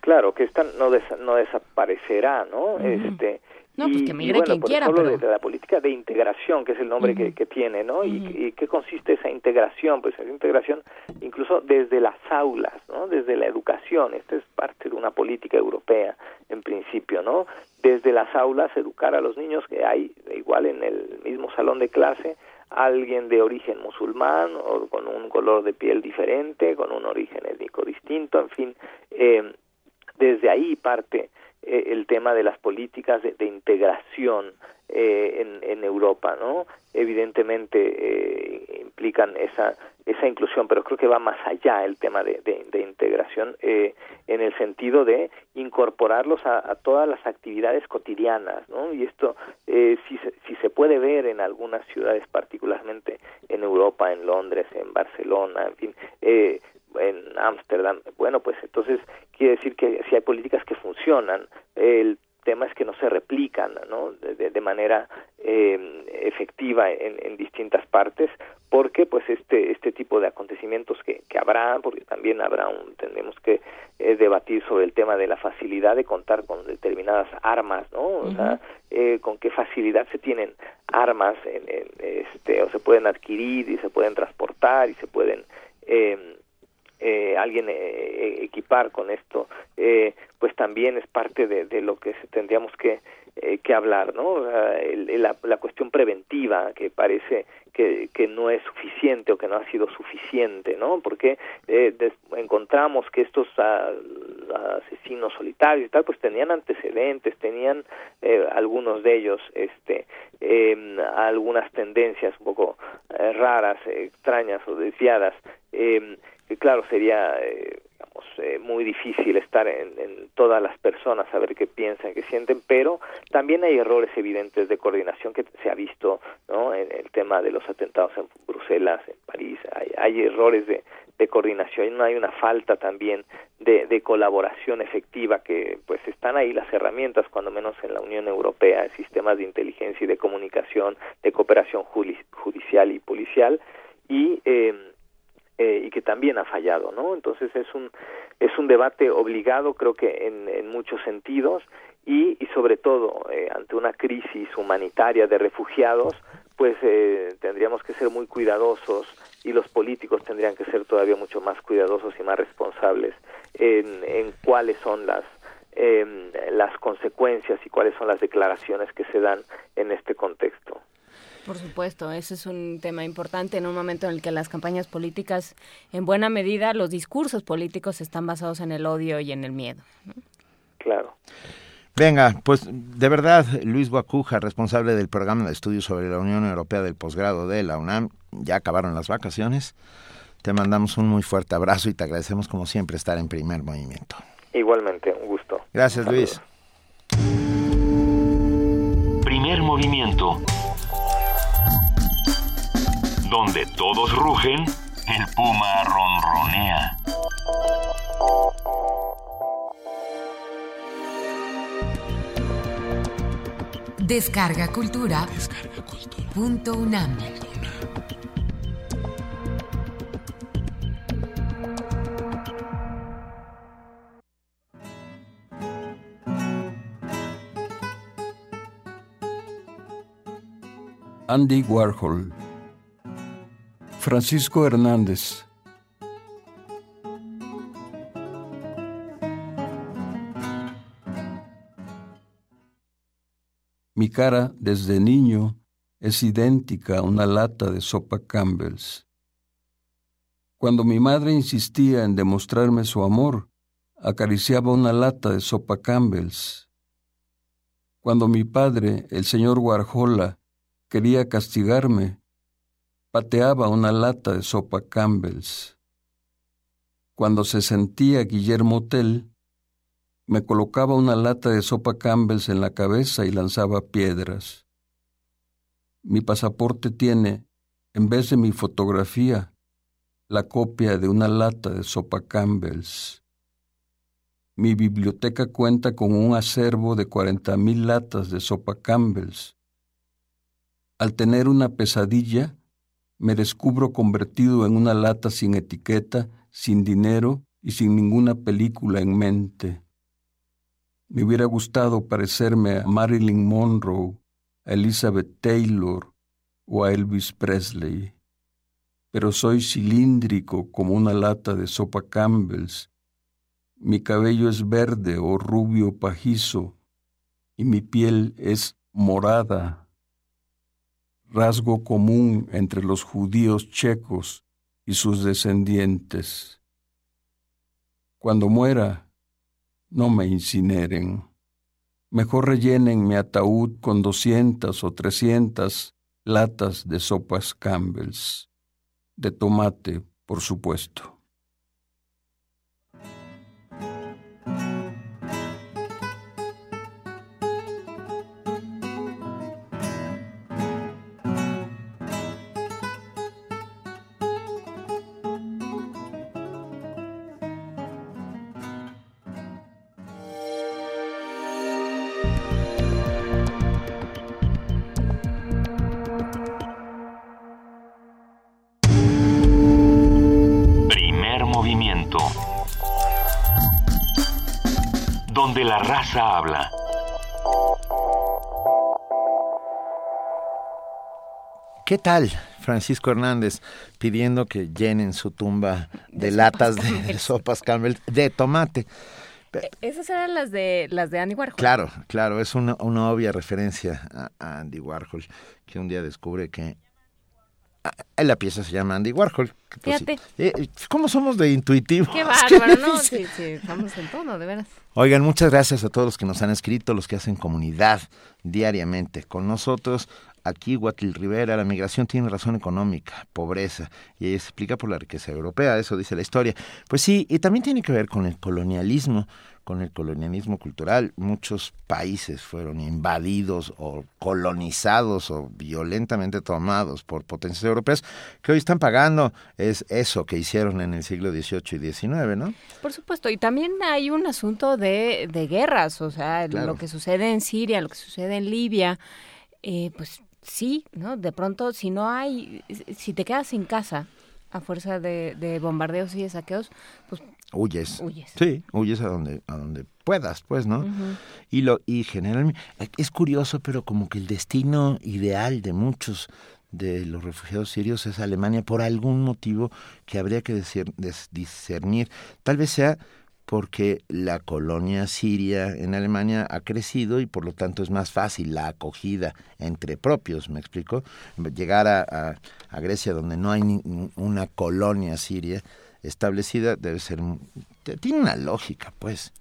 [SPEAKER 37] Claro, que esta no, no desaparecerá, ¿no? Este
[SPEAKER 2] no, pues que migre quien quiera,
[SPEAKER 37] pero... de la política de integración, que es el nombre que, que, tiene, ¿no? y, qué consiste esa integración? Pues esa integración incluso desde las aulas, ¿no? Desde la educación. Esta es parte de una política europea, en principio, ¿no? Desde las aulas educar a los niños que hay, igual en el mismo salón de clase, alguien de origen musulmán o con un color de piel diferente, con un origen étnico distinto, en fin, eh, desde ahí parte eh, el tema de las políticas de, integración eh, en, en, Europa, ¿no? Evidentemente eh, implican esa esa inclusión, pero creo que va más allá el tema de, de, integración en el sentido de incorporarlos a, a, todas las actividades cotidianas, ¿no? Y esto si, si se puede ver en algunas ciudades, particularmente en Europa, en Londres, en Barcelona, en fin, en Ámsterdam. Bueno, pues entonces quiere decir que si hay políticas que funcionan, el tema es que no se replican ¿no? De, de manera eh, efectiva en, en, distintas partes porque pues este este tipo de acontecimientos que, que habrá porque también habrá un tenemos que eh, debatir sobre el tema de la facilidad de contar con determinadas armas no o sea eh, con qué facilidad se tienen armas en, en, este o se pueden adquirir y se pueden transportar y se pueden eh, eh, alguien eh, equipar con esto, eh, pues también es parte de, de lo que tendríamos que, eh, que hablar, ¿no? La, la, cuestión preventiva que parece que, que no es suficiente o que no ha sido suficiente, ¿no? Porque encontramos que estos uh, asesinos solitarios y tal, pues tenían antecedentes, tenían algunos de ellos, este, em, algunas tendencias un poco raras, extrañas o desviadas. Eh, que claro, sería eh, digamos, eh, muy difícil estar en, en, todas las personas, saber qué piensan, qué sienten, pero también hay errores evidentes de coordinación que se ha visto ¿no? en el tema de los atentados en Bruselas, en París, hay, hay errores de, de coordinación, hay una falta también de, de, colaboración efectiva que pues están ahí las herramientas, cuando menos en la Unión Europea, sistemas de inteligencia y de comunicación, de cooperación judicial y policial, y eh, eh, y que también ha fallado, ¿no? Entonces es un es un debate obligado, creo que en, en muchos sentidos y, y sobre todo eh, ante una crisis humanitaria de refugiados, pues eh, tendríamos que ser muy cuidadosos y los políticos tendrían que ser todavía mucho más cuidadosos y más responsables en, en cuáles son las eh, las consecuencias y cuáles son las declaraciones que se dan en este contexto.
[SPEAKER 2] Por supuesto, ese es un tema importante en un momento en el que las campañas políticas, en buena medida, los discursos políticos están basados en el odio y en el miedo.
[SPEAKER 37] Claro.
[SPEAKER 1] Venga, pues de verdad, Luis Guacuja, responsable del programa de estudios sobre la Unión Europea del posgrado de la UNAM, ya acabaron las vacaciones. Te mandamos un muy fuerte abrazo y te agradecemos como siempre estar en primer movimiento.
[SPEAKER 37] Igualmente, un gusto.
[SPEAKER 1] Gracias, Luis.
[SPEAKER 5] Primer movimiento donde todos rugen, el puma ronronea.
[SPEAKER 32] Descarga Cultura. Descarga Cultura. Punto UNAM.
[SPEAKER 38] Andy Warhol Francisco Hernández. Mi cara desde niño es idéntica a una lata de sopa Campbell's. Cuando mi madre insistía en demostrarme su amor, acariciaba una lata de sopa Campbell's. Cuando mi padre, el señor Warhola, quería castigarme, pateaba una lata de sopa Campbell's. Cuando se sentía Guillermo Tell, me colocaba una lata de sopa Campbell's en la cabeza y lanzaba piedras. Mi pasaporte tiene, en vez de mi fotografía, la copia de una lata de sopa Campbell's. Mi biblioteca cuenta con un acervo de cuarenta mil latas de sopa Campbell's. Al tener una pesadilla, me descubro convertido en una lata sin etiqueta, sin dinero y sin ninguna película en mente. Me hubiera gustado parecerme a Marilyn Monroe, a Elizabeth Taylor o a Elvis Presley, pero soy cilíndrico como una lata de sopa Campbell's. Mi cabello es verde o rubio pajizo y mi piel es morada rasgo común entre los judíos checos y sus descendientes. Cuando muera, no me incineren. Mejor rellenen mi ataúd con doscientas o trescientas latas de sopas Campbell's, de tomate, por supuesto.
[SPEAKER 5] Raza habla.
[SPEAKER 1] ¿Qué tal, Francisco Hernández, pidiendo que llenen su tumba de, latas de sopas Campbell de tomate?
[SPEAKER 2] Eh, esas eran las de las de Andy Warhol.
[SPEAKER 1] Claro, claro, es una, obvia referencia a, Andy Warhol, que un día descubre que la pieza se llama Andy Warhol.
[SPEAKER 2] Pues, Fíjate.
[SPEAKER 1] Eh, ¿Cómo somos de intuitivos?
[SPEAKER 2] Qué bárbaro, ¿no? Sí, sí, estamos en tono, de veras.
[SPEAKER 1] Oigan, muchas gracias a todos los que nos han escrito, los que hacen comunidad diariamente con nosotros. aquí Guatil Rivera, la migración tiene razón económica, pobreza, y ella se explica por la riqueza europea, eso dice la historia. Pues sí, y también tiene que ver con el colonialismo, con el colonialismo cultural. Muchos países fueron invadidos o colonizados o violentamente tomados por potencias europeas que hoy están pagando es eso que hicieron en el siglo XVIII y XIX, ¿no?
[SPEAKER 2] Por supuesto, y también hay un asunto de, de guerras, o sea, lo que sucede en Siria, lo que sucede en Libia, eh, pues sí, ¿no? De pronto, si no hay, si te quedas sin casa a fuerza de, de bombardeos y de saqueos, pues
[SPEAKER 1] huyes. Sí, huyes a donde, a donde puedas, pues, ¿no? Y lo, y generalmente, es curioso, pero como que el destino ideal de muchos de los refugiados sirios es Alemania por algún motivo que habría que discernir. Tal vez sea porque la colonia siria en Alemania ha crecido y por lo tanto es más fácil la acogida entre propios, ¿me explico? Llegar a, a, Grecia donde no hay ni, una colonia siria establecida debe ser... Tiene una lógica, pues.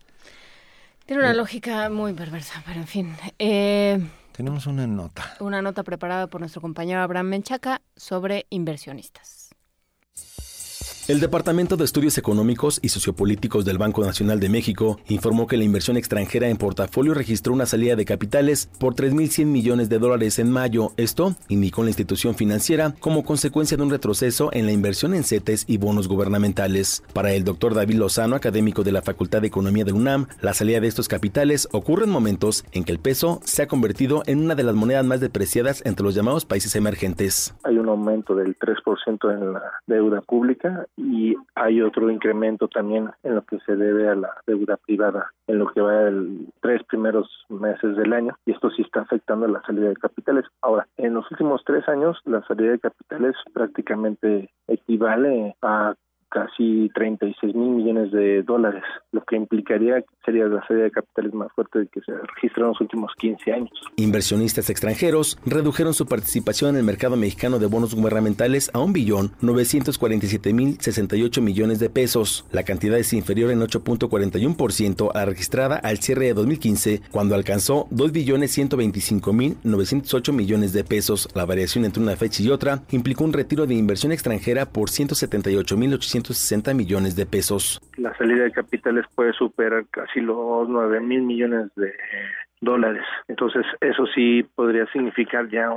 [SPEAKER 2] Tiene una eh, lógica muy perversa, pero en fin. Eh,
[SPEAKER 1] tenemos una nota.
[SPEAKER 2] Una nota preparada por nuestro compañero Abraham Menchaca sobre inversionistas.
[SPEAKER 16] El Departamento de Estudios Económicos y Sociopolíticos del Banco Nacional de México informó que la inversión extranjera en portafolio registró una salida de capitales por 3.100 millones de dólares en mayo. Esto indicó la institución financiera como consecuencia de un retroceso en la inversión en CETES y bonos gubernamentales. Para el doctor David Lozano, académico de la Facultad de Economía de UNAM, la salida de estos capitales ocurre en momentos en que el peso se ha convertido en una de las monedas más depreciadas entre los llamados países emergentes.
[SPEAKER 39] Hay un aumento del 3% en la deuda pública y hay otro incremento también en lo que se debe a la deuda privada en lo que va el tres primeros meses del año y esto sí está afectando la salida de capitales. Ahora, en los últimos tres años la salida de capitales prácticamente equivale a casi 36 mil millones de dólares, lo que implicaría sería la serie de capitales más fuerte que se registró en los últimos 15 años.
[SPEAKER 16] Inversionistas extranjeros redujeron su participación en el mercado mexicano de bonos gubernamentales a un billón 947 mil 68 millones de pesos. La cantidad es inferior en 8.41% a la registrada al cierre de 2015, cuando alcanzó 2 billones 125 mil 908 millones de pesos. La variación entre una fecha y otra implicó un retiro de inversión extranjera por 178 mil 800 160 millones de pesos.
[SPEAKER 39] La salida de capitales puede superar casi los 9 mil millones de dólares. Entonces, eso sí podría significar ya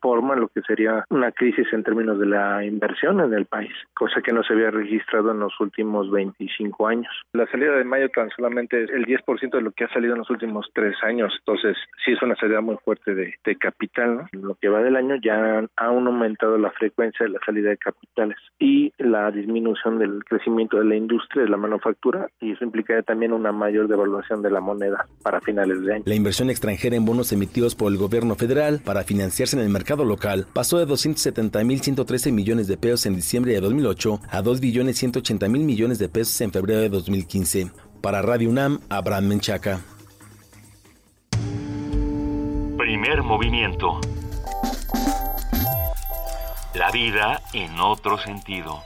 [SPEAKER 39] forma lo que sería una crisis en términos de la inversión en el país, cosa que no se había registrado en los últimos 25 años. La salida de mayo tan solamente es el 10% de lo que ha salido en los últimos tres años, entonces sí es una salida muy fuerte de, capital. ¿no? Lo que va del año ya ha aumentado la frecuencia de la salida de capitales y la disminución del crecimiento de la industria, de la manufactura, y eso implicaría también una mayor devaluación de la moneda para finales de año.
[SPEAKER 16] La inversión extranjera en bonos emitidos por el gobierno federal para financiarse en el mercado local pasó de 270.113 millones de pesos en diciembre de 2008 a 2.180.000 millones de pesos en febrero de 2015. Para Radio UNAM, Abraham Menchaca.
[SPEAKER 5] Primer movimiento. La vida en otro sentido.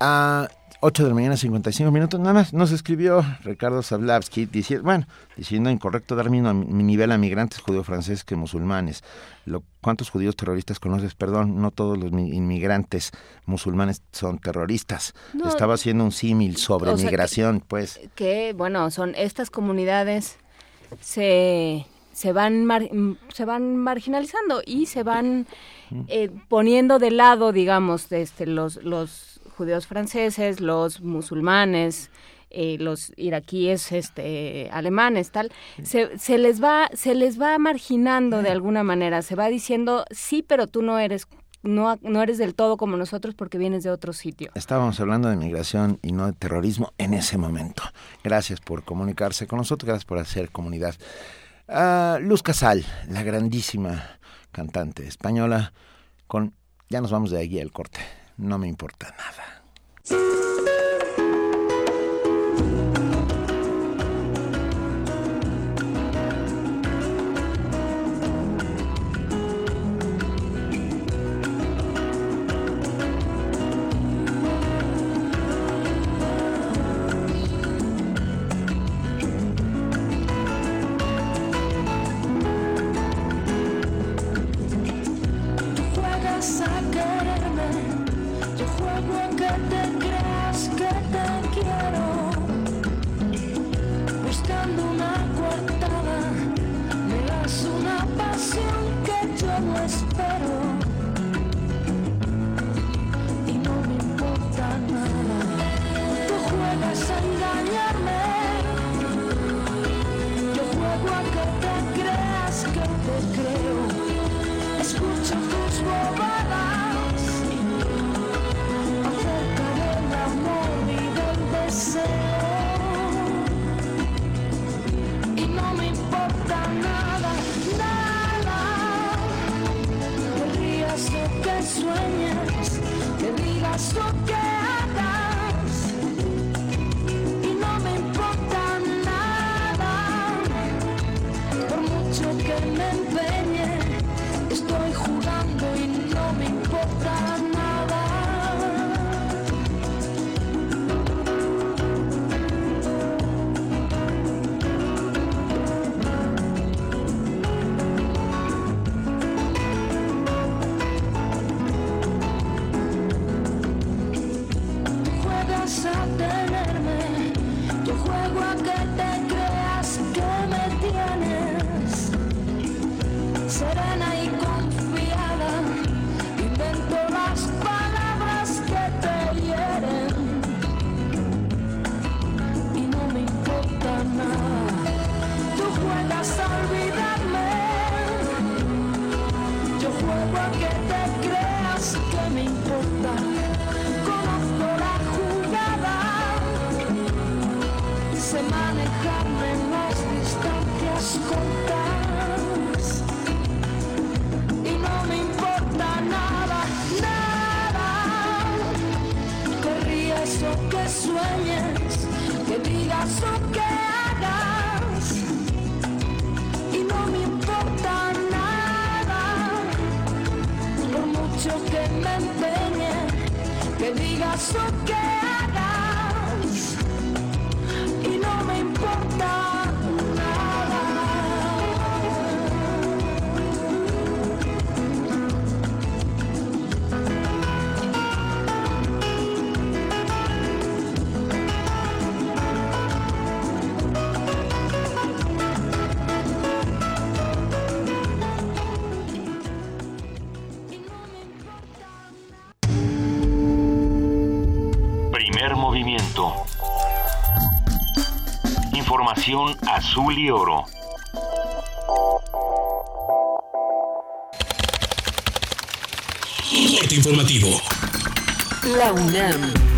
[SPEAKER 1] Ah, 8 de la mañana, 55 minutos. Nada más nos escribió Ricardo Zablavsky diciendo, bueno, diciendo incorrecto dar mi, nivel a migrantes judío-franceses que musulmanes. Lo, ¿Cuántos judíos terroristas conoces? Perdón, no todos los inmigrantes musulmanes son terroristas. Estaba haciendo un símil sobre migración, pues.
[SPEAKER 2] Que, bueno, son estas comunidades se se van se van marginalizando y se van eh, poniendo de lado digamos este los los judíos franceses, los musulmanes, eh, los iraquíes, este, alemanes, tal, se, les va, se les va marginando de alguna manera, se va diciendo sí, pero tú no eres no, no eres del todo como nosotros porque vienes de otro sitio.
[SPEAKER 1] Estábamos hablando de migración y no de terrorismo en ese momento. Gracias por comunicarse con nosotros, gracias por hacer comunidad. Ah, Luz Casal, la grandísima cantante española, con ya nos vamos de aquí al corte no me importa nada.
[SPEAKER 5] Azul y oro.
[SPEAKER 40] informativo.
[SPEAKER 32] La UNAM.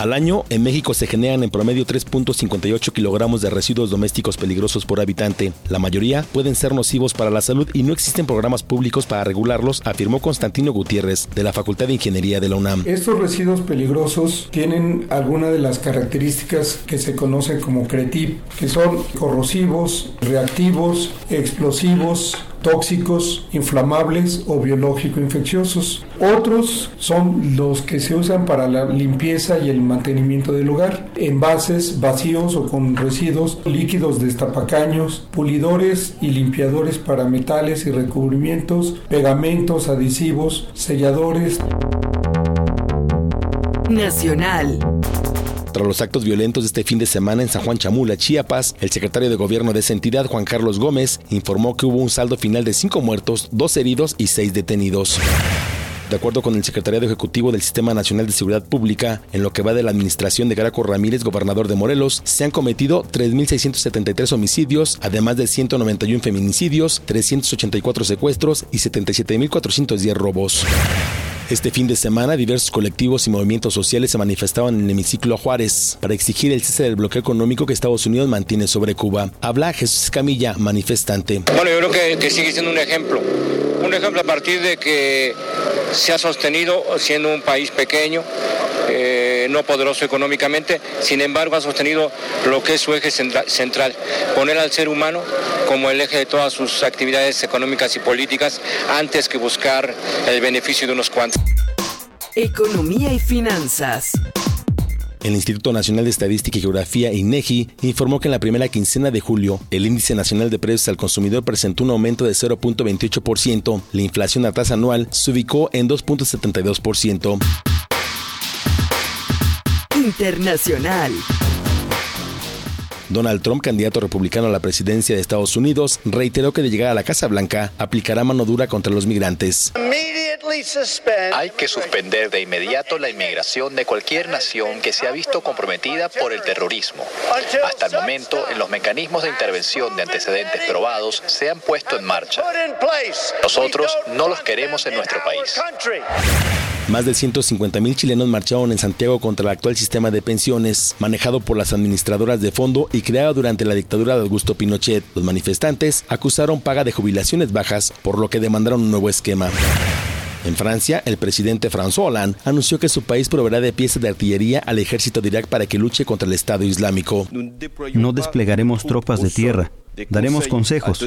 [SPEAKER 16] Al año, en México se generan en promedio 3.58 kilogramos de residuos domésticos peligrosos por habitante. La mayoría pueden ser nocivos para la salud y no existen programas públicos para regularlos, afirmó Constantino Gutiérrez, de la Facultad de Ingeniería de la UNAM.
[SPEAKER 41] Estos residuos peligrosos tienen algunas de las características que se conocen como CRETIP, que son corrosivos, reactivos, explosivos, tóxicos, inflamables o biológico-infecciosos. Otros son los que se usan para la limpieza y el mantenimiento del hogar, envases vacíos o con residuos, líquidos destapacaños, pulidores y limpiadores para metales y recubrimientos, pegamentos, adhesivos, selladores.
[SPEAKER 32] Nacional.
[SPEAKER 16] Tras los actos violentos de este fin de semana en San Juan Chamula, Chiapas, el secretario de gobierno de esa entidad, Juan Carlos Gómez, informó que hubo un saldo final de cinco muertos, dos heridos y seis detenidos. De acuerdo con el secretariado ejecutivo del Sistema Nacional de Seguridad Pública, en lo que va de la administración de Graco Ramírez, gobernador de Morelos, se han cometido 3.673 homicidios, además de 191 feminicidios, 384 secuestros y 77.410 robos. Este fin de semana, diversos colectivos y movimientos sociales se manifestaban en el hemiciclo Juárez para exigir el cese del bloqueo económico que Estados Unidos mantiene sobre Cuba. Habla Jesús Camilla, manifestante.
[SPEAKER 42] Bueno, yo creo que, que sigue siendo un ejemplo. Un ejemplo a partir de que se ha sostenido siendo un país pequeño, eh, no poderoso económicamente, sin embargo ha sostenido lo que es su eje central, poner al ser humano como el eje de todas sus actividades económicas y políticas antes que buscar el beneficio de unos cuantos.
[SPEAKER 32] Economía y finanzas.
[SPEAKER 16] El Instituto Nacional de Estadística y Geografía, INEGI, informó que en la primera quincena de julio, el índice nacional de precios al consumidor presentó un aumento de 0.28%. La inflación a tasa anual se ubicó en 2.72%.
[SPEAKER 32] Internacional.
[SPEAKER 16] Donald Trump, candidato republicano a la presidencia de Estados Unidos, reiteró que de llegar a la Casa Blanca aplicará mano dura contra los migrantes.
[SPEAKER 40] Hay que suspender de inmediato la inmigración de cualquier nación que se ha visto comprometida por el terrorismo. Hasta el momento, en los mecanismos de intervención de antecedentes probados se han puesto en marcha. Nosotros no los queremos en nuestro país.
[SPEAKER 16] Más de 150 mil chilenos marcharon en Santiago contra el actual sistema de pensiones, manejado por las administradoras de fondo y creado durante la dictadura de Augusto Pinochet. Los manifestantes acusaron paga de jubilaciones bajas, por lo que demandaron un nuevo esquema. En Francia, el presidente François Hollande anunció que su país proveerá de piezas de artillería al ejército de Irak para que luche contra el Estado Islámico.
[SPEAKER 43] No desplegaremos tropas de tierra. Daremos consejos.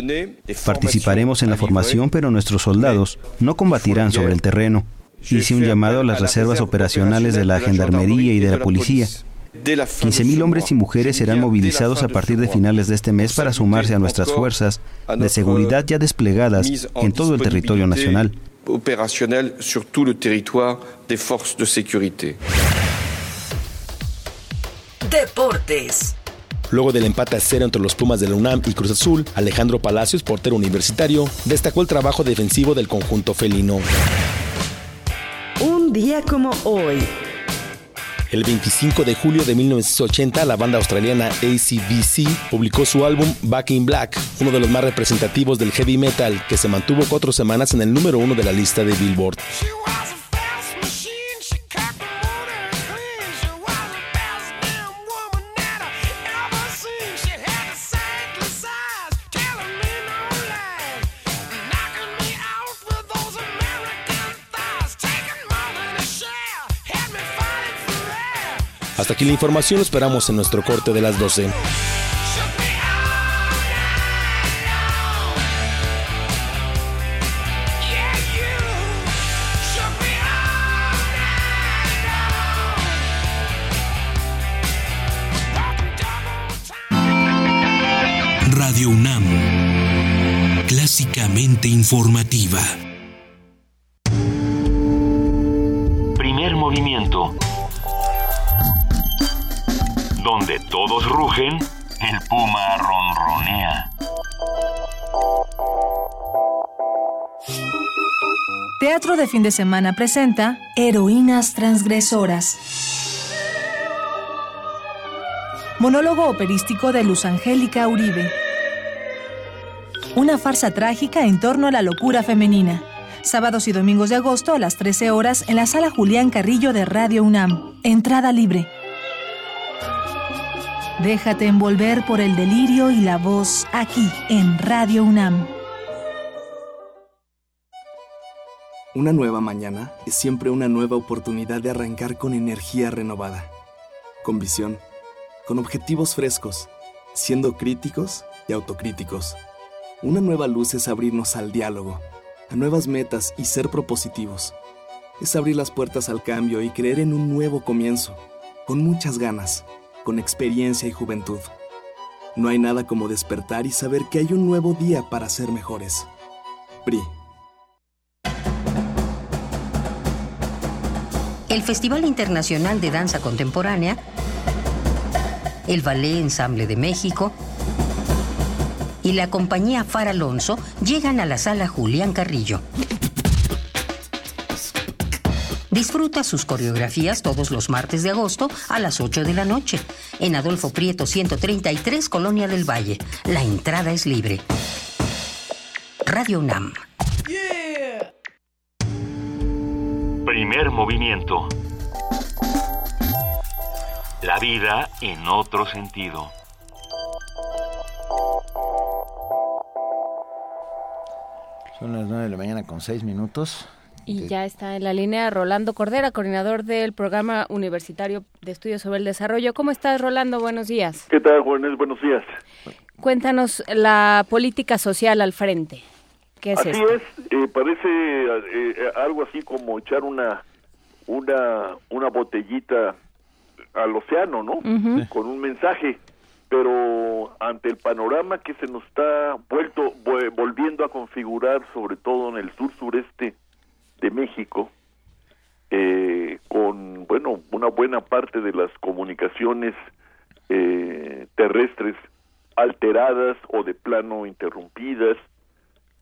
[SPEAKER 43] Participaremos en la formación, pero nuestros soldados no combatirán sobre el terreno hice un llamado a las reservas operacionales de la Gendarmería y de la Policía. 15.000 hombres y mujeres serán movilizados a partir de finales de este mes para sumarse a nuestras fuerzas de seguridad ya desplegadas en todo el territorio nacional.
[SPEAKER 32] Deportes.
[SPEAKER 16] Luego del empate a cero entre los Pumas de la UNAM y Cruz Azul, Alejandro Palacios, portero universitario, destacó el trabajo defensivo del conjunto felino.
[SPEAKER 32] Un día como hoy.
[SPEAKER 16] El 25 de julio de 1980, la banda australiana ACDC publicó su álbum Back in Black, uno de los más representativos del heavy metal, que se mantuvo cuatro semanas en el número uno de la lista de Billboard. Hasta aquí la información, esperamos en nuestro corte de las 12.
[SPEAKER 44] Radio UNAM, clásicamente informativa.
[SPEAKER 5] Donde todos rugen, el puma ronronea.
[SPEAKER 45] Teatro de fin de semana presenta Heroínas Transgresoras. Monólogo operístico de Luz Angélica Uribe. Una farsa trágica en torno a la locura femenina. Sábados y domingos de agosto a las 13 horas en la sala Julián Carrillo de Radio UNAM. Entrada libre. Déjate envolver por el delirio y la voz aquí en Radio UNAM.
[SPEAKER 46] Una nueva mañana es siempre una nueva oportunidad de arrancar con energía renovada, con visión, con objetivos frescos, siendo críticos y autocríticos. Una nueva luz es abrirnos al diálogo, a nuevas metas y ser propositivos. Es abrir las puertas al cambio y creer en un nuevo comienzo, con muchas ganas con experiencia y juventud. No hay nada como despertar y saber que hay un nuevo día para ser mejores. PRI.
[SPEAKER 47] El Festival Internacional de Danza Contemporánea, el Ballet Ensamble de México y la compañía Far Alonso llegan a la sala Julián Carrillo. Disfruta sus coreografías todos los martes de agosto a las 8 de la noche en Adolfo Prieto 133, Colonia del Valle. La entrada es libre. Radio UNAM.
[SPEAKER 5] Primer movimiento. La vida en otro sentido.
[SPEAKER 1] Son las 9 de la mañana con 6 minutos.
[SPEAKER 2] Y ya está en la línea Rolando Cordera, coordinador del Programa Universitario de Estudios sobre el Desarrollo. ¿Cómo estás, Rolando? Buenos días.
[SPEAKER 48] ¿Qué tal, Juanes? Buenos días.
[SPEAKER 2] Cuéntanos la política social al frente. ¿Qué es
[SPEAKER 48] así es, eh, parece eh, algo así como echar una, una, una botellita al océano, ¿no? Con un mensaje pero ante el panorama que se nos está vuelto volviendo a configurar sobre todo en el sur sureste de México, eh, con, bueno, una buena parte de las comunicaciones eh, terrestres alteradas o de plano interrumpidas,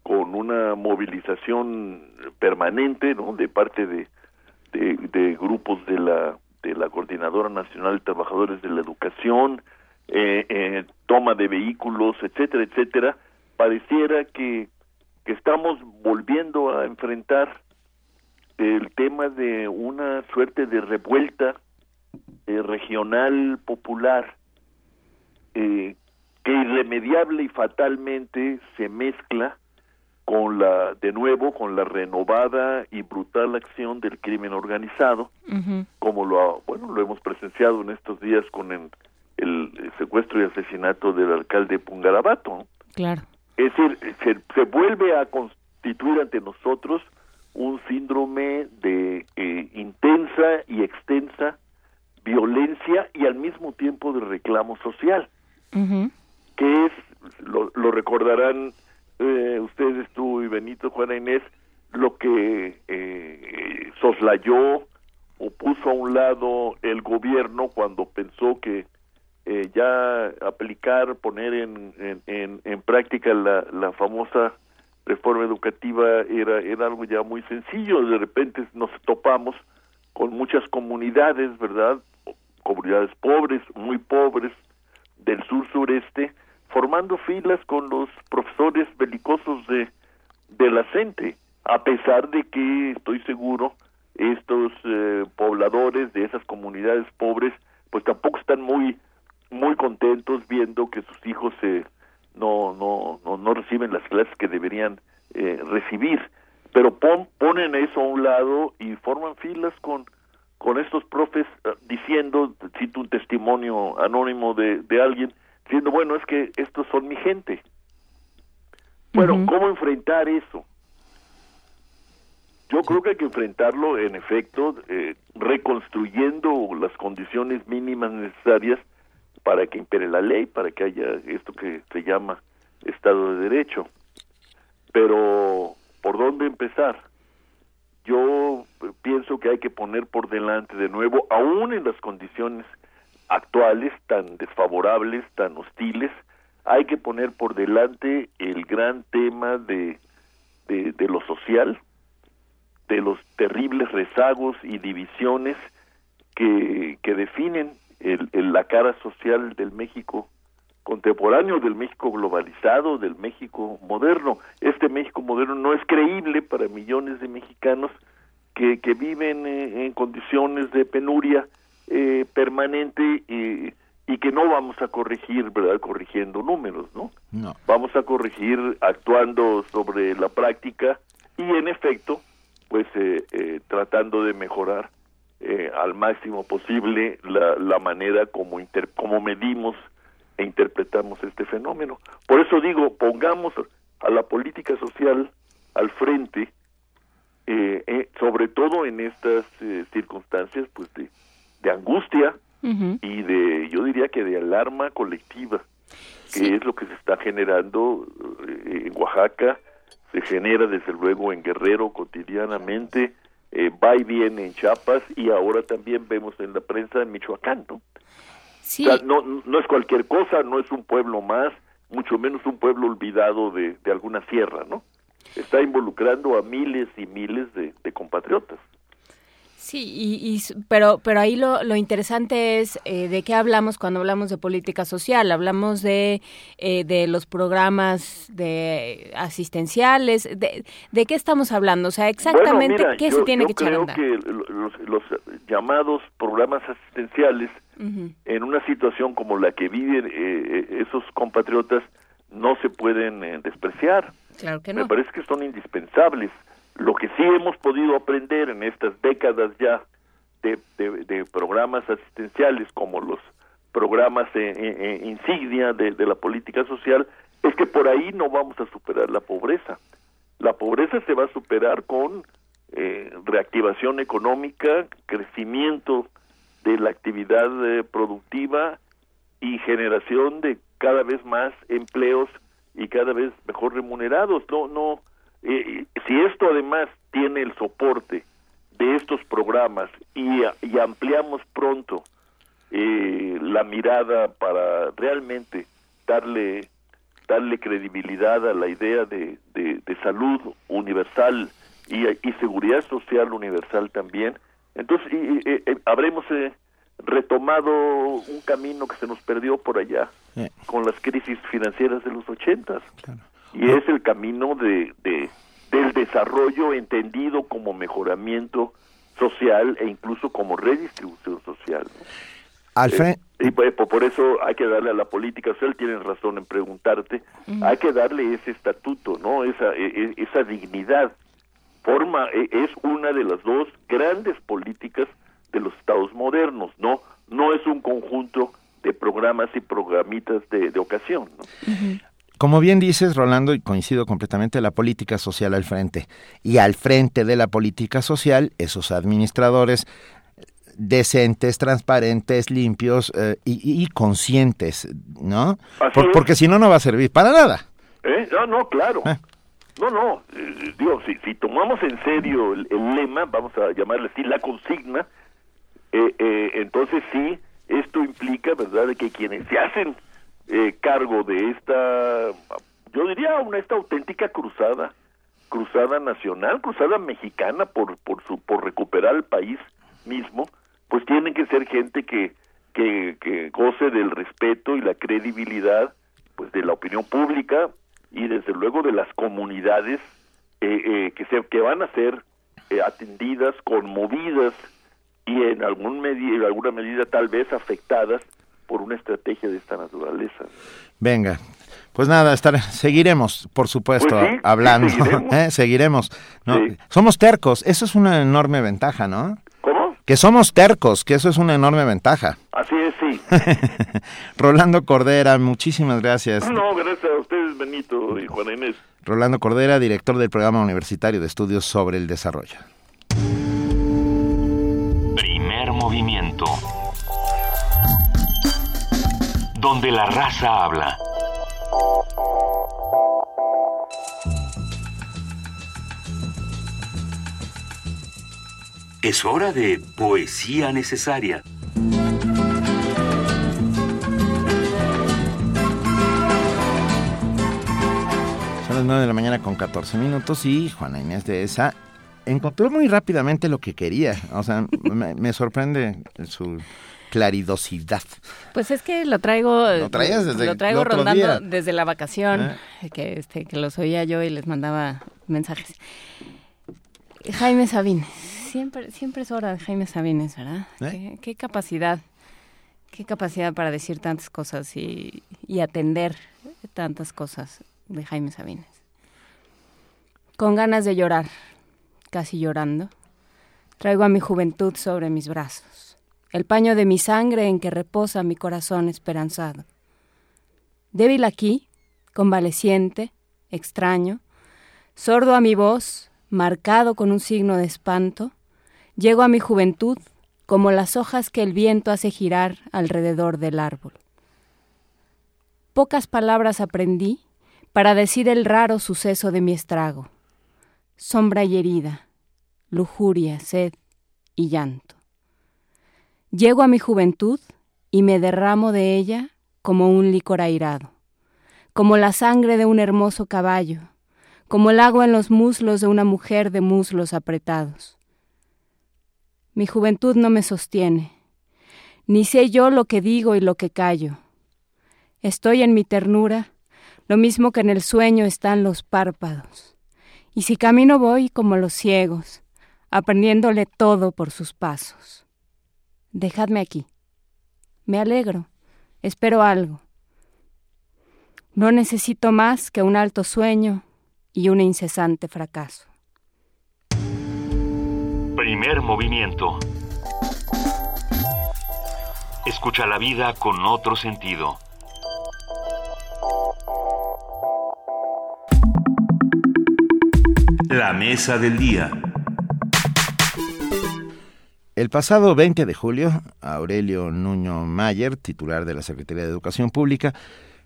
[SPEAKER 48] con una movilización permanente, ¿no? De parte de, de, grupos de la de la Coordinadora Nacional de Trabajadores de la Educación, eh, eh, toma de vehículos, etcétera, etcétera, pareciera que, que estamos volviendo a enfrentar el tema de una suerte de revuelta eh, regional popular eh, que irremediable y fatalmente se mezcla con la de nuevo con la renovada y brutal acción del crimen organizado como lo bueno lo hemos presenciado en estos días con el, el secuestro y asesinato del alcalde Pungarabato
[SPEAKER 2] claro.
[SPEAKER 48] Es decir se, se vuelve a constituir ante nosotros un síndrome de eh, intensa y extensa violencia y al mismo tiempo de reclamo social. Que es lo, lo recordarán eh, ustedes, tú y Benito, Juana Inés, lo que eh, soslayó o puso a un lado el gobierno cuando pensó que eh, ya aplicar, poner en, en, en, práctica la, la famosa reforma educativa era, era algo ya muy sencillo. De repente nos topamos con muchas comunidades, ¿verdad? Comunidades pobres, muy pobres, del sur sureste, formando filas con los profesores belicosos de, de la CENTE, a pesar de que estoy seguro estos eh, pobladores de esas comunidades pobres pues tampoco están muy muy contentos viendo que sus hijos eh, no, no, no, no reciben las clases que deberían eh, recibir pero pon, ponen eso a un lado y forman filas con con estos profes eh, diciendo cito un testimonio anónimo de, de alguien diciendo, bueno, es que estos son mi gente. Bueno, ¿cómo enfrentar eso? Yo creo que hay que enfrentarlo, en efecto, eh, reconstruyendo las condiciones mínimas necesarias para que impere la ley, para que haya esto que se llama Estado de Derecho. Pero, ¿por dónde empezar? Yo pienso que hay que poner por delante de nuevo, aún en las condiciones actuales tan desfavorables, tan hostiles, hay que poner por delante el gran tema de, de, lo social, de los terribles rezagos y divisiones que, que definen el, la cara social del México contemporáneo, del México globalizado, del México moderno. Este México moderno no es creíble para millones de mexicanos que, que viven eh, en condiciones de penuria, eh, permanente y, y que no vamos a corregir, ¿verdad? Corrigiendo números, ¿no?
[SPEAKER 1] No.
[SPEAKER 48] Vamos a corregir actuando sobre la práctica y en efecto, pues eh, eh, tratando de mejorar eh, al máximo posible la, la manera como, inter, como medimos e interpretamos este fenómeno. Por eso digo, pongamos a la política social al frente, eh, eh, sobre todo en estas eh, circunstancias, pues de de angustia y de, yo diría que de alarma colectiva, que es lo que se está generando eh, en Oaxaca, se genera desde luego en Guerrero cotidianamente, eh, va y viene en Chiapas y ahora también vemos en la prensa en Michoacán, ¿no? no, no es cualquier cosa, no es un pueblo más, mucho menos un pueblo olvidado de, de alguna sierra, ¿no? Está involucrando a miles y miles de compatriotas.
[SPEAKER 2] Sí, y, pero, pero ahí lo, lo interesante es eh, de qué hablamos cuando hablamos de política social. Hablamos de, eh, de los programas de asistenciales. De, de, qué estamos hablando? O sea, exactamente qué se tiene que echar a
[SPEAKER 48] andar. que los, los, llamados programas asistenciales, en una situación como la que viven eh, esos compatriotas, no se pueden despreciar.
[SPEAKER 2] Claro que no.
[SPEAKER 48] Me parece que son indispensables lo que sí hemos podido aprender en estas décadas ya de, de, programas asistenciales como los programas insignia de, la política social es que por ahí no vamos a superar la pobreza. La pobreza se va a superar con eh, reactivación económica, crecimiento de la actividad eh, productiva y generación de cada vez más empleos y cada vez mejor remunerados. No, no, eh, si esto además tiene el soporte de estos programas y, y ampliamos pronto eh, la mirada para realmente darle darle credibilidad a la idea de, de, salud universal y, y, seguridad social universal también. Entonces, y, habremos eh, retomado un camino que se nos perdió por allá con las crisis financieras de los ochentas. Y es el camino de, de, del desarrollo entendido como mejoramiento social e incluso como redistribución social.
[SPEAKER 1] Alfred.
[SPEAKER 48] Eh, y pues, por eso hay que darle a la política social, tienes razón en preguntarte, hay que darle ese estatuto, ¿no? Esa, e, e, esa dignidad. Forma, e, es una de las dos grandes políticas de los estados modernos, ¿no? No es un conjunto de programas y programitas de, ocasión, ¿no?
[SPEAKER 1] Como bien dices, Rolando, y coincido completamente, la política social al frente. Y al frente de la política social, esos administradores decentes, transparentes, limpios eh, y, conscientes, ¿no? porque si no, no va a servir para nada.
[SPEAKER 48] ¿Eh? No, no, claro. Eh. No, no, eh, digo, si, si tomamos en serio el, lema, vamos a llamarle así, la consigna, entonces sí, esto implica, ¿verdad?, de que quienes se hacen cargo de esta, yo diría, una esta auténtica cruzada, cruzada nacional, cruzada mexicana por, por, su, por recuperar el país mismo, pues tienen que ser gente que, que, que goce del respeto y la credibilidad pues de la opinión pública y desde luego de las comunidades eh, eh, que se que van a ser eh, atendidas conmovidas y en algún en alguna medida tal vez afectadas por una estrategia de esta naturaleza
[SPEAKER 1] venga pues nada, estar, seguiremos, por supuesto,
[SPEAKER 48] pues
[SPEAKER 1] hablando, seguiremos. ¿no? Somos tercos, eso es una enorme ventaja, ¿no? que somos tercos, que eso es una enorme ventaja.
[SPEAKER 48] Así es, sí.
[SPEAKER 1] Rolando Cordera, muchísimas gracias.
[SPEAKER 48] No, gracias a ustedes, Benito y Juan Inés.
[SPEAKER 1] Rolando Cordera, director del Programa Universitario de Estudios sobre el Desarrollo.
[SPEAKER 5] Primer movimiento. Donde la raza habla. Es hora de poesía necesaria.
[SPEAKER 1] Son las 9 de la mañana con 14 minutos y Juana Inés de esa encontró muy rápidamente lo que quería. O sea, me, sorprende su claridosidad.
[SPEAKER 2] Pues es que lo traigo,
[SPEAKER 1] lo, desde
[SPEAKER 2] traigo rondando desde la vacación, ¿Eh? que, este, que los oía yo y les mandaba mensajes. Jaime Sabines siempre, siempre es hora de Jaime Sabines, ¿verdad? ¿Eh? ¿Qué, capacidad, qué capacidad para decir tantas cosas y, y atender tantas cosas de Jaime Sabines. Con ganas de llorar, casi llorando, traigo a mi juventud sobre mis brazos, el paño de mi sangre en que reposa mi corazón esperanzado. Débil aquí, convaleciente, extraño, sordo a mi voz, marcado con un signo de espanto, Llego a mi juventud como las hojas que el viento hace girar alrededor del árbol. Pocas palabras aprendí para decir el raro suceso de mi estrago. Sombra y herida, lujuria, sed y llanto. Llego a mi juventud y me derramo de ella como un licor airado, como la sangre de un hermoso caballo, como el agua en los muslos de una mujer de muslos apretados. Mi juventud no me sostiene, ni sé yo lo que digo y lo que callo. Estoy en mi ternura, lo mismo que en el sueño están los párpados. Y si camino voy como los ciegos, aprendiéndole todo por sus pasos. Dejadme aquí. Me alegro, espero algo. No necesito más que un alto sueño y un incesante fracaso.
[SPEAKER 5] Primer movimiento. Escucha la vida con otro sentido. La mesa del día.
[SPEAKER 1] El pasado 20 de julio, Aurelio Nuño Mayer, titular de la Secretaría de Educación Pública,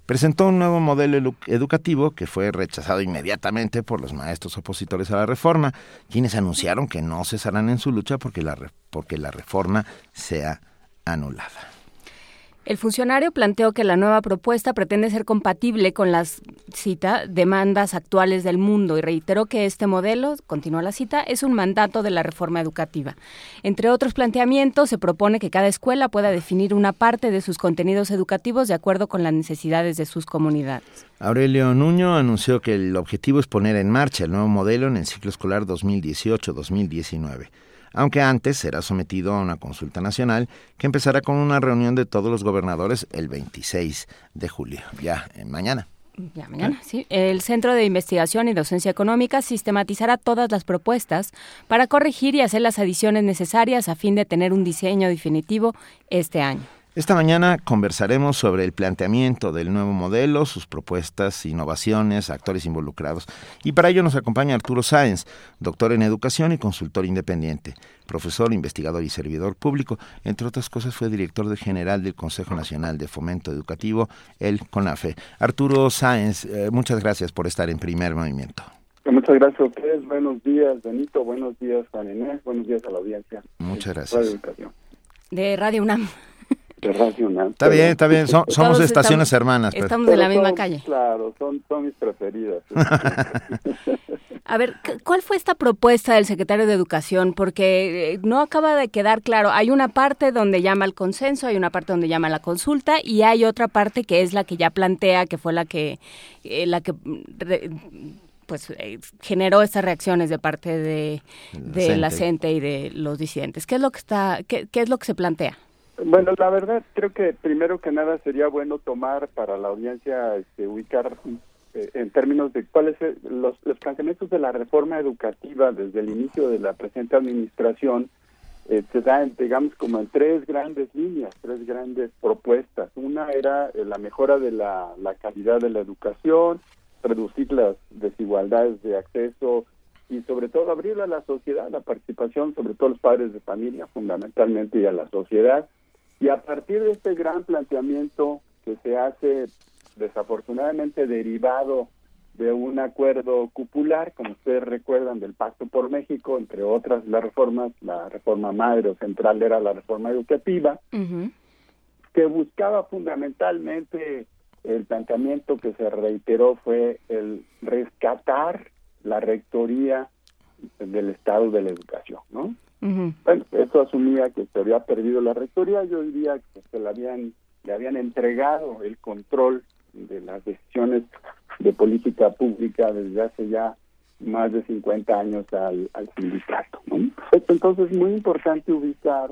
[SPEAKER 1] presentó un nuevo modelo educativo que fue rechazado inmediatamente por los maestros opositores a la reforma, quienes anunciaron que no cesarán en su lucha porque la, porque la reforma sea anulada.
[SPEAKER 2] El funcionario planteó que la nueva propuesta pretende ser compatible con las cita demandas actuales del mundo y reiteró que este modelo, continúa la cita, es un mandato de la reforma educativa. Entre otros planteamientos, se propone que cada escuela pueda definir una parte de sus contenidos educativos de acuerdo con las necesidades de sus comunidades.
[SPEAKER 1] Aurelio Nuño anunció que el objetivo es poner en marcha el nuevo modelo en el ciclo escolar 2018-2019 aunque antes será sometido a una consulta nacional que empezará con una reunión de todos los gobernadores el 26 de julio, ya mañana.
[SPEAKER 2] Ya mañana, sí. El Centro de Investigación y Docencia Económica sistematizará todas las propuestas para corregir y hacer las adiciones necesarias a fin de tener un diseño definitivo este año.
[SPEAKER 1] Esta mañana conversaremos sobre el planteamiento del nuevo modelo, sus propuestas, innovaciones, actores involucrados. Y para ello nos acompaña Arturo Sáenz, doctor en educación y consultor independiente, profesor, investigador y servidor público. Entre otras cosas fue director general del Consejo Nacional de Fomento Educativo, el CONAFE. Arturo Sáenz, eh, muchas gracias por estar en primer movimiento.
[SPEAKER 49] Muchas gracias a ustedes. Buenos días, Benito. Buenos días, Juan Inés. Buenos días a la audiencia.
[SPEAKER 1] Muchas gracias.
[SPEAKER 2] De Radio UNAM.
[SPEAKER 1] Está bien, está bien, somos estaciones hermanas.
[SPEAKER 2] Pues. Estamos en la misma calle.
[SPEAKER 49] Claro, son, mis preferidas.
[SPEAKER 2] A ver, ¿cuál fue esta propuesta del secretario de Educación? Porque eh, no acaba de quedar claro. Hay una parte donde llama al consenso, hay una parte donde llama a la consulta y hay otra parte que es la que ya plantea, que fue la que, eh, la que pues eh, generó estas reacciones de parte de, de la gente y de los disidentes. ¿Qué es lo que está, qué, qué es lo que se plantea?
[SPEAKER 49] Bueno, la verdad creo que primero que nada sería bueno tomar para la audiencia este, ubicar eh, en términos de cuáles los, los planteamientos de la reforma educativa desde el inicio de la presente administración eh, se dan, digamos, como en tres grandes líneas, tres grandes propuestas. Una era eh, la mejora de la, la calidad de la educación, reducir las desigualdades de acceso y sobre todo abrir a la sociedad la participación, sobre todo los padres de familia fundamentalmente y a la sociedad y a partir de este gran planteamiento que se hace desafortunadamente derivado de un acuerdo cupular, como ustedes recuerdan, del Pacto por México, entre otras las reformas, la reforma madre o central era la reforma educativa, que buscaba fundamentalmente el planteamiento que se reiteró fue el rescatar la rectoría del Estado de la Educación, ¿no? Bueno, eso asumía que se había perdido la rectoría, yo diría que se le habían, le habían entregado el control de las decisiones de política pública desde hace ya más de 50 años al, al sindicato. Entonces es muy importante ubicar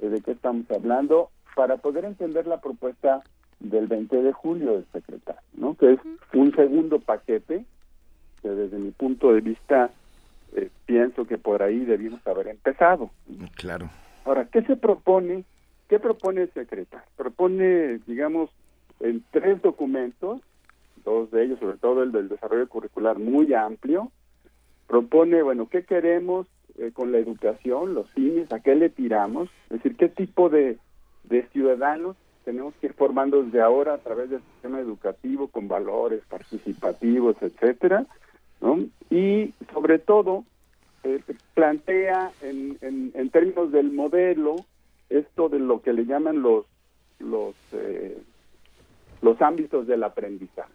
[SPEAKER 49] eh, de qué estamos hablando para poder entender la propuesta del 20 de julio del secretario, ¿no? que es un segundo paquete que desde mi punto de vista eh, pienso que por ahí debimos haber empezado.
[SPEAKER 1] Claro.
[SPEAKER 49] Ahora, ¿qué se propone? ¿Qué propone el secretario? Propone, digamos, en tres documentos, dos de ellos, sobre todo el del desarrollo curricular, muy amplio. Propone, bueno, ¿qué queremos eh, con la educación, los fines, a qué le tiramos? Es decir, ¿qué tipo de, de ciudadanos tenemos que ir formando desde ahora a través del sistema educativo con valores participativos, etcétera? Y sobre todo, eh, plantea en, en, términos del modelo esto de lo que le llaman los los eh, los ámbitos del aprendizaje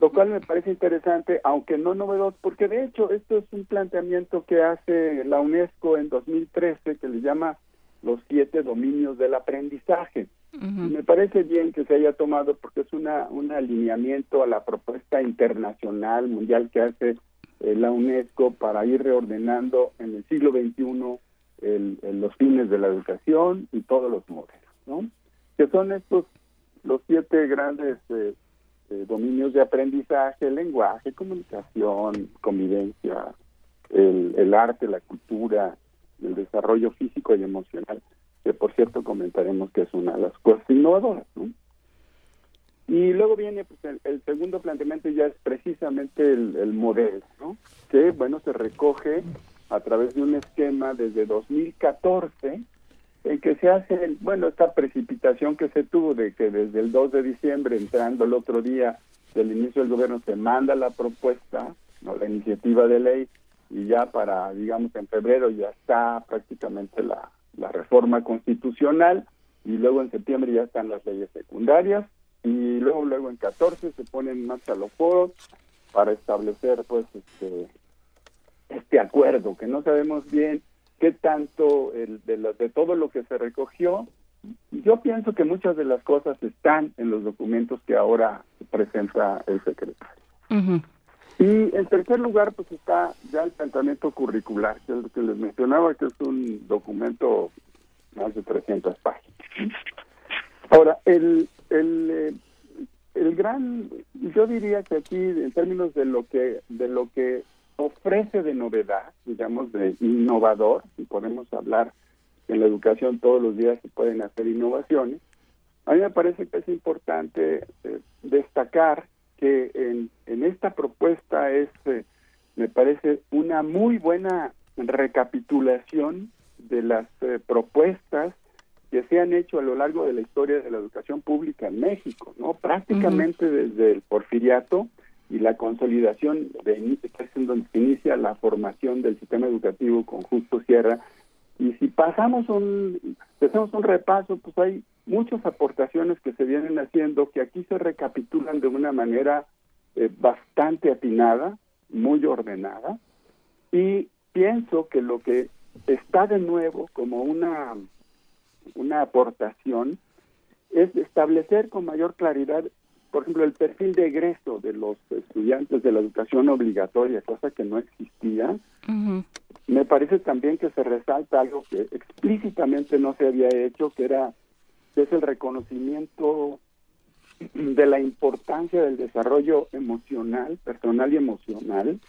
[SPEAKER 49] lo cual me parece interesante aunque no novedoso porque de hecho esto es un planteamiento que hace la UNESCO en 2013 que le llama los siete dominios del aprendizaje me parece bien que se haya tomado porque es una un alineamiento a la propuesta internacional mundial que hace eh, la UNESCO para ir reordenando en el siglo XXI el, los fines de la educación y todos los modelos, ¿no? Que son estos los siete grandes eh, eh, dominios de aprendizaje, lenguaje, comunicación, convivencia, el, el arte, la cultura, el desarrollo físico y emocional cierto comentaremos que es una de las cosas innovadoras. ¿no? Y luego viene pues, el, segundo planteamiento ya es precisamente el, modelo, ¿no? que bueno se recoge a través de un esquema desde 2014 en que se hace, bueno, esta precipitación que se tuvo de que desde el 2 de diciembre, entrando el otro día del inicio del gobierno, se manda la propuesta, ¿no? la iniciativa de ley, y ya para, digamos, en febrero ya está prácticamente la, la reforma constitucional, y luego en septiembre ya están las leyes secundarias, y luego, luego en 14 se ponen en marcha los foros para establecer, pues, este, este acuerdo, que no sabemos bien qué tanto el, de, de todo lo que se recogió. Yo pienso que muchas de las cosas están en los documentos que ahora presenta el secretario. Y en tercer lugar, pues está ya el planteamiento curricular, que es lo que les mencionaba, que es un documento más de 300 páginas. Ahora, el, el, eh, el gran, yo diría que aquí, en términos de lo que, de lo que ofrece de novedad, digamos, de innovador, si podemos hablar en la educación todos los días se pueden hacer innovaciones, a mí me parece que es importante eh, destacar que en, en, esta propuesta es, eh, me parece, una muy buena recapitulación de las eh, propuestas que se han hecho a lo largo de la historia de la educación pública en México, ¿no? Prácticamente desde el porfiriato y la consolidación de que es en donde se inicia la formación del sistema educativo con Justo Sierra y si pasamos un hacemos un repaso pues hay muchas aportaciones que se vienen haciendo que aquí se recapitulan de una manera eh, bastante atinada muy ordenada. Y pienso que lo que está de nuevo como una una aportación es establecer con mayor claridad por ejemplo, el perfil de egreso de los estudiantes de la educación obligatoria, cosa que no existía, me parece también que se resalta algo que explícitamente no se había hecho, que era es el reconocimiento de la importancia del desarrollo emocional, personal y emocional.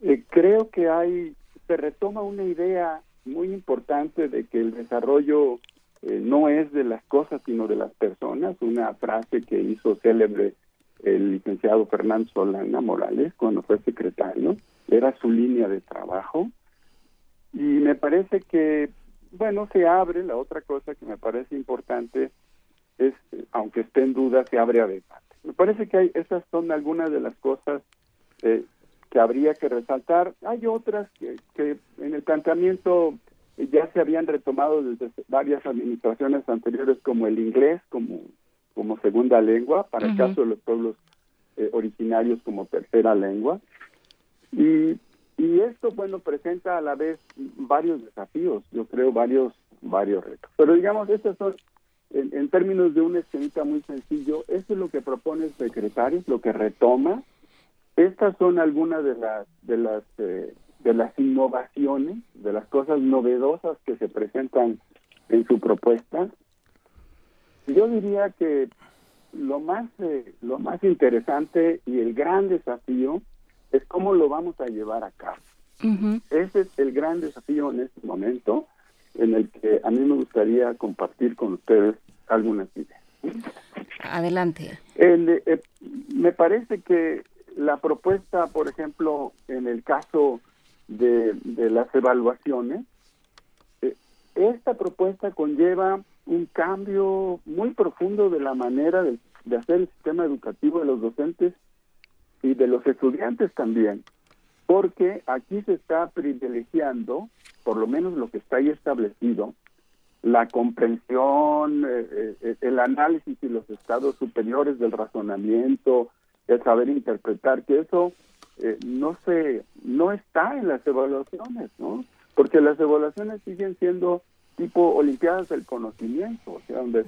[SPEAKER 49] Eh, creo que hay, se retoma una idea muy importante de que el desarrollo eh, no es de las cosas sino de las personas, una frase que hizo célebre el licenciado Fernando Solana Morales cuando fue secretario, era su línea de trabajo y me parece que, bueno, se abre, la otra cosa que me parece importante es, aunque esté en duda, se abre a debate. Me parece que hay, esas son algunas de las cosas eh, que habría que resaltar. Hay otras que, que en el planteamiento ya se habían retomado desde varias administraciones anteriores como el inglés como como segunda lengua para el caso de los pueblos eh, originarios como tercera lengua. Y y esto bueno presenta a la vez varios desafíos yo creo varios varios retos. Pero digamos estos son en, términos de un esquemita muy sencillo eso es lo que propone el secretario lo que retoma. Estas son algunas de las de las eh, de las innovaciones, de las cosas novedosas que se presentan en su propuesta. Yo diría que lo más eh, lo más interesante y el gran desafío es cómo lo vamos a llevar a cabo. Ese es el gran desafío en este momento en el que a mí me gustaría compartir con ustedes algunas ideas.
[SPEAKER 2] Adelante.
[SPEAKER 49] Eh, me parece que la propuesta, por ejemplo, en el caso de, las evaluaciones, eh, esta propuesta conlleva un cambio muy profundo de la manera de, hacer el sistema educativo de los docentes y de los estudiantes también, porque aquí se está privilegiando, por lo menos lo que está ahí establecido, la comprensión, eh, eh, el análisis y los estados superiores del razonamiento, el saber interpretar, que eso eh, no se no está en las evaluaciones, ¿no? Porque las evaluaciones siguen siendo tipo olimpiadas del conocimiento, o sea, donde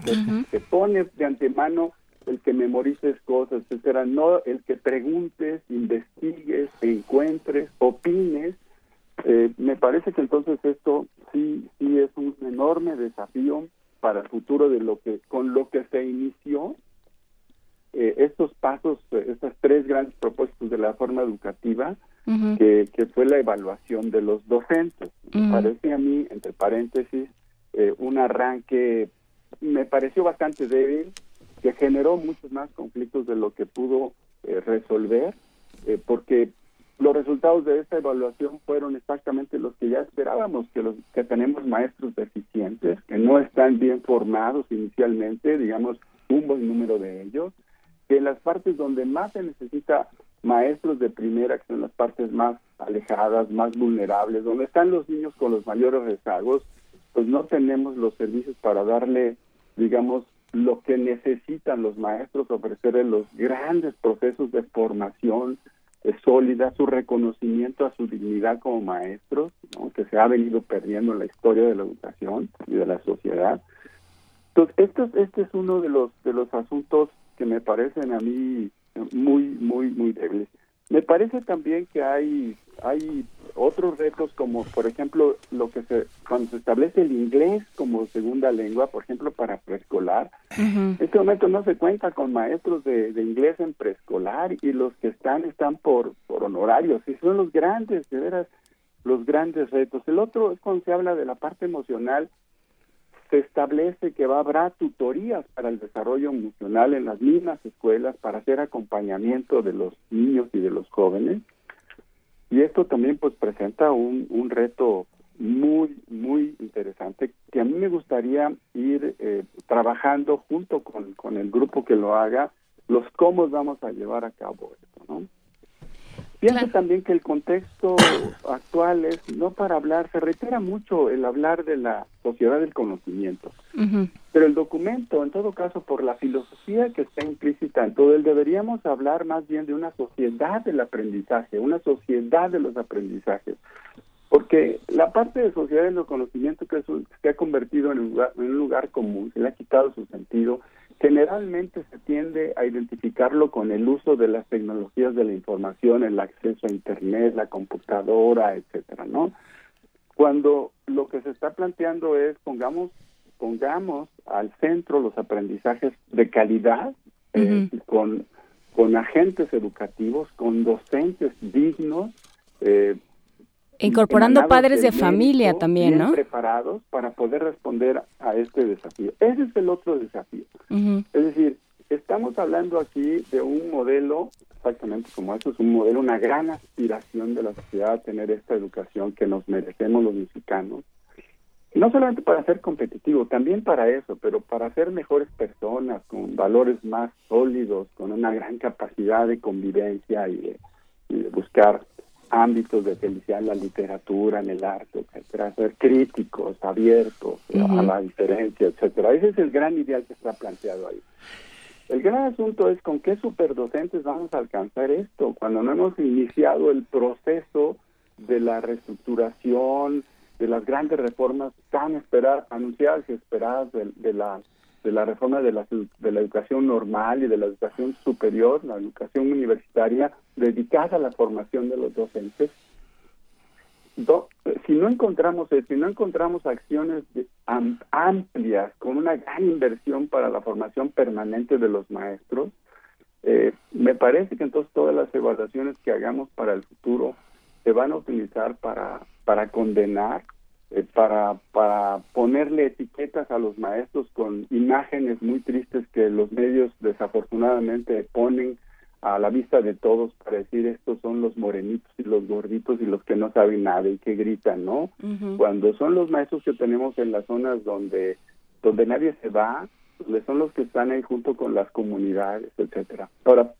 [SPEAKER 49] se, pone de antemano el que memorices cosas, etcétera, no el que preguntes, investigues, encuentres, opines. Eh, me parece que entonces esto sí sí es un enorme desafío para el futuro de lo que con lo que se inició eh, estos pasos, eh, estas tres grandes propósitos de la forma educativa, que, fue la evaluación de los docentes. Me parece a mí, entre paréntesis, eh, un arranque, me pareció bastante débil, que generó muchos más conflictos de lo que pudo resolver, porque los resultados de esta evaluación fueron exactamente los que ya esperábamos, que los que tenemos maestros deficientes, que no están bien formados inicialmente, digamos, un buen número de ellos, que en las partes donde más se necesita maestros de primera, que son las partes más alejadas, más vulnerables, donde están los niños con los mayores rezagos, pues no tenemos los servicios para darle, digamos, lo que necesitan los maestros, ofrecerles los grandes procesos de formación sólida, su reconocimiento a su dignidad como maestros, que se ha venido perdiendo en la historia de la educación y de la sociedad. Entonces, este, este es uno de los, de los asuntos que me parecen a mí muy, muy, muy débiles. Me parece también que hay, hay otros retos como, por ejemplo, lo que se, cuando se establece el inglés como segunda lengua, por ejemplo, para preescolar, en este momento no se cuenta con maestros de, inglés en preescolar y los que están están por, por honorarios y son los grandes, de veras, los grandes retos. El otro es cuando se habla de la parte emocional, se establece que va, habrá tutorías para el desarrollo emocional en las mismas escuelas para hacer acompañamiento de los niños y de los jóvenes. Y esto también pues presenta un, un reto muy, muy interesante que a mí me gustaría ir eh, trabajando junto con, con el grupo que lo haga, los cómo vamos a llevar a cabo esto, ¿no? Pienso también que el contexto actual es no para hablar, se reitera mucho el hablar de la sociedad del conocimiento, pero el documento, en todo caso, por la filosofía que está implícita en todo él, deberíamos hablar más bien de una sociedad del aprendizaje, una sociedad de los aprendizajes, porque la parte de sociedad del conocimiento que se ha convertido en un, lugar, en un lugar común, se le ha quitado su sentido, generalmente se tiende a identificarlo con el uso de las tecnologías de la información, el acceso a internet, la computadora, etcétera, ¿no? Cuando lo que se está planteando es pongamos pongamos al centro los aprendizajes de calidad eh, con con agentes educativos, con docentes dignos, eh,
[SPEAKER 2] Incorporando padres de familia también, ¿no?
[SPEAKER 49] preparados para poder responder a este desafío. Ese es el otro desafío. Es decir, estamos hablando aquí de un modelo, exactamente como eso, es un modelo, una gran aspiración de la sociedad a tener esta educación que nos merecemos los mexicanos. No solamente para ser competitivo, también para eso, pero para ser mejores personas, con valores más sólidos, con una gran capacidad de convivencia y de buscar ámbitos de felicidad la literatura, en el arte, etcétera, ser críticos, abiertos a la diferencia, etcétera. Ese es el gran ideal que está planteado ahí. El gran asunto es con qué superdocentes vamos a alcanzar esto, cuando no hemos iniciado el proceso de la reestructuración, de las grandes reformas tan esperadas, anunciadas y esperadas de la de la reforma de la, de la educación normal y de la educación superior, la educación universitaria, dedicada a la formación de los docentes. si no encontramos si no encontramos acciones amplias con una gran inversión para la formación permanente de los maestros, eh, me parece que entonces todas las evaluaciones que hagamos para el futuro se van a utilizar para, para condenar eh, para, para ponerle etiquetas a los maestros con imágenes muy tristes que los medios desafortunadamente ponen a la vista de todos para decir estos son los morenitos y los gorditos y los que no saben nada y que gritan, ¿no? Cuando son los maestros que tenemos en las zonas donde donde nadie se va, pues, son los que están ahí junto con las comunidades, etcétera. Ahora,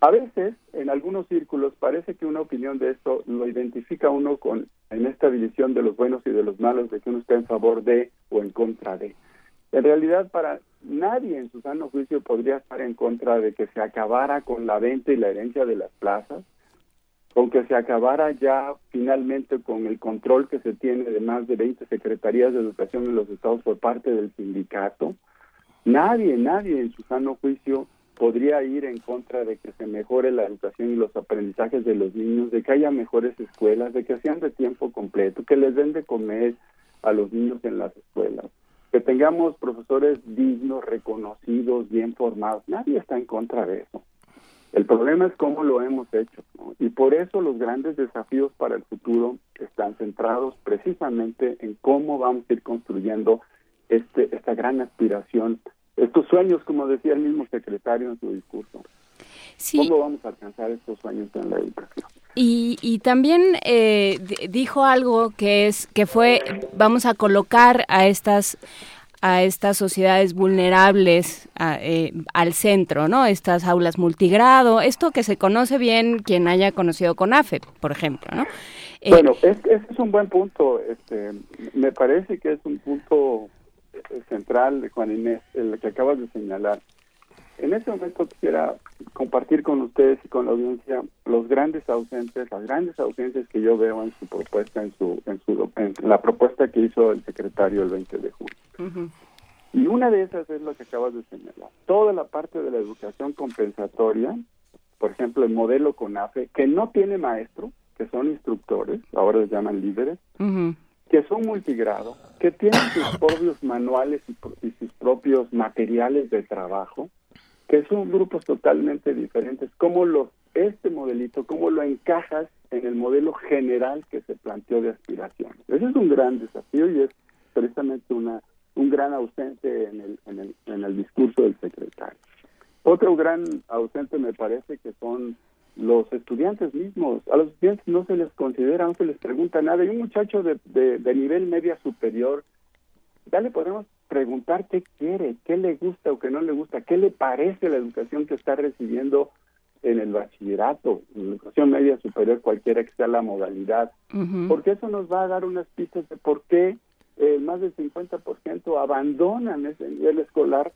[SPEAKER 49] a veces, en algunos círculos, parece que una opinión de esto lo identifica uno con en esta división de los buenos y de los malos, de que uno está en favor de o en contra de. En realidad, para nadie en su sano juicio podría estar en contra de que se acabara con la venta y la herencia de las plazas, con que se acabara ya finalmente con el control que se tiene de más de 20 secretarías de educación en los estados por parte del sindicato. Nadie, nadie en su sano juicio podría ir en contra de que se mejore la educación y los aprendizajes de los niños, de que haya mejores escuelas, de que sean de tiempo completo, que les den de comer a los niños en las escuelas, que tengamos profesores dignos, reconocidos, bien formados. Nadie está en contra de eso. El problema es cómo lo hemos hecho. Y por eso los grandes desafíos para el futuro están centrados precisamente en cómo vamos a ir construyendo este, esta gran aspiración estos sueños, como decía el mismo secretario en su discurso. ¿Cómo vamos a alcanzar estos sueños en la educación?
[SPEAKER 2] Y, y también eh, dijo algo que es que fue vamos a colocar a estas a estas sociedades vulnerables eh, al centro, ¿no? Estas aulas multigrado, esto que se conoce bien quien haya conocido con AFE, por ejemplo, ¿no?
[SPEAKER 49] Eh, bueno, ese es, un buen punto. Este, me parece que es un punto central, Juan Inés, el que acabas de señalar. En este momento quisiera compartir con ustedes y con la audiencia los grandes ausentes, las grandes ausencias que yo veo en su propuesta, en su, en su, en la propuesta que hizo el secretario el 20 de julio. Y una de esas es lo que acabas de señalar. Toda la parte de la educación compensatoria, por ejemplo, el modelo CONAFE, que no tiene maestro, que son instructores, ahora les llaman líderes, que son multigrado, que tienen sus propios manuales y sus propios materiales de trabajo, que son grupos totalmente diferentes. ¿Cómo lo, este modelito, cómo lo encajas en el modelo general que se planteó de aspiración? Ese es un gran desafío y es precisamente una un gran ausente en el, en el, en el discurso del secretario. Otro gran ausente me parece que son los estudiantes mismos. A los estudiantes no se les considera, no se les pregunta nada. Y un muchacho de, de, de nivel media superior, ya le podemos preguntar qué quiere, qué le gusta o qué no le gusta, qué le parece la educación que está recibiendo en el bachillerato, en la educación media superior, cualquiera que sea la modalidad, porque eso nos va a dar unas pistas de por qué eh, más del 50% abandonan ese nivel escolar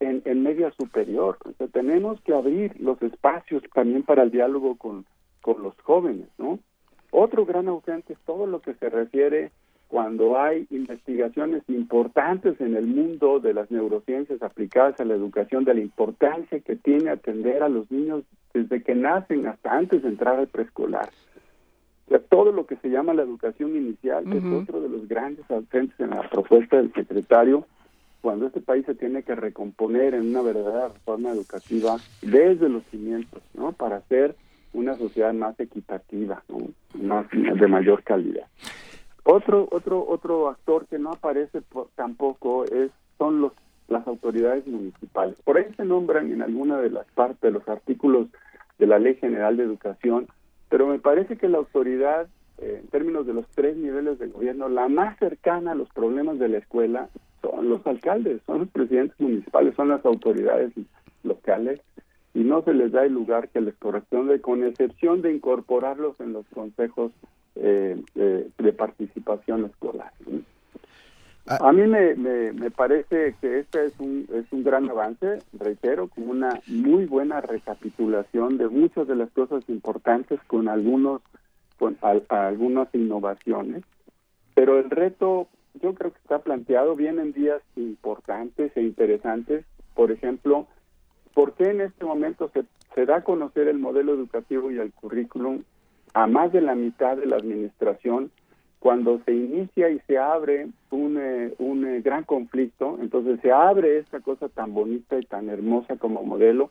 [SPEAKER 49] en, en media superior. Entonces, tenemos que abrir los espacios también para el diálogo con, con los jóvenes, ¿no? Otro gran ausente es todo lo que se refiere cuando hay investigaciones importantes en el mundo de las neurociencias aplicadas a la educación, de la importancia que tiene atender a los niños desde que nacen hasta antes de entrar al preescolar. O sea, todo lo que se llama la educación inicial es otro de los grandes ausentes en la propuesta del secretario cuando este país se tiene que recomponer en una verdadera reforma educativa desde los cimientos, ¿no? Para hacer una sociedad más equitativa, ¿no? más de mayor calidad. Otro, otro, otro actor que no aparece tampoco es, son los, las autoridades municipales. Por ahí se nombran en alguna de las partes de los artículos de la Ley General de Educación, pero me parece que la autoridad, eh, en términos de los tres niveles de gobierno, la más cercana a los problemas de la escuela son los alcaldes, son los presidentes municipales, son las autoridades locales y no se les da el lugar que les corresponde, con excepción de incorporarlos en los consejos eh, de, participación escolar. Ah. A mí me, me, parece que este es un, es un gran avance, reitero, con una muy buena recapitulación de muchas de las cosas importantes con algunos con algunas innovaciones, pero el reto yo creo que está planteado, vienen días importantes e interesantes, por ejemplo, ¿por qué en este momento se, se da a conocer el modelo educativo y el currículum a más de la mitad de la administración cuando se inicia y se abre un, eh, un eh, gran conflicto, entonces se abre esta cosa tan bonita y tan hermosa como modelo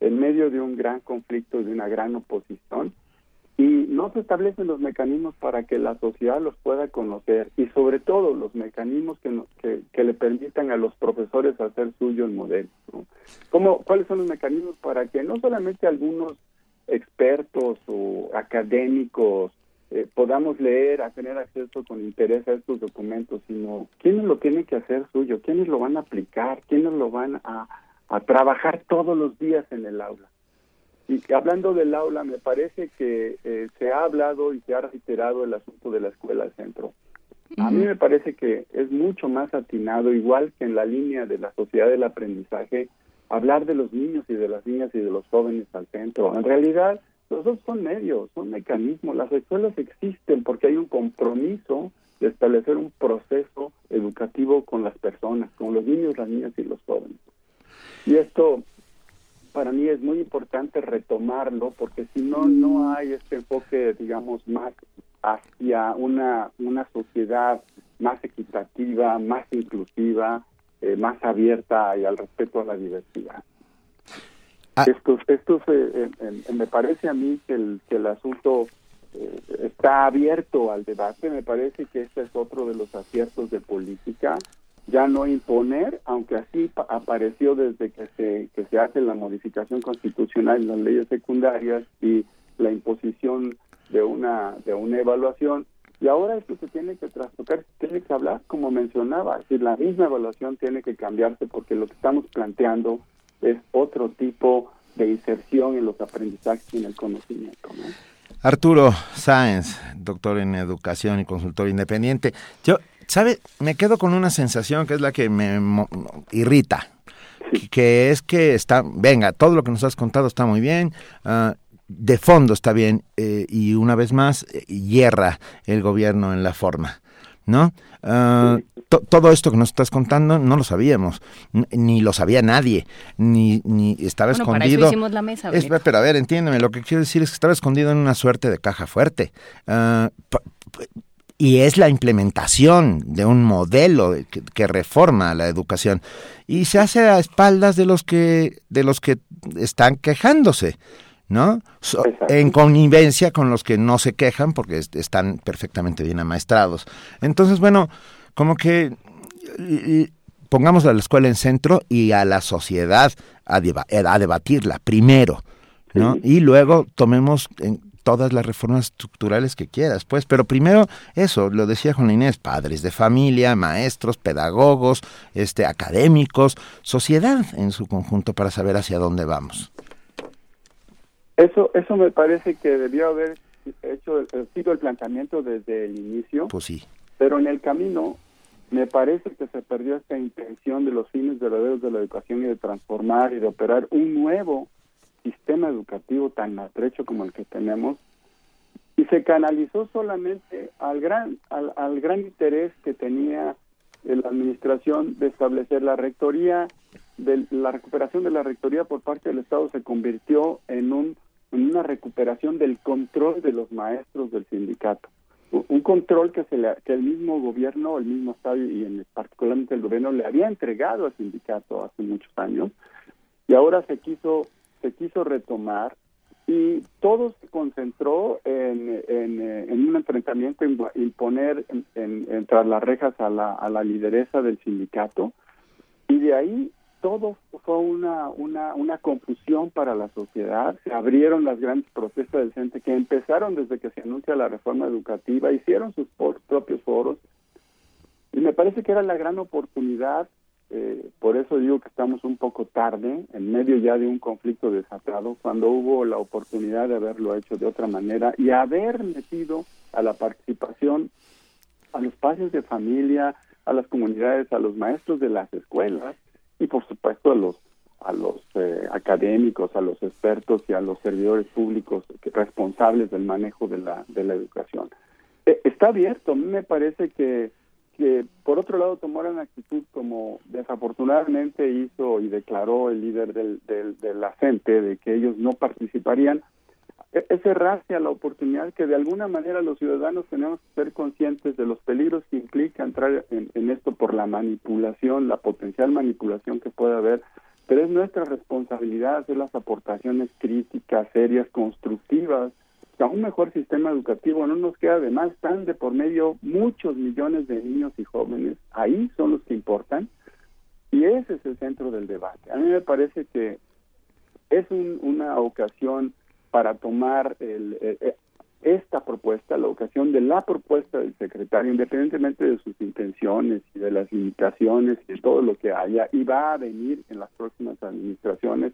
[SPEAKER 49] en medio de un gran conflicto, de una gran oposición, y no se establecen los mecanismos para que la sociedad los pueda conocer y sobre todo los mecanismos que, que, le permitan a los profesores hacer suyo el modelo. ¿Cómo, ¿Cuáles son los mecanismos para que no solamente algunos expertos o académicos eh, podamos leer, a tener acceso con interés a estos documentos, sino quiénes lo tienen que hacer suyo, quiénes lo van a aplicar, quiénes lo van a, a trabajar todos los días en el aula. Y hablando del aula, me parece que eh, se ha hablado y se ha reiterado el asunto de la escuela al centro. A mí me parece que es mucho más atinado, igual que en la línea de la sociedad del aprendizaje, hablar de los niños y de las niñas y de los jóvenes al centro. En realidad, los dos son medios, son mecanismos. Las escuelas existen porque hay un compromiso de establecer un proceso educativo con las personas, con los niños, las niñas y los jóvenes. Y esto para mí es muy importante retomarlo porque si no, no hay este enfoque, digamos, más hacia una, una sociedad más equitativa, más inclusiva, eh, más abierta y al respeto a la diversidad. Ah. Esto, esto eh, me parece a mí que el, que el asunto eh, está abierto al debate, me parece que este es otro de los aciertos de política ya no imponer, aunque así apareció desde que se, que se hace la modificación constitucional en las leyes secundarias y la imposición de una, de una evaluación, y ahora esto se tiene que trastocar, tiene que hablar, como mencionaba, es decir, la misma evaluación tiene que cambiarse porque lo que estamos planteando es otro tipo de inserción en los aprendizajes y en el conocimiento.
[SPEAKER 1] Arturo Sáenz, doctor en educación y consultor independiente. Yo, ¿sabe? Me quedo con una sensación que es la que me irrita. Que es que está, venga, todo lo que nos has contado está muy bien, uh, de fondo está bien eh, y una vez más eh, hierra el gobierno en la forma, ¿no? Ah, todo esto que nos estás contando no lo sabíamos, ni lo sabía nadie, ni, ni estaba escondido.
[SPEAKER 2] la mesa.
[SPEAKER 1] pero a ver, entiéndeme, lo que quiero decir es que estaba escondido en una suerte de caja fuerte. Ah, y es la implementación de un modelo que, que, reforma la educación y se hace a espaldas de los que de los que están quejándose. ¿no? en connivencia con los que no se quejan porque están perfectamente bien amaestrados. Entonces, bueno, como que pongamos a la escuela en centro y a la sociedad a, debatirla primero, ¿no? Y luego tomemos en todas las reformas estructurales que quieras, pues, pero primero eso, lo decía Juan Inés, padres de familia, maestros, pedagogos, este académicos, sociedad en su conjunto para saber hacia dónde vamos.
[SPEAKER 49] Eso, eso me parece que debió haber hecho sido el planteamiento desde el inicio.
[SPEAKER 1] Pues sí.
[SPEAKER 49] Pero en el camino me parece que se perdió esta intención de los fines verdaderos de la educación y de transformar y de operar un nuevo sistema educativo tan estrecho como el que tenemos y se canalizó solamente al gran al, al gran interés que tenía la administración de establecer la rectoría de la recuperación de la rectoría por parte del Estado se convirtió en un en una recuperación del control de los maestros del sindicato. Un control que se le, que el mismo gobierno el mismo Estado y en particularmente el gobierno le había entregado al sindicato hace muchos años y ahora se quiso se quiso retomar y todo se concentró en, en, un enfrentamiento, imponer en, tras las rejas a la, a la lideresa del sindicato y de ahí todo fue una, una, una confusión para la sociedad. Se abrieron las grandes protestas del CENTE que empezaron desde que se anuncia la reforma educativa, hicieron sus propios foros y me parece que era la gran oportunidad, eh, por eso digo que estamos un poco tarde, en medio ya de un conflicto desatado, cuando hubo la oportunidad de haberlo hecho de otra manera y haber metido a la participación a los padres de familia, a las comunidades, a los maestros de las escuelas, y por supuesto a los a los eh, académicos, a los expertos y a los servidores públicos responsables del manejo de la, de la educación. Eh, está abierto, a mí me parece que, que por otro lado tomó una actitud como desafortunadamente hizo y declaró el líder del, del, de la gente de que ellos no participarían, es cerrarse a la oportunidad que de alguna manera los ciudadanos tenemos que ser conscientes de los peligros que implica entrar en, esto por la manipulación, la potencial manipulación que puede haber, pero es nuestra responsabilidad hacer las aportaciones críticas, serias, constructivas, a un mejor sistema educativo no nos queda además están de por medio muchos millones de niños y jóvenes, ahí son los que importan, y ese es el centro del debate. A mí me parece que es una ocasión para tomar el, eh, eh, esta propuesta, la ocasión de la propuesta del secretario, independientemente de sus intenciones y de las limitaciones y de todo lo que haya, y va a venir en las próximas administraciones.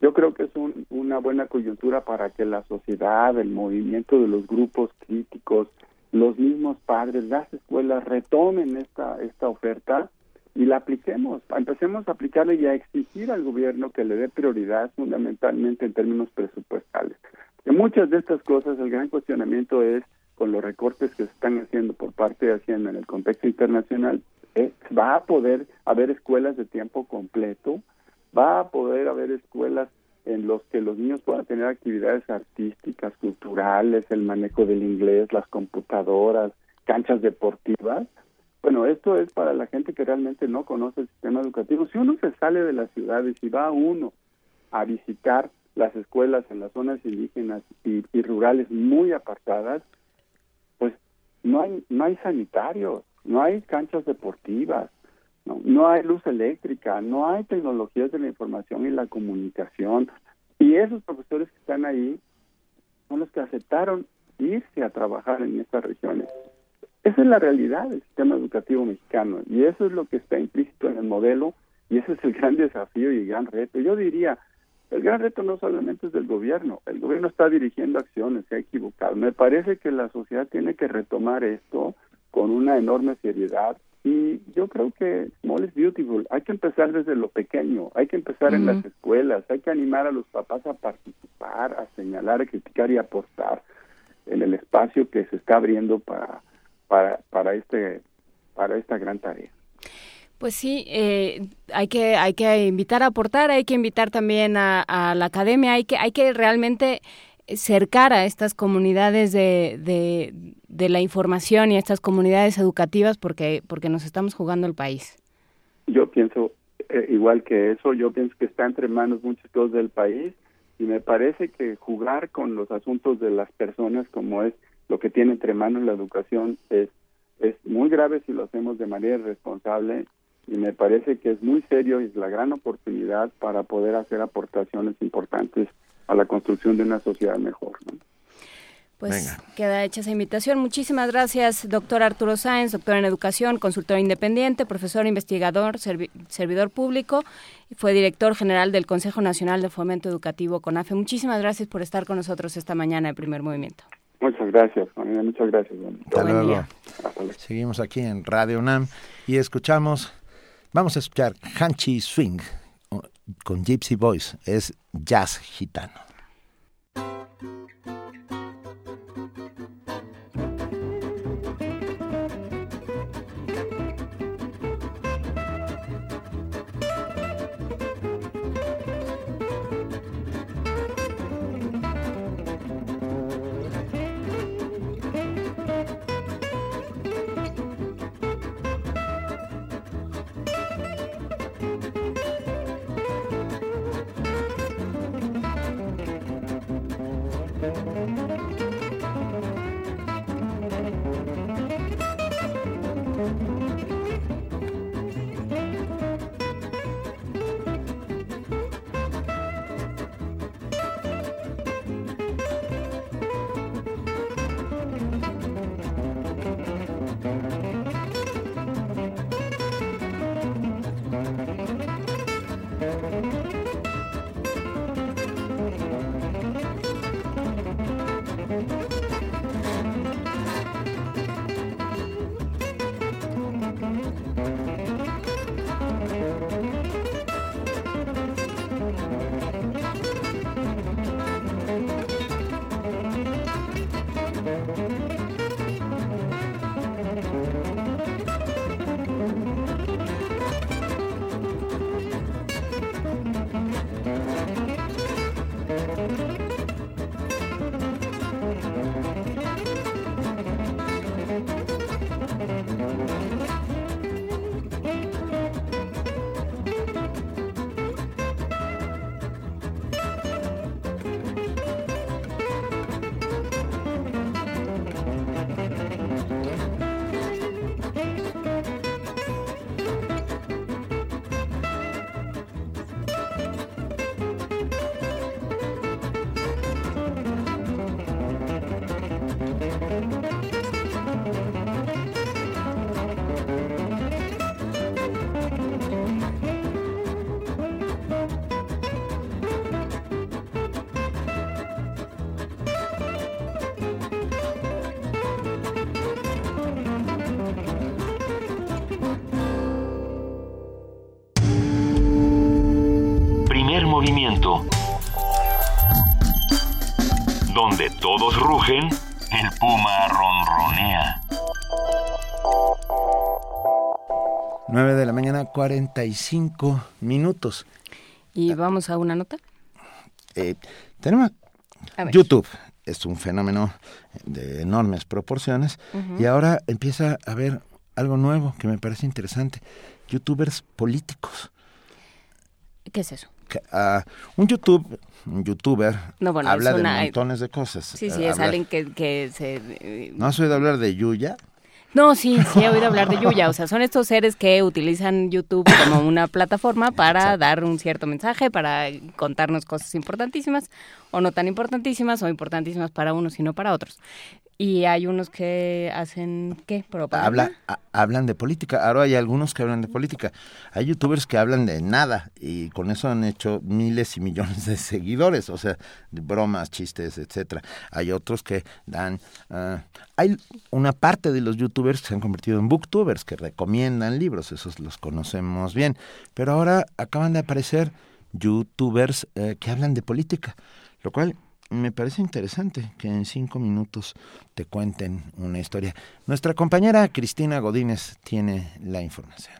[SPEAKER 49] Yo creo que es una buena coyuntura para que la sociedad, el movimiento de los grupos críticos, los mismos padres, las escuelas retomen esta, esta oferta y la apliquemos, empecemos a aplicarla y a exigir al gobierno que le dé prioridad fundamentalmente en términos presupuestales. En muchas de estas cosas el gran cuestionamiento es con los recortes que se están haciendo por parte de Hacienda en el contexto internacional, ¿eh? va a poder haber escuelas de tiempo completo, va a poder haber escuelas en los que los niños puedan tener actividades artísticas, culturales, el manejo del inglés, las computadoras, canchas deportivas, bueno, esto es para la gente que realmente no conoce el sistema educativo. Si uno se sale de las ciudades y va uno a visitar las escuelas en las zonas indígenas y, rurales muy apartadas, pues no hay no hay sanitarios, no hay canchas deportivas, ¿no? hay luz eléctrica, no hay tecnologías de la información y la comunicación. Y esos profesores que están ahí son los que aceptaron irse a trabajar en estas regiones. Esa es la realidad del sistema educativo mexicano y eso es lo que está implícito en el modelo y ese es el gran desafío y el gran reto. Yo diría, el gran reto no solamente es del gobierno, el gobierno está dirigiendo acciones, se ha equivocado. Me parece que la sociedad tiene que retomar esto con una enorme seriedad y yo creo que small is beautiful. Hay que empezar desde lo pequeño, hay que empezar en las escuelas, hay que animar a los papás a participar, a señalar, a criticar y aportar en el espacio que se está abriendo para para para este para esta gran tarea.
[SPEAKER 2] Pues sí, eh, hay que hay que invitar a aportar, hay que invitar también a, a, la academia, hay que hay que realmente cercar a estas comunidades de, de, la información y a estas comunidades educativas porque porque nos estamos jugando el país.
[SPEAKER 49] Yo pienso eh, igual que eso, yo pienso que está entre manos muchos todos del país y me parece que jugar con los asuntos de las personas como es lo que tiene entre manos la educación es es muy grave si lo hacemos de manera irresponsable y me parece que es muy serio y es la gran oportunidad para poder hacer aportaciones importantes a la construcción de una sociedad mejor. ¿no?
[SPEAKER 2] Pues queda hecha esa invitación. Muchísimas gracias, doctor Arturo Sáenz, doctor en educación, consultor independiente, profesor investigador, servi servidor público y fue director general del Consejo Nacional de Fomento Educativo CONAFE. Muchísimas gracias por estar con nosotros esta mañana en Primer Movimiento.
[SPEAKER 49] Muchas gracias, Juanina, muchas gracias.
[SPEAKER 1] Hasta luego. Seguimos aquí en Radio UNAM y escuchamos, vamos a escuchar Hanchi Swing con Gypsy Boys, es jazz gitano.
[SPEAKER 5] Movimiento. Donde todos rugen, el puma ronronea.
[SPEAKER 1] 9 de la mañana, 45 minutos.
[SPEAKER 2] ¿Y vamos a una nota?
[SPEAKER 1] Eh, tenemos YouTube. Es un fenómeno de enormes proporciones uh -huh. y ahora empieza a haber algo nuevo que me parece interesante. Youtubers políticos.
[SPEAKER 2] ¿Qué es eso?
[SPEAKER 1] Uh, un YouTube un youtuber
[SPEAKER 2] no, bueno,
[SPEAKER 1] habla
[SPEAKER 2] una,
[SPEAKER 1] de montones de cosas.
[SPEAKER 2] Sí, sí, es
[SPEAKER 1] habla,
[SPEAKER 2] alguien que, que se...
[SPEAKER 1] ¿No has oído hablar de Yuya?
[SPEAKER 2] No, sí, sí he oído hablar de Yuya. O sea, son estos seres que utilizan YouTube como una plataforma para dar un cierto mensaje, para contarnos cosas importantísimas o no tan importantísimas o importantísimas para unos y no para otros. Y hay unos que hacen, ¿qué?
[SPEAKER 1] Habla, hablan de política. Ahora hay algunos que hablan de política. Hay youtubers que hablan de nada y con eso han hecho miles y millones de seguidores, o sea, bromas, chistes, etcétera. Hay otros que dan... Ah, hay una parte de los youtubers que se han convertido en booktubers, que recomiendan libros, esos los conocemos bien. Pero ahora acaban de aparecer youtubers eh, que hablan de política, lo cual me parece interesante que en cinco minutos te cuenten una historia. Nuestra compañera Cristina Godínez tiene la información.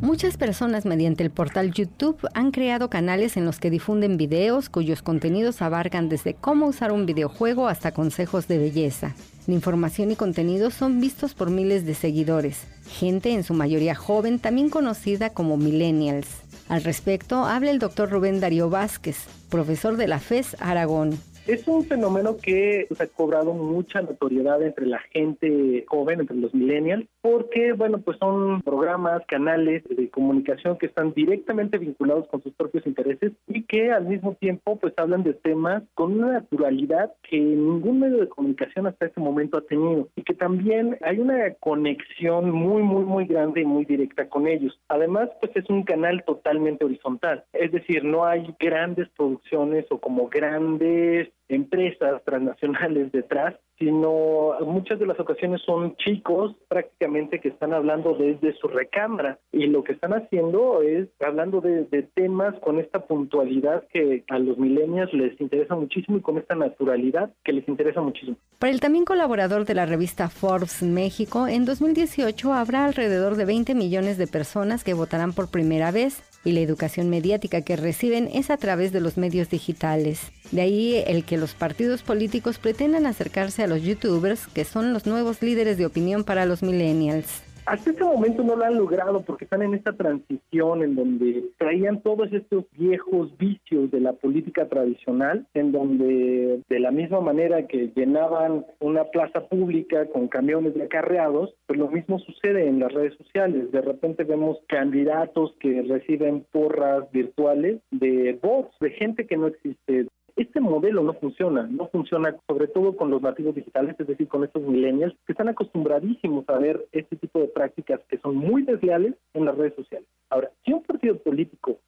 [SPEAKER 50] Muchas personas mediante el portal YouTube han creado canales en los que difunden videos cuyos contenidos abarcan desde cómo usar un videojuego hasta consejos de belleza. La información y contenidos son vistos por miles de seguidores, gente en su mayoría joven, también conocida como millennials. Al respecto, habla el doctor Rubén Darío Vázquez, profesor de la FES Aragón.
[SPEAKER 51] Es un fenómeno que ha cobrado mucha notoriedad entre la gente joven, entre los millennials, porque, bueno, pues son programas, canales de comunicación que están directamente vinculados con sus propios intereses y que al mismo tiempo, pues hablan de temas con una naturalidad que ningún medio de comunicación hasta este momento ha tenido y que también hay una conexión muy, muy, muy grande y muy directa con ellos. Además, pues es un canal totalmente horizontal, es decir, no hay grandes producciones o como grandes empresas transnacionales detrás, sino muchas de las ocasiones son chicos prácticamente que están hablando desde su recámara y lo que están haciendo es hablando de, temas con esta puntualidad que a los millennials les interesa muchísimo y con esta naturalidad que les interesa muchísimo.
[SPEAKER 50] Para el también colaborador de la revista Forbes México, en 2018 habrá alrededor de 20 millones de personas que votarán por primera vez y la educación mediática que reciben es a través de los medios digitales. De ahí el que los partidos políticos pretendan acercarse a los youtubers, que son los nuevos líderes de opinión para los millennials.
[SPEAKER 51] Hasta este momento no lo han logrado porque están en esta transición en donde traían todos estos viejos vicios de la política tradicional, en donde de la misma manera que llenaban una plaza pública con camiones de acarreados, pues lo mismo sucede en las redes sociales. De repente vemos candidatos que reciben porras virtuales de bots, de gente que no existe, este modelo no funciona, no funciona sobre todo con los nativos digitales, es decir, con estos millennials que están acostumbradísimos a ver este tipo de prácticas que son muy desleales en las redes sociales. Ahora, si un partido político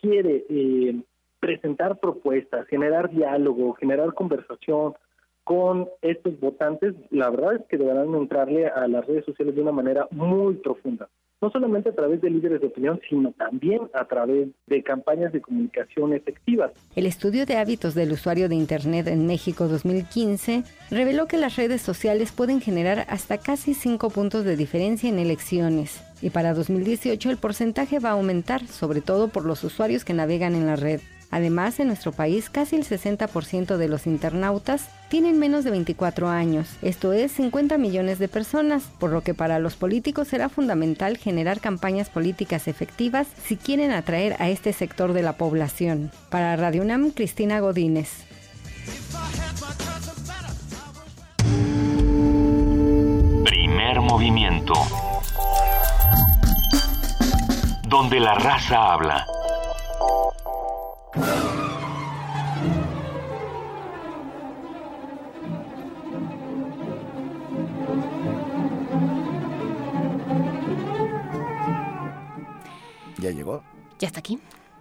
[SPEAKER 51] quiere eh, presentar propuestas, generar diálogo, generar conversación con estos votantes, la verdad es que deberán entrarle a las redes sociales de una manera muy profunda no solamente a través de líderes de opinión, sino también a través de campañas de comunicación efectivas.
[SPEAKER 50] El estudio de hábitos del usuario de Internet en México 2015 reveló que las redes sociales pueden generar hasta casi 5 puntos de diferencia en elecciones. Y para 2018 el porcentaje va a aumentar, sobre todo por los usuarios que navegan en la red. Además, en nuestro país casi el 60% de los internautas tienen menos de 24 años, esto es 50 millones de personas, por lo que para los políticos será fundamental generar campañas políticas efectivas si quieren atraer a este sector de la población. Para Radio UNAM, Cristina Godínez.
[SPEAKER 5] Primer movimiento. Donde la raza habla.
[SPEAKER 1] Ya llegó.
[SPEAKER 2] Ya está aquí.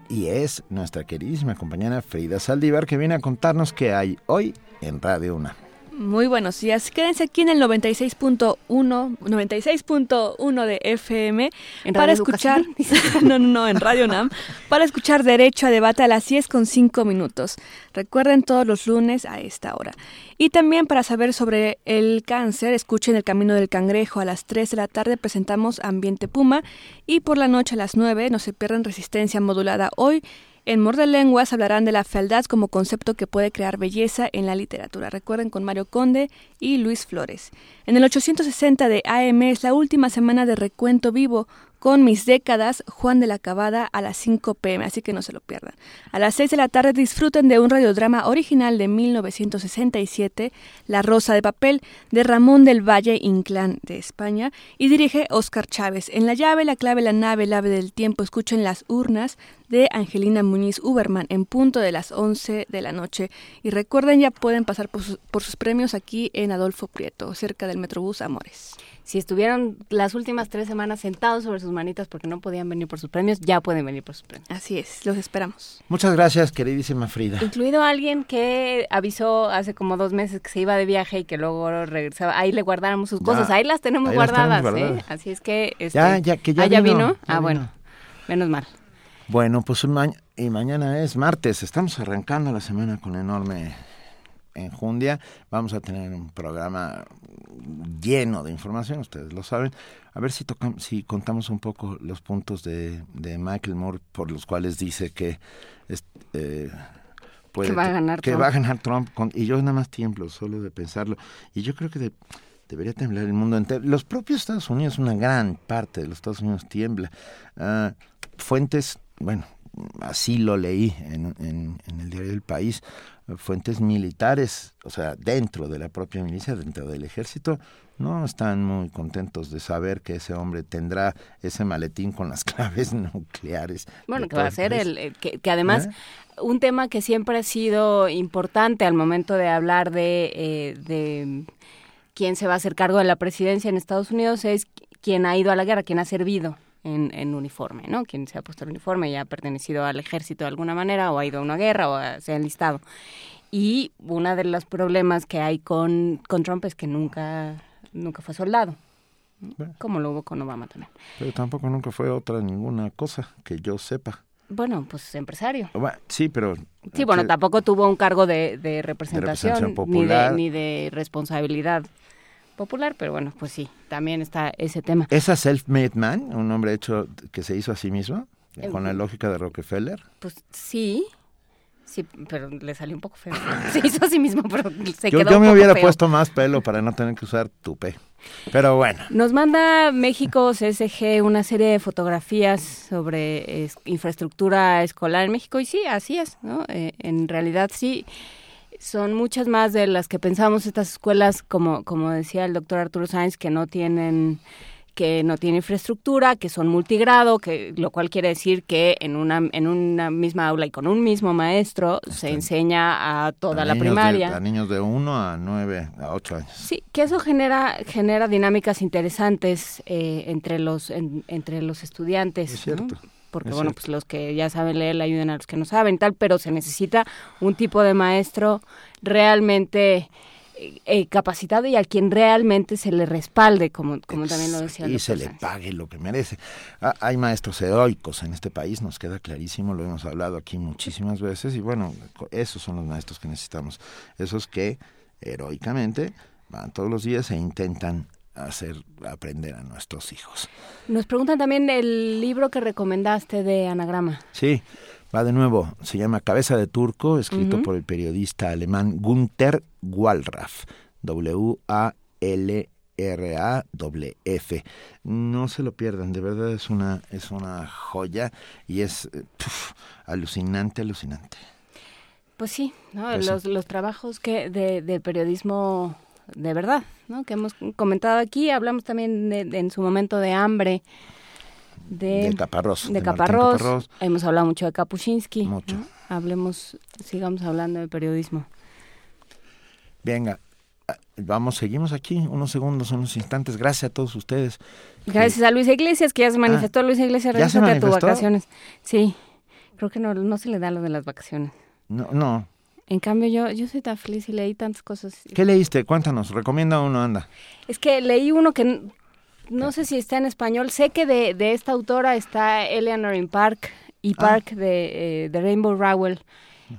[SPEAKER 1] Y es nuestra queridísima compañera Frida Saldívar que viene a contarnos qué hay hoy en Radio Una.
[SPEAKER 52] Muy buenos días. Quédense aquí en el 96.1 96.1 de FM para escuchar no, no, no, en Radio NAM para escuchar Derecho a Debate a las 10 con 5 minutos. Recuerden todos los lunes a esta hora. Y también para saber sobre el cáncer, escuchen El Camino del Cangrejo a las 3 de la tarde presentamos Ambiente Puma y por la noche a las 9 no se pierdan Resistencia Modulada hoy en Morde Lenguas hablarán de la fealdad como concepto que puede crear belleza en la literatura. Recuerden con Mario Conde y Luis Flores. En el 860 de AM es la última semana de recuento vivo con Mis Décadas, Juan de la Cabada, a las 5 pm, así que no se lo pierdan. A las 6 de la tarde disfruten de un radiodrama original de 1967, La Rosa de Papel, de Ramón del Valle Inclán de España, y dirige Oscar Chávez. En la llave, la clave, la nave, el ave del tiempo, escuchen las urnas de Angelina Muñiz Uberman en punto de las 11 de la noche. Y recuerden, ya pueden pasar por sus, por sus premios aquí en Adolfo Prieto, cerca del Metrobús Amores
[SPEAKER 2] si estuvieron las últimas tres semanas sentados sobre sus manitas porque no podían venir por sus premios, ya pueden venir por sus premios.
[SPEAKER 52] Así es, los esperamos.
[SPEAKER 1] Muchas gracias, queridísima Frida.
[SPEAKER 2] Incluido alguien que avisó hace como dos meses que se iba de viaje y que luego regresaba. Ahí le guardáramos sus cosas. Ahí las tenemos, guardadas, ¿eh? Así es que... Este,
[SPEAKER 1] ya, ya, que ya,
[SPEAKER 2] ah,
[SPEAKER 1] vino,
[SPEAKER 2] ah, bueno. Menos mal.
[SPEAKER 1] Bueno, pues y mañana es martes. Estamos arrancando la semana con enorme enjundia. Vamos a tener un programa lleno de información, ustedes lo saben. A ver si, tocamos, si contamos un poco los puntos de, de Michael Moore por los cuales dice que...
[SPEAKER 2] Eh, puede, que va a ganar
[SPEAKER 1] que Trump. va a ganar Trump y yo nada más tiemblo solo de pensarlo y yo creo que debería temblar el mundo entero los propios Estados Unidos una gran parte de los Estados Unidos tiembla uh, fuentes bueno así lo leí en, en, en, el diario del país fuentes militares, o sea, dentro de la propia milicia, dentro del ejército, no están muy contentos de saber que ese hombre tendrá ese maletín con las claves nucleares.
[SPEAKER 2] Bueno, que va a ser el, que, además ¿Eh? un tema que siempre ha sido importante al momento de hablar de, eh, de quién se va a hacer cargo de la presidencia en Estados Unidos es quien ha ido a la guerra, quien ha servido en, en, uniforme, ¿no? Quien se ha puesto el uniforme y ha pertenecido al ejército de alguna manera o ha ido a una guerra o se ha enlistado. Y uno de los problemas que hay con, con Trump es que nunca, nunca fue soldado. como lo hubo con Obama también.
[SPEAKER 1] Pero tampoco nunca fue otra ninguna cosa que yo sepa.
[SPEAKER 2] Bueno, pues empresario.
[SPEAKER 1] sí, pero...
[SPEAKER 2] Sí, bueno, tampoco tuvo un cargo de, de representación, ni, de, ni de responsabilidad popular, pero bueno, pues sí, también está ese tema.
[SPEAKER 1] ¿Esa self-made man, un hombre hecho que se hizo a sí mismo, con la lógica de Rockefeller?
[SPEAKER 2] Pues sí, Sí, pero le salió un poco feo. Se hizo a sí mismo, pero se
[SPEAKER 1] yo,
[SPEAKER 2] quedó
[SPEAKER 1] Yo
[SPEAKER 2] me
[SPEAKER 1] hubiera puesto más pelo para no tener que usar tupe. Pero bueno.
[SPEAKER 2] Nos manda México CSG una serie de fotografías sobre infraestructura escolar en México y sí, así es, ¿no? Eh, en realidad sí son muchas más de las que pensamos estas escuelas, como, como decía el doctor Arturo Sáenz, que no tienen que no tiene infraestructura, que son multigrado, que lo cual quiere decir que en una en una misma aula y con un mismo maestro se este, enseña a toda la primaria.
[SPEAKER 1] a niños de 1 a 9, a 8 años.
[SPEAKER 2] Sí, que eso genera genera dinámicas interesantes eh, entre los entre los estudiantes.
[SPEAKER 1] Es cierto.
[SPEAKER 2] Porque, bueno, pues los que ya saben leer le ayudan a los que no saben, tal, pero se necesita un tipo de maestro realmente eh, capacitado y a quien realmente se le respalde, como, como también lo decía.
[SPEAKER 1] Y se le pague lo que merece. Ah, hay maestros heroicos en este país, nos queda clarísimo, lo hemos hablado aquí muchísimas veces, y bueno, esos son los maestros que necesitamos, esos que heroicamente van todos los días e intentan hacer aprender a nuestros hijos.
[SPEAKER 2] Nos preguntan también el libro que recomendaste de anagrama.
[SPEAKER 1] Sí, Va de nuevo, se llama Cabeza de Turco, escrito por el periodista alemán Gunther Wallraff, W-A-L-R-A-F. No se lo pierdan, de verdad es una, es una joya y es alucinante, alucinante.
[SPEAKER 2] Pues sí, pues los, los trabajos que de, de periodismo de verdad, ¿no? que hemos comentado aquí, hablamos también en su momento de hambre de,
[SPEAKER 1] Caparrós.
[SPEAKER 2] De, Caparrós. Hemos hablado mucho de Kapuscinski. Mucho. Hablemos, sigamos hablando de periodismo.
[SPEAKER 1] Venga, ah, vamos, seguimos aquí unos segundos, unos instantes. Gracias a todos ustedes.
[SPEAKER 2] Gracias a Luis Iglesias, que ya se ah, manifestó. Luis Iglesias, regresate a tus vacaciones. Sí, creo que no, no se le da lo de las vacaciones.
[SPEAKER 1] No, no.
[SPEAKER 2] En cambio, yo, yo soy tan feliz y leí tantas cosas.
[SPEAKER 1] ¿Qué leíste? Cuéntanos, recomienda uno, anda.
[SPEAKER 2] Es que leí uno que no sé si está en español. Sé que de, de esta autora está Eleanor in Park y ah. Park de, eh, de, Rainbow Rowell,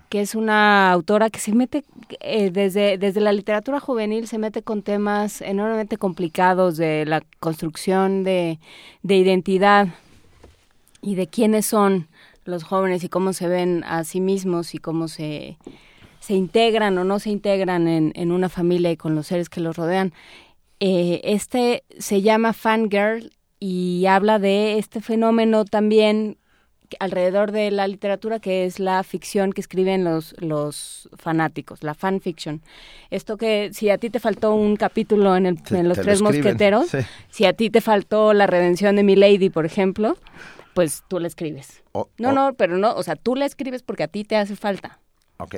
[SPEAKER 2] que es una autora que se mete eh, desde, desde la literatura juvenil, se mete con temas enormemente complicados de la construcción de, de identidad y de quiénes son los jóvenes y cómo se ven a sí mismos y cómo se, se integran o no se integran en, en una familia y con los seres que los rodean. Eh, este se llama Fangirl y habla de este fenómeno también alrededor de la literatura que es la ficción que escriben los, los fanáticos, la fanfiction. Esto que si a ti te faltó un capítulo en, el, en Los Tres Mosqueteros, si a ti te faltó la redención de Milady, por ejemplo, pues tú la escribes. no, no, pero no, o sea, tú la escribes porque a ti te hace falta.
[SPEAKER 1] Ok.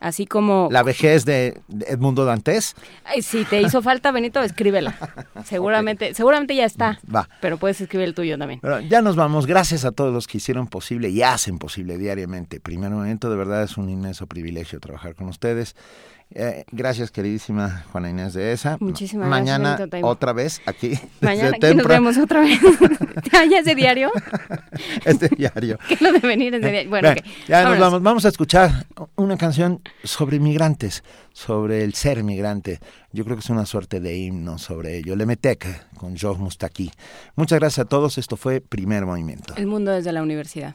[SPEAKER 2] Así como...
[SPEAKER 1] La vejez de Edmundo Dantes.
[SPEAKER 2] Ay, si te hizo falta, Benito, escríbela. Seguramente, seguramente ya está. Va. Pero puedes escribir el tuyo también.
[SPEAKER 1] Pero ya nos vamos. Gracias a todos los que hicieron posible y hacen posible diariamente. Primer momento, de verdad es un inmenso privilegio trabajar con ustedes. Eh, gracias, queridísima Juana Inés de esa.
[SPEAKER 2] Muchísimas
[SPEAKER 1] Mañana,
[SPEAKER 2] gracias.
[SPEAKER 1] Mañana otra vez aquí.
[SPEAKER 2] Mañana aquí nos vemos otra vez. ¿Ya ese diario?
[SPEAKER 1] este diario.
[SPEAKER 2] ¿Qué lo de venir ese diario? Bueno,
[SPEAKER 1] ya nos vamos. Vamos a escuchar una canción sobre migrantes, sobre el ser migrante. Yo creo que es una suerte de himno sobre ello. Lemetec con Joe Mustaki. Muchas gracias a todos. Esto fue Primer Movimiento.
[SPEAKER 2] El mundo desde la universidad.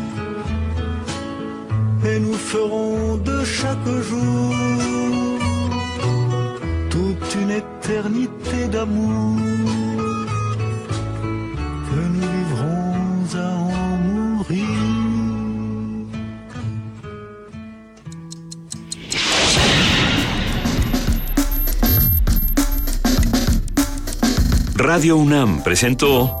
[SPEAKER 53] et nous ferons de chaque jour toute une éternité d'amour que nous vivrons à en mourir.
[SPEAKER 5] Radio UNAM presentó